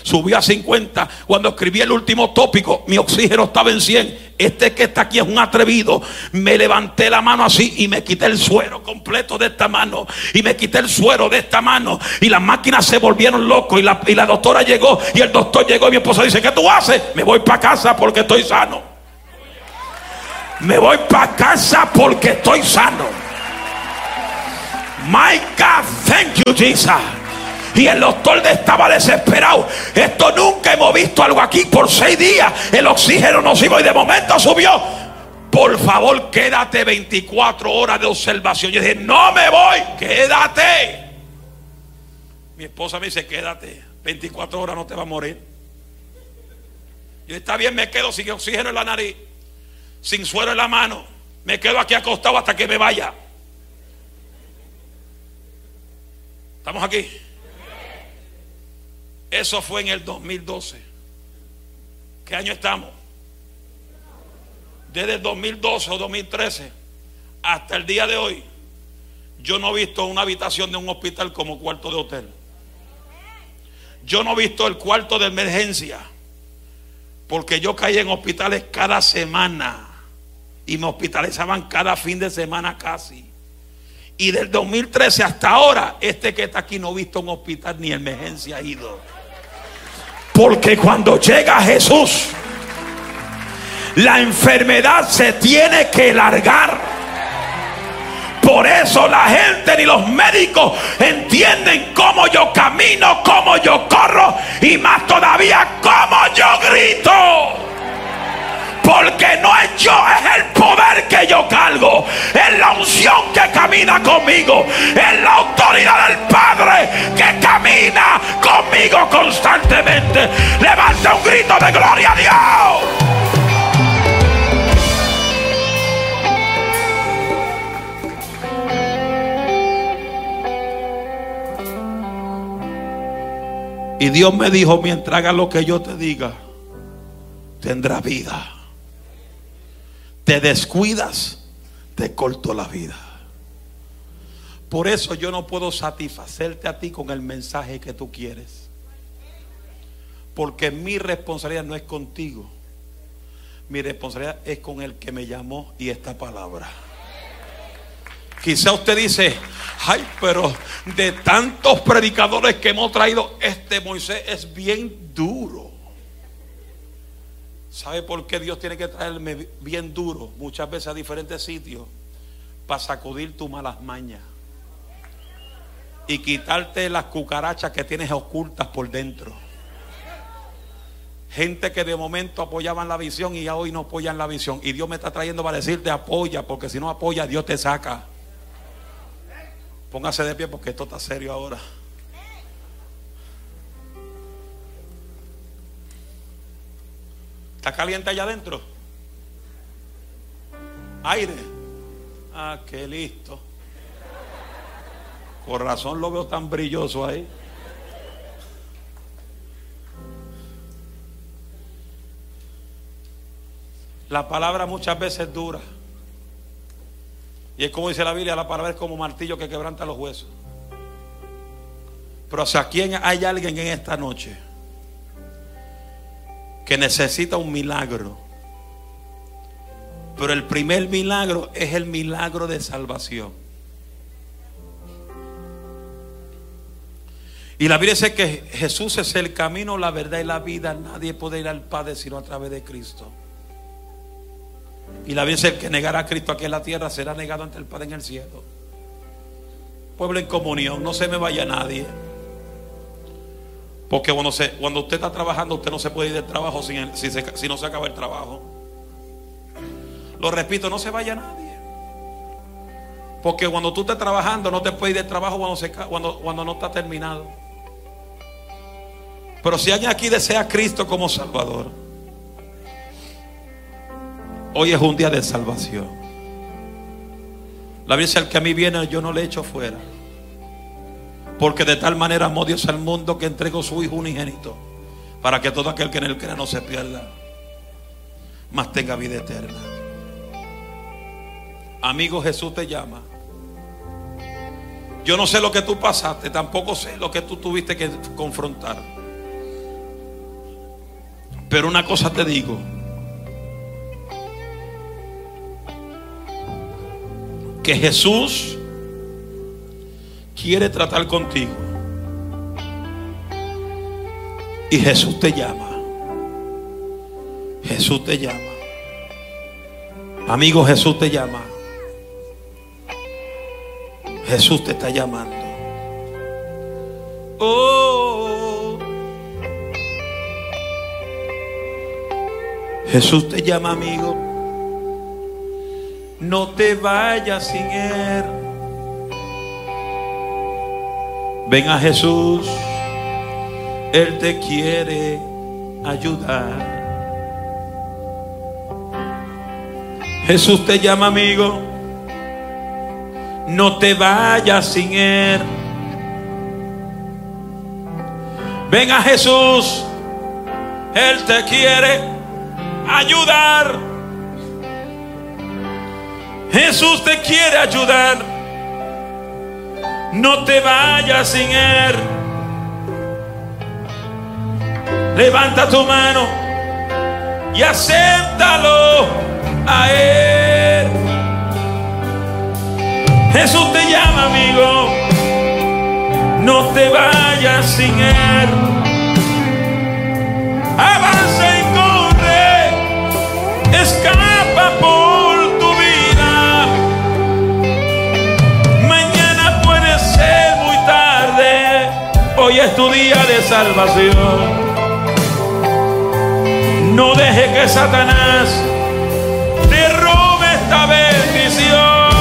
Subió a 50. Cuando escribí el último tópico, mi oxígeno estaba en 100. Este que está aquí es un atrevido. Me levanté la mano así y me quité el suero completo de esta mano. Y me quité el suero de esta mano. Y las máquinas se volvieron locos. Y la, y la doctora llegó. Y el doctor llegó. Y mi esposa dice: ¿Qué tú haces? Me voy para casa porque estoy sano. Me voy para casa porque estoy sano. My thank you, Jesus. Y el doctor estaba desesperado. Esto nunca hemos visto algo aquí por seis días. El oxígeno no subió y de momento subió. Por favor, quédate 24 horas de observación. Yo dije, no me voy, quédate. Mi esposa me dice, quédate. 24 horas no te va a morir. Yo está bien, me quedo sin oxígeno en la nariz, sin suero en la mano. Me quedo aquí acostado hasta que me vaya. ¿Estamos aquí? Eso fue en el 2012. ¿Qué año estamos? Desde el 2012 o 2013 hasta el día de hoy, yo no he visto una habitación de un hospital como cuarto de hotel. Yo no he visto el cuarto de emergencia. Porque yo caí en hospitales cada semana. Y me hospitalizaban cada fin de semana casi. Y del 2013 hasta ahora, este que está aquí no ha visto un hospital ni emergencia ido. Porque cuando llega Jesús, la enfermedad se tiene que largar. Por eso la gente ni los médicos entienden cómo yo camino, cómo yo corro y más todavía cómo yo grito. Porque no es yo, es el poder que yo cargo. Es la unción que camina conmigo. Es la autoridad del Padre que camina conmigo constantemente. Levanta un grito de gloria a Dios. Y Dios me dijo, mientras haga lo que yo te diga, tendrá vida te descuidas, te corto la vida. Por eso yo no puedo satisfacerte a ti con el mensaje que tú quieres. Porque mi responsabilidad no es contigo. Mi responsabilidad es con el que me llamó y esta palabra. Quizá usted dice, ay, pero de tantos predicadores que hemos traído, este Moisés es bien duro. ¿Sabe por qué Dios tiene que traerme bien duro muchas veces a diferentes sitios? Para sacudir tus malas mañas. Y quitarte las cucarachas que tienes ocultas por dentro. Gente que de momento apoyaban la visión y hoy no apoyan la visión. Y Dios me está trayendo para decirte apoya, porque si no apoya, Dios te saca. Póngase de pie porque esto está serio ahora. ¿Está caliente allá adentro? Aire. Ah, qué listo. Por razón lo veo tan brilloso ahí. La palabra muchas veces dura. Y es como dice la Biblia, la palabra es como martillo que quebranta los huesos. Pero hacia quién hay alguien en esta noche que necesita un milagro. Pero el primer milagro es el milagro de salvación. Y la Biblia dice que Jesús es el camino, la verdad y la vida. Nadie puede ir al Padre sino a través de Cristo. Y la Biblia dice que negará a Cristo aquí en la tierra será negado ante el Padre en el cielo. Pueblo en comunión, no se me vaya nadie. Porque cuando, se, cuando usted está trabajando, usted no se puede ir del trabajo si, si no se acaba el trabajo. Lo repito, no se vaya nadie. Porque cuando tú estás trabajando, no te puedes ir del trabajo cuando, se, cuando, cuando no está terminado. Pero si alguien aquí desea a Cristo como Salvador, hoy es un día de salvación. La Biblia dice: El que a mí viene, yo no le echo fuera. Porque de tal manera amó Dios al mundo que entregó su Hijo unigénito para que todo aquel que en él crea no se pierda, mas tenga vida eterna. Amigo, Jesús te llama. Yo no sé lo que tú pasaste, tampoco sé lo que tú tuviste que confrontar. Pero una cosa te digo. Que Jesús quiere tratar contigo. Y Jesús te llama. Jesús te llama. Amigo, Jesús te llama. Jesús te está llamando. Oh. Jesús te llama, amigo. No te vayas sin Él. Ven a Jesús, Él te quiere ayudar. Jesús te llama amigo, no te vayas sin Él. Ven a Jesús, Él te quiere ayudar. Jesús te quiere ayudar. No te vayas sin Él. Levanta tu mano y acéptalo a Él. Jesús te llama, amigo. No te vayas sin Él. Avanza y corre. Escapa por Es tu día de salvación. No deje que Satanás te robe esta bendición.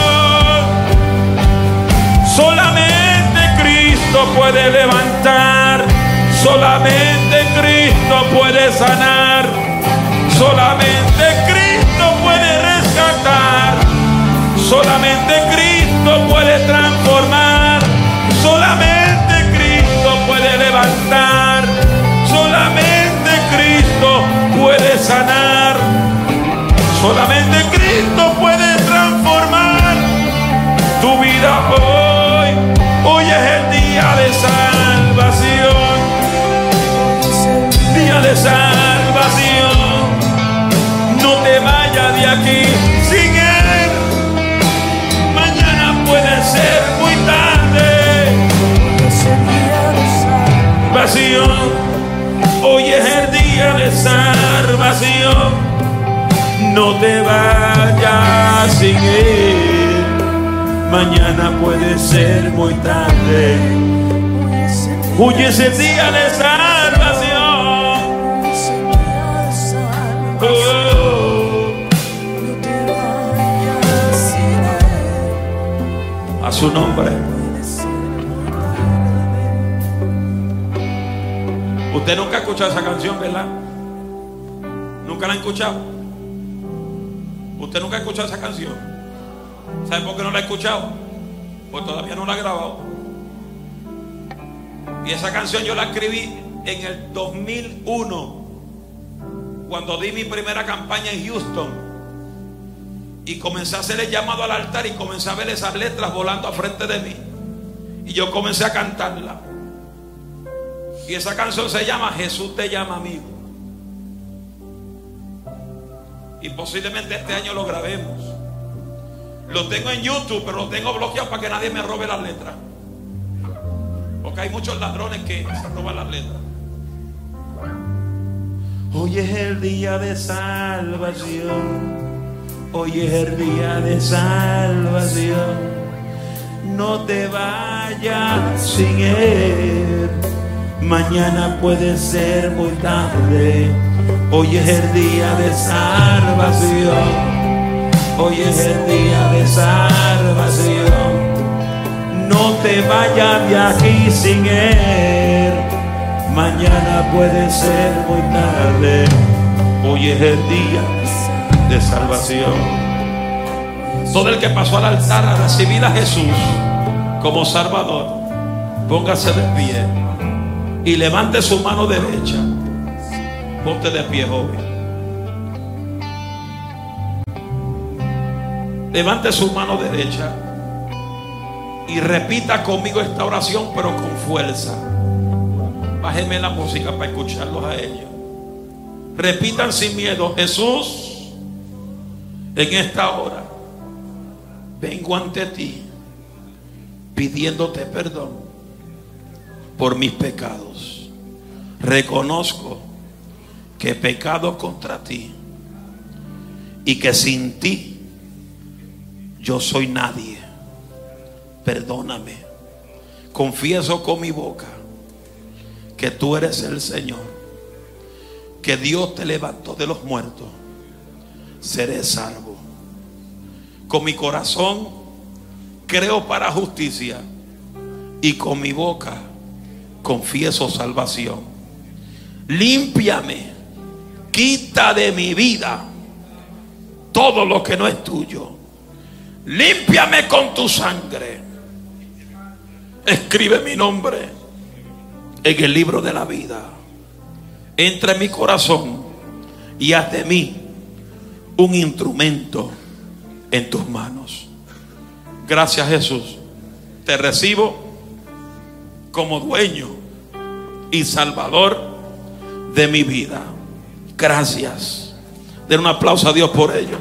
Solamente Cristo puede levantar. Solamente Cristo puede sanar. Solamente Cristo puede rescatar. Solamente Cristo puede transformar. Salvación. No te vayas sin Él. Mañana puede ser muy tarde. Hoy es el día de salvación. Oh. A su nombre. Usted nunca ha escuchado esa canción, ¿verdad? Ha escuchado. Usted nunca ha escuchado esa canción. ¿Sabe por qué no la ha escuchado? Pues todavía no la ha grabado. Y esa canción yo la escribí en el 2001, cuando di mi primera campaña en Houston. Y comencé a hacer el llamado al altar y comencé a ver esas letras volando a frente de mí. Y yo comencé a cantarla. Y esa canción se llama Jesús te llama amigo. Y posiblemente este año lo grabemos. Lo tengo en YouTube, pero lo tengo bloqueado para que nadie me robe las letras. Porque hay muchos ladrones que se roban las letras. Hoy es el día de salvación. Hoy es el día de salvación. No te vayas sin él. Mañana puede ser muy tarde. Hoy es el día de salvación. Hoy es el día de salvación. No te vayas de aquí sin él. Mañana puede ser muy tarde. Hoy es el día de salvación. Todo el que pasó al altar a recibir a Jesús como Salvador, póngase de pie y levante su mano derecha. Ponte de pie, joven. Levante su mano derecha y repita conmigo esta oración, pero con fuerza. Bájeme la música para escucharlos a ellos. Repitan sin miedo, Jesús, en esta hora vengo ante ti pidiéndote perdón por mis pecados. Reconozco que he pecado contra ti y que sin ti yo soy nadie. Perdóname. Confieso con mi boca que tú eres el Señor, que Dios te levantó de los muertos. Seré salvo. Con mi corazón creo para justicia y con mi boca confieso salvación. Límpiame, quita de mi vida todo lo que no es tuyo. Límpiame con tu sangre. Escribe mi nombre en el libro de la vida. Entra en mi corazón y haz de mí un instrumento en tus manos. Gracias Jesús. Te recibo como dueño y salvador de mi vida. Gracias. Den un aplauso a Dios por ello.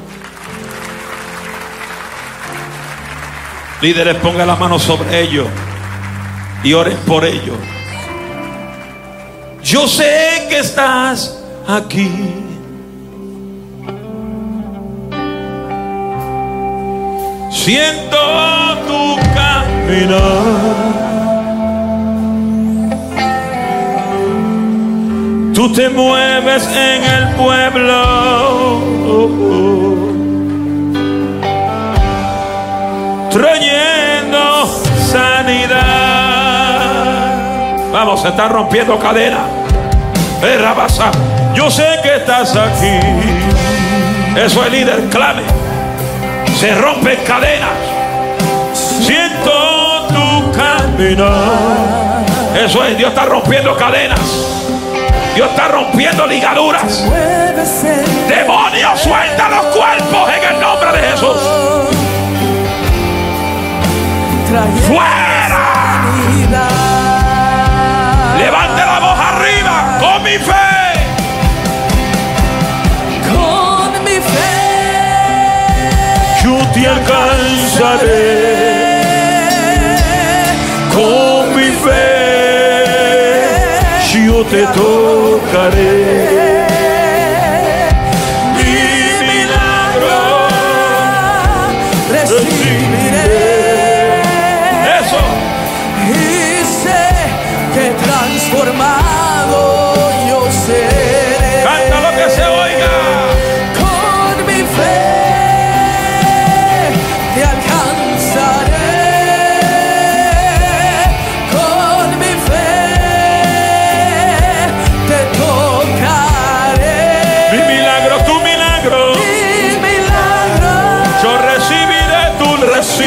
Líderes, pongan la mano sobre ellos y oren por ellos. Yo sé que estás aquí. Siento tu caminar. Tú te mueves en el pueblo. trayendo sanidad. Vamos, se está rompiendo cadena. Yo sé que estás aquí. Eso es líder, clave. Se rompen cadenas. Siento tu caminar. Eso es, Dios está rompiendo cadenas. Dios está rompiendo ligaduras. Demonios, suelta los cuerpos en el nombre de Jesús. ¡Fuera! Levante la voz arriba con mi fe. Con mi fe. Yo te alcanzaré. Con te tocaré.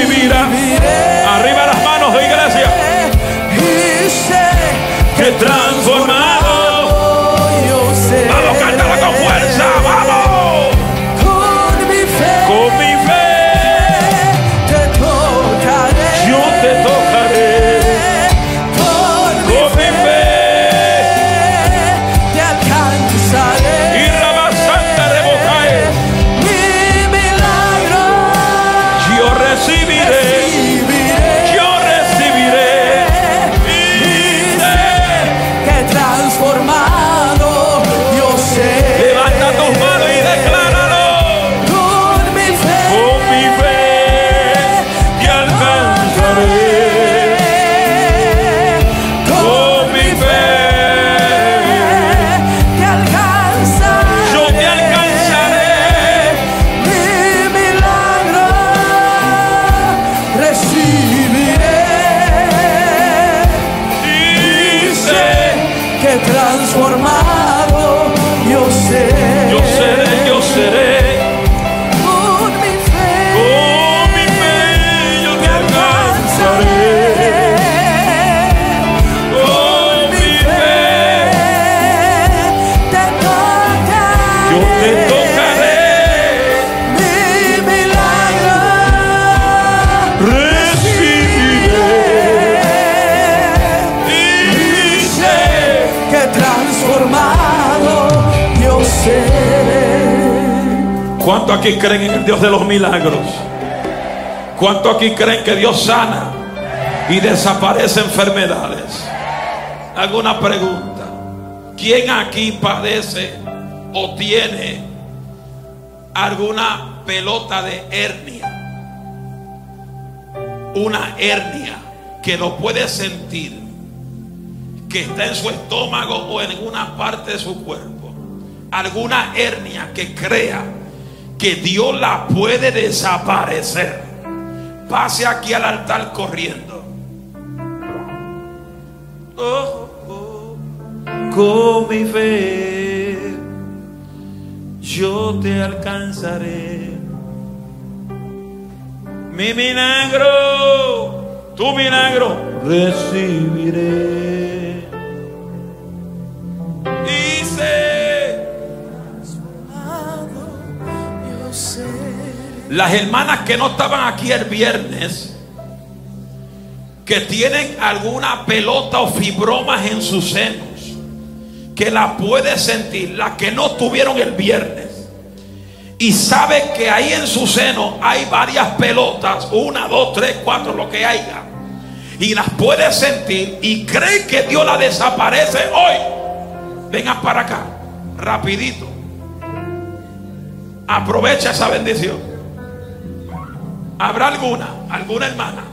vira. ¿Cuánto aquí creen en el Dios de los milagros? ¿Cuánto aquí creen que Dios sana y desaparece enfermedades? Hago una pregunta. ¿Quién aquí padece o tiene alguna pelota de hernia? Una hernia que lo puede sentir, que está en su estómago o en alguna parte de su cuerpo. Alguna hernia que crea que Dios la puede desaparecer. Pase aquí al altar corriendo. Oh, oh, con mi fe yo te alcanzaré. Mi milagro, tu milagro recibiré. Las hermanas que no estaban aquí el viernes, que tienen alguna pelota o fibromas en sus senos, que la puede sentir, las que no tuvieron el viernes, y sabe que ahí en su seno hay varias pelotas, una, dos, tres, cuatro, lo que haya, y las puede sentir y cree que Dios la desaparece hoy. Vengan para acá, rapidito. Aprovecha esa bendición. ¿Habrá alguna, alguna hermana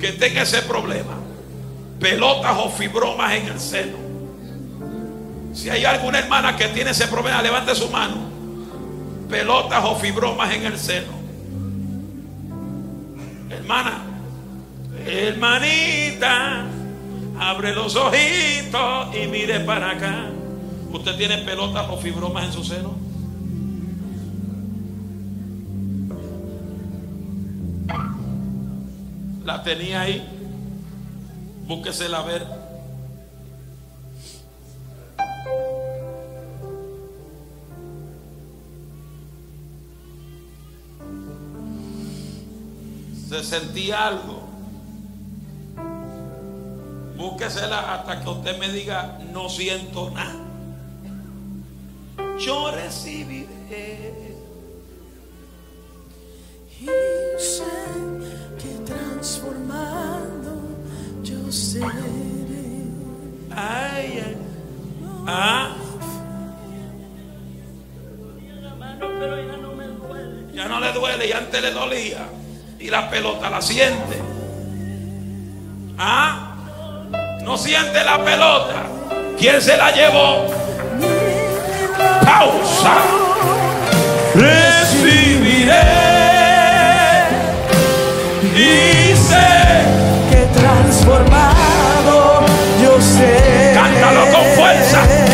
que tenga ese problema? Pelotas o fibromas en el seno. Si hay alguna hermana que tiene ese problema, levante su mano. Pelotas o fibromas en el seno. Hermana, hermanita, abre los ojitos y mire para acá. ¿Usted tiene pelotas o fibromas en su seno? La tenía ahí. Búsquesela a ver. Se sentía algo. Búsquesela hasta que usted me diga, no siento nada. Yo recibiré. Transformado yo seré. Ay, ay. Ah. Ya no le duele y antes le dolía. Y la pelota la siente. Ah. No siente la pelota. ¿Quién se la llevó? Pausa. vergüenza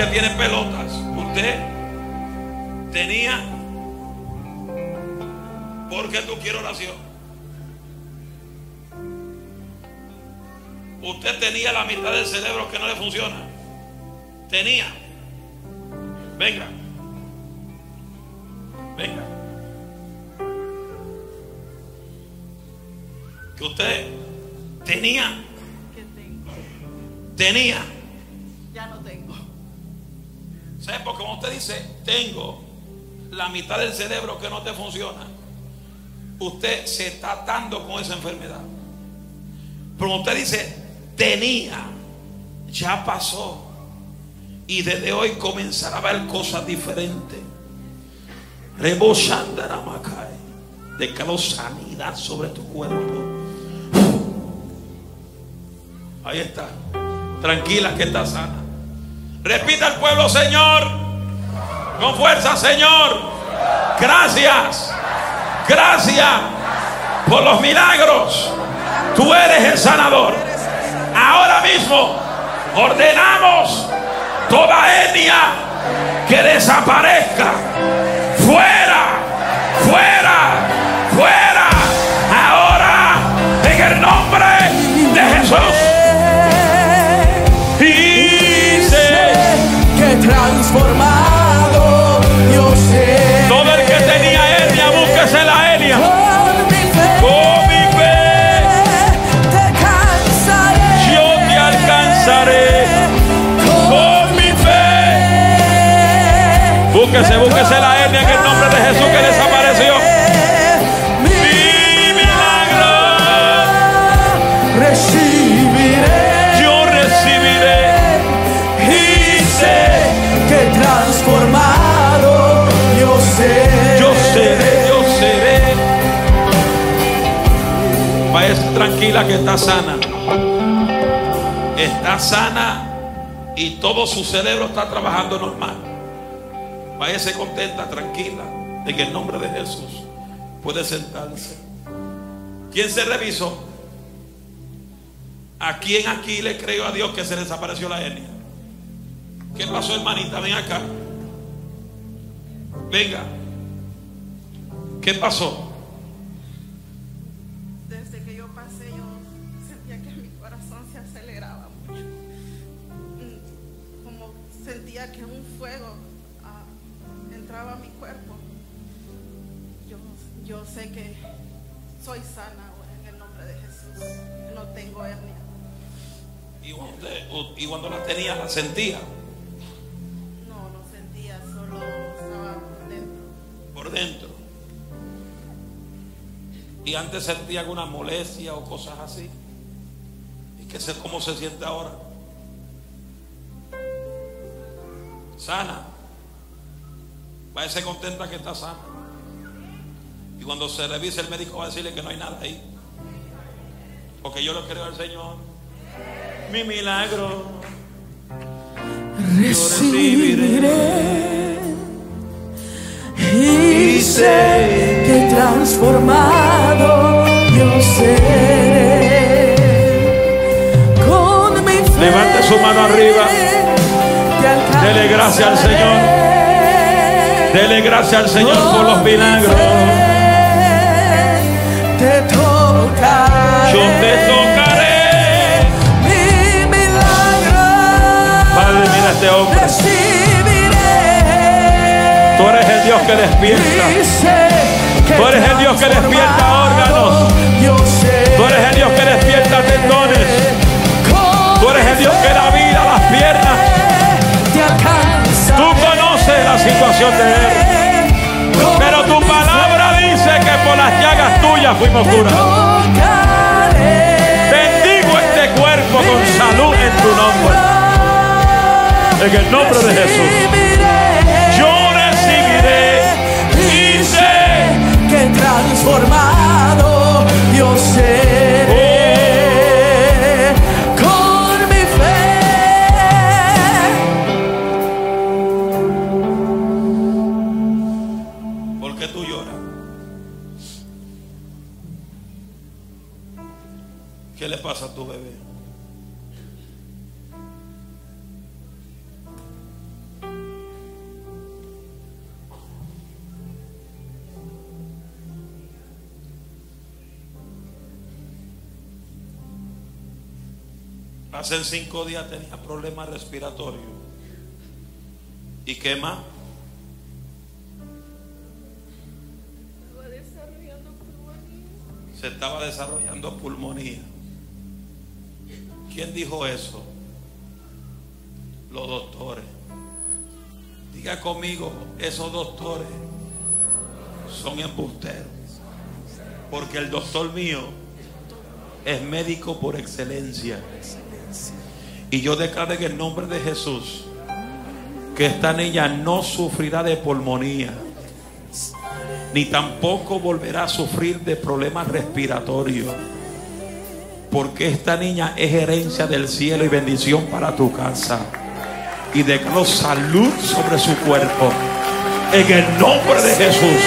que tiene pelotas. Usted tenía. ¿Por qué tú quieres oración? Usted tenía la mitad del cerebro que no le funciona. Tenía. Venga. Venga. Que usted tenía. Tenía. Porque como usted dice, tengo la mitad del cerebro que no te funciona, usted se está atando con esa enfermedad. Pero usted dice, tenía, ya pasó. Y desde hoy comenzará a ver cosas diferentes. Rebosando la Macay. Declaro sanidad sobre tu cuerpo. Ahí está. Tranquila que está sana. Repita al pueblo, Señor. Con fuerza, Señor. Gracias. Gracias por los milagros. Tú eres el sanador. Ahora mismo ordenamos toda etnia que desaparezca. Fuera, fuera. Transformado tranquila que está sana. Está sana y todo su cerebro está trabajando normal. Váyase contenta, tranquila, en el nombre de Jesús. Puede sentarse. ¿Quién se revisó? ¿A quién aquí le creyó a Dios que se desapareció la etnia? ¿Qué pasó, hermanita? Ven acá. Venga. ¿Qué pasó? Yo sé que soy sana ahora en el nombre de Jesús. No tengo hernia. Y cuando, y cuando la tenía, la sentía No, no sentía, solo estaba por dentro. por dentro. Y antes sentía alguna molestia o cosas así. ¿Y qué sé cómo se siente ahora? Sana. Váyase contenta que está sana. Y cuando se revise el médico va a decirle que no hay nada ahí. Porque yo lo creo al Señor. Mi milagro. recibiré y sé que transformado yo seré con mi fe Levante su mano arriba. Dele gracias al Señor. Dele gracias al Señor por los milagros. Yo te tocaré. mi milagro Padre, mira este hombre. recibiré Tú eres el Dios que despierta. Tú eres el Dios que despierta órganos. Tú eres el Dios que despierta tendones. Tú eres el Dios que da vida a las piernas. Tú conoces la situación de él. Pero tu palabra dice que por las llagas tuyas fuimos curados. En tu nombre. En el nombre de Jesús. Yo recibiré y sé que transformado yo seré Hace cinco días tenía problemas respiratorios. ¿Y qué más? se estaba desarrollando pulmonía. ¿Quién dijo eso? Los doctores. Diga conmigo, esos doctores son embusteros. Porque el doctor mío es médico por excelencia. Y yo declaro en el nombre de Jesús que esta niña no sufrirá de pulmonía ni tampoco volverá a sufrir de problemas respiratorios. Porque esta niña es herencia del cielo y bendición para tu casa. Y declaro salud sobre su cuerpo. En el nombre de Jesús.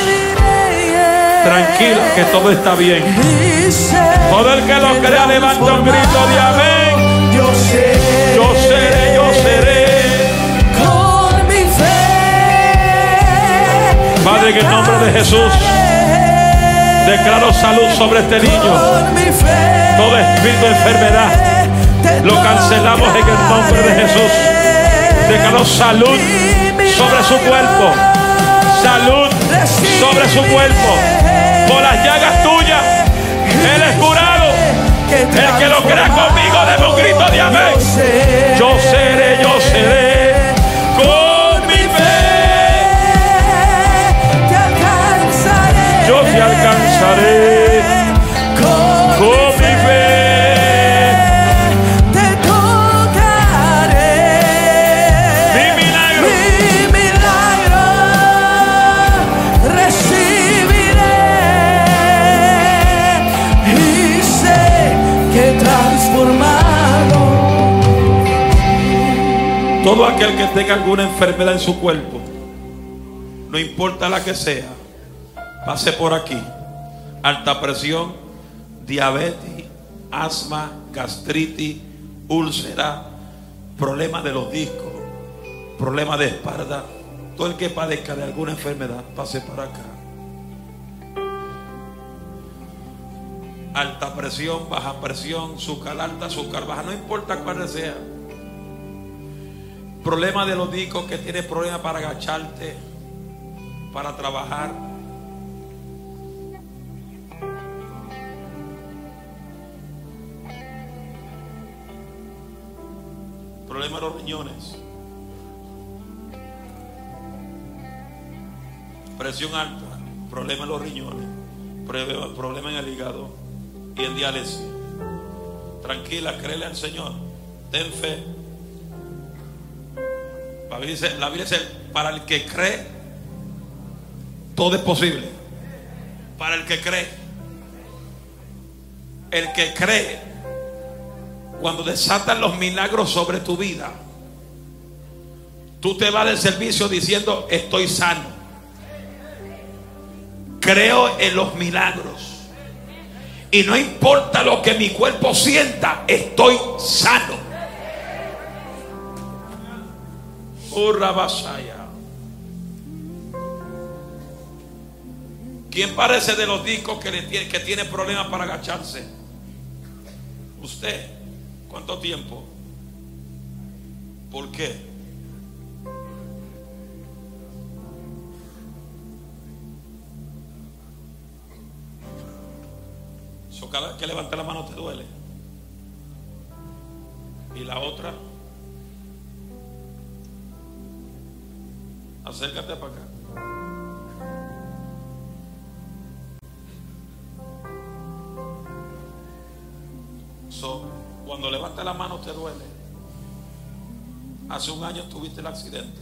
Tranquila que todo está bien. Todo el que lo crea levanta un grito de amén. Yo seré Yo seré, yo seré. con mi fe. Padre, en el nombre de Jesús. Declaro salud sobre este niño. Todo espíritu de enfermedad lo cancelamos en el nombre de Jesús. Declaró salud sobre su cuerpo. Salud sobre su cuerpo. Por las llagas tuyas, Él es curado. El que lo crea conmigo, deme un grito de amén. Yo seré, yo seré. Con mi fe, Te alcanzaré. yo te alcanzaré. Todo aquel que tenga alguna enfermedad en su cuerpo, no importa la que sea, pase por aquí. Alta presión, diabetes, asma, gastritis, úlcera, problemas de los discos, problemas de espalda. Todo el que padezca de alguna enfermedad, pase por acá. Alta presión, baja presión, azúcar alta, azúcar baja, no importa cuál sea problema de los discos que tienes problemas para agacharte, para trabajar. Problema de los riñones. Presión alta, problema en los riñones, problema, en el hígado y en diálisis. Tranquila, créele al Señor. Ten fe. La Biblia dice, la Biblia dice, para el que cree, todo es posible. Para el que cree. El que cree, cuando desatan los milagros sobre tu vida, tú te vas del servicio diciendo, estoy sano. Creo en los milagros. Y no importa lo que mi cuerpo sienta, estoy sano. Urrabasaya. ¿Quién parece de los discos que, le tiene, que tiene problemas para agacharse? ¿Usted? ¿Cuánto tiempo? ¿Por qué? So, cada vez que levanta la mano te duele. Y la otra. Acércate para acá. So, cuando levanta la mano te duele. Hace un año tuviste el accidente.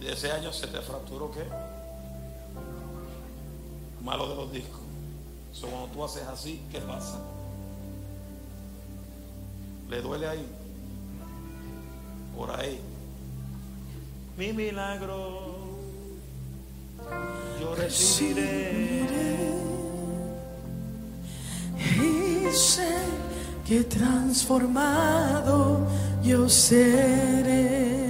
Y de ese año se te fracturó qué? Malo de los discos. So, cuando tú haces así, ¿qué pasa? ¿Le duele ahí? Por ahí. Mi milagro. Yo recibiré. Y sé que transformado yo seré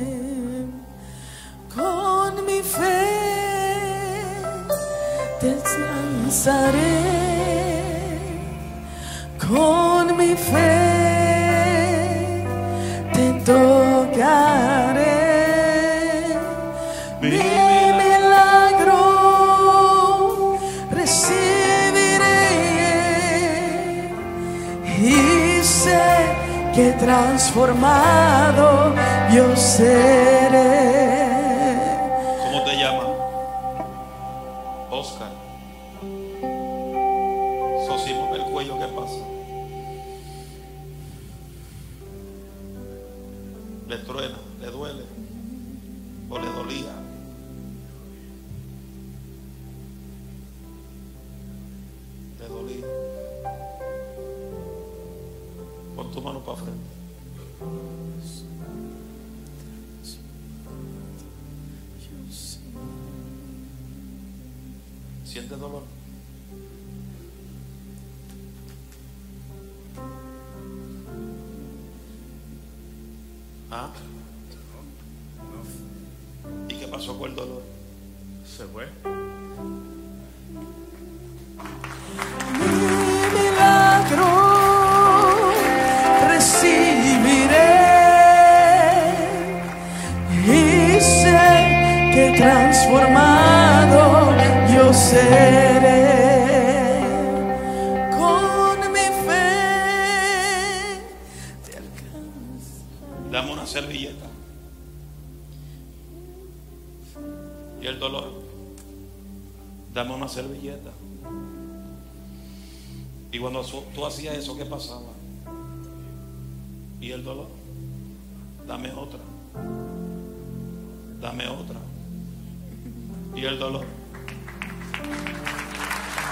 con mi fe descansaré con mi fe te tocaré transformado yo seré.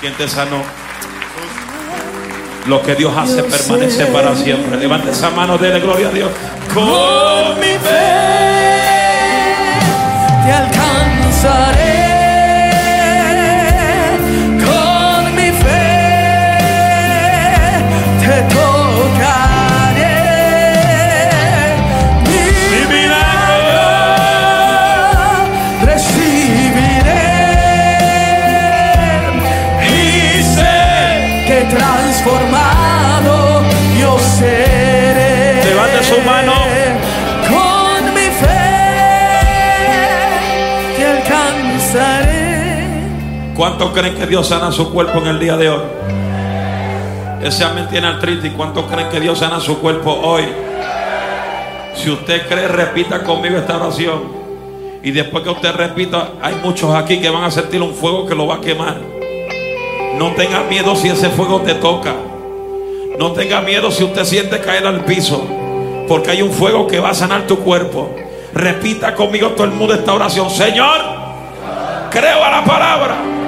¿Quién te sanó? Lo que Dios hace permanece para siempre. Levante esa mano, dele gloria a Dios. con mi fe te alcanzaré. ¿Cuántos creen que Dios sana su cuerpo en el día de hoy? Ese amén tiene artritis. ¿Cuántos creen que Dios sana su cuerpo hoy? Si usted cree, repita conmigo esta oración. Y después que usted repita, hay muchos aquí que van a sentir un fuego que lo va a quemar. No tenga miedo si ese fuego te toca. No tenga miedo si usted siente caer al piso. Porque hay un fuego que va a sanar tu cuerpo. Repita conmigo todo el mundo esta oración. Señor, creo a la palabra.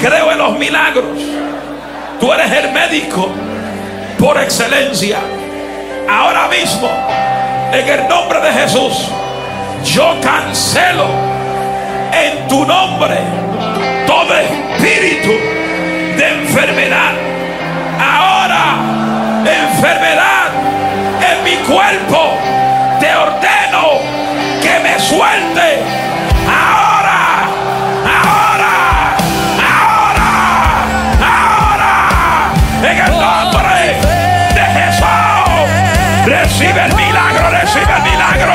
Creo en los milagros. Tú eres el médico por excelencia. Ahora mismo, en el nombre de Jesús, yo cancelo en tu nombre todo espíritu de enfermedad. Ahora, enfermedad en mi cuerpo, te ordeno que me suelte. Recibe el milagro, recibe el milagro,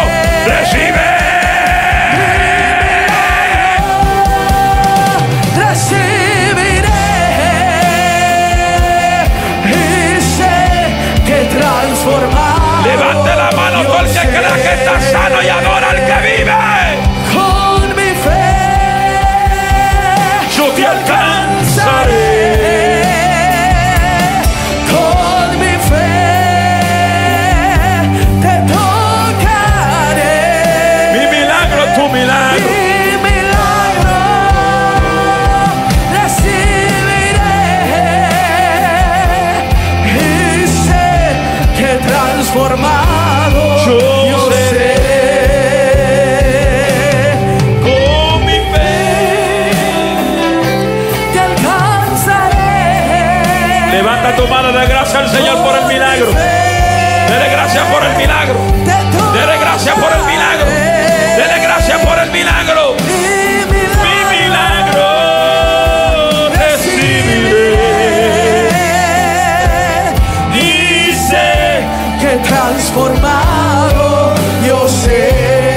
recibe. recibiré y sé que transformado Levante la mano todo el que yo crea que está sano y milagro. Dele gracias por el milagro. Dele gracias por el milagro. Mi milagro recibiré. Sé que transformado yo seré.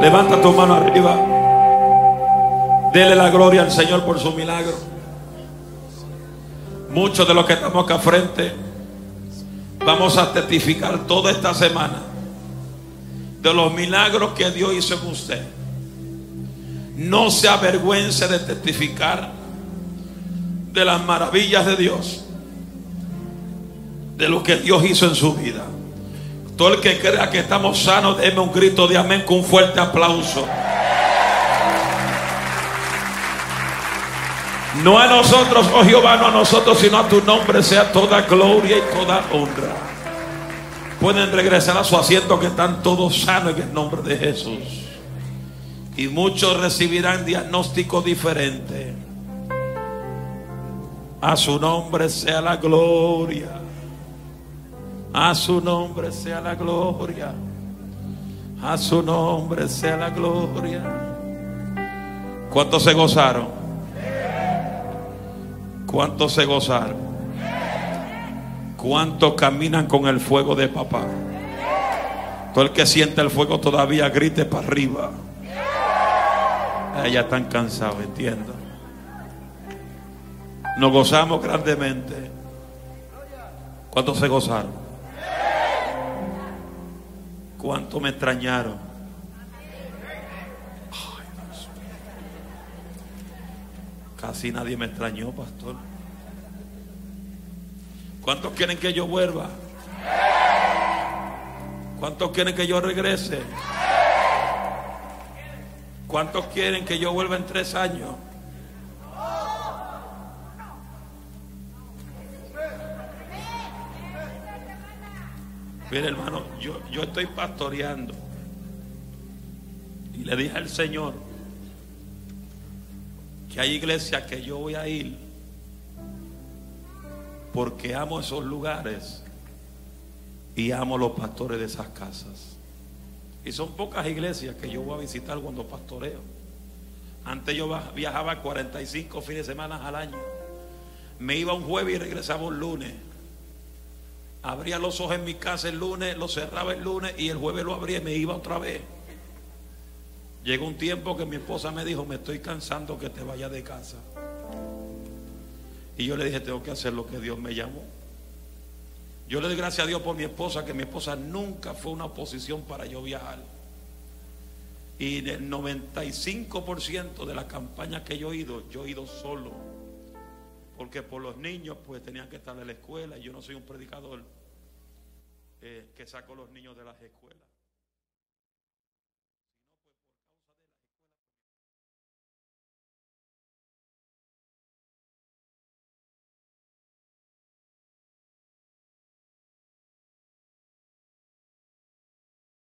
Levanta tu mano arriba. Dele la gloria al Señor por su milagro. Muchos de los que estamos acá frente vamos a testificar toda esta semana de los milagros que Dios hizo en usted. No se avergüence de testificar de las maravillas de Dios, de lo que Dios hizo en su vida. Todo el que crea que estamos sanos, déme un grito de amén con un fuerte aplauso. No a nosotros, oh Jehová, no a nosotros, sino a tu nombre sea toda gloria y toda honra. Pueden regresar a su asiento que están todos sanos en el nombre de Jesús. Y muchos recibirán diagnóstico diferente. A su nombre sea la gloria. A su nombre sea la gloria. A su nombre sea la gloria. ¿Cuántos se gozaron? ¿Cuántos se gozaron? ¿Cuántos caminan con el fuego de papá? Todo el que siente el fuego todavía grite para arriba. Ya están cansados, entiendo. Nos gozamos grandemente. ¿Cuántos se gozaron? ¿Cuántos me extrañaron? Ay, Dios mío. Casi nadie me extrañó, pastor. ¿Cuántos quieren que yo vuelva? ¿Cuántos quieren que yo regrese? ¿Cuántos quieren que yo vuelva en tres años? Mire, hermano, yo, yo estoy pastoreando. Y le dije al Señor que hay iglesias que yo voy a ir porque amo esos lugares y amo los pastores de esas casas. Y son pocas iglesias que yo voy a visitar cuando pastoreo. Antes yo viajaba 45 fines de semana al año. Me iba un jueves y regresaba un lunes. Abría los ojos en mi casa el lunes, lo cerraba el lunes y el jueves lo abría y me iba otra vez. Llegó un tiempo que mi esposa me dijo, me estoy cansando que te vayas de casa. Y yo le dije, tengo que hacer lo que Dios me llamó. Yo le doy gracias a Dios por mi esposa, que mi esposa nunca fue una oposición para yo viajar. Y del 95% de las campañas que yo he ido, yo he ido solo. Porque por los niños, pues tenían que estar en la escuela. Y yo no soy un predicador eh, que saco a los niños de las escuelas.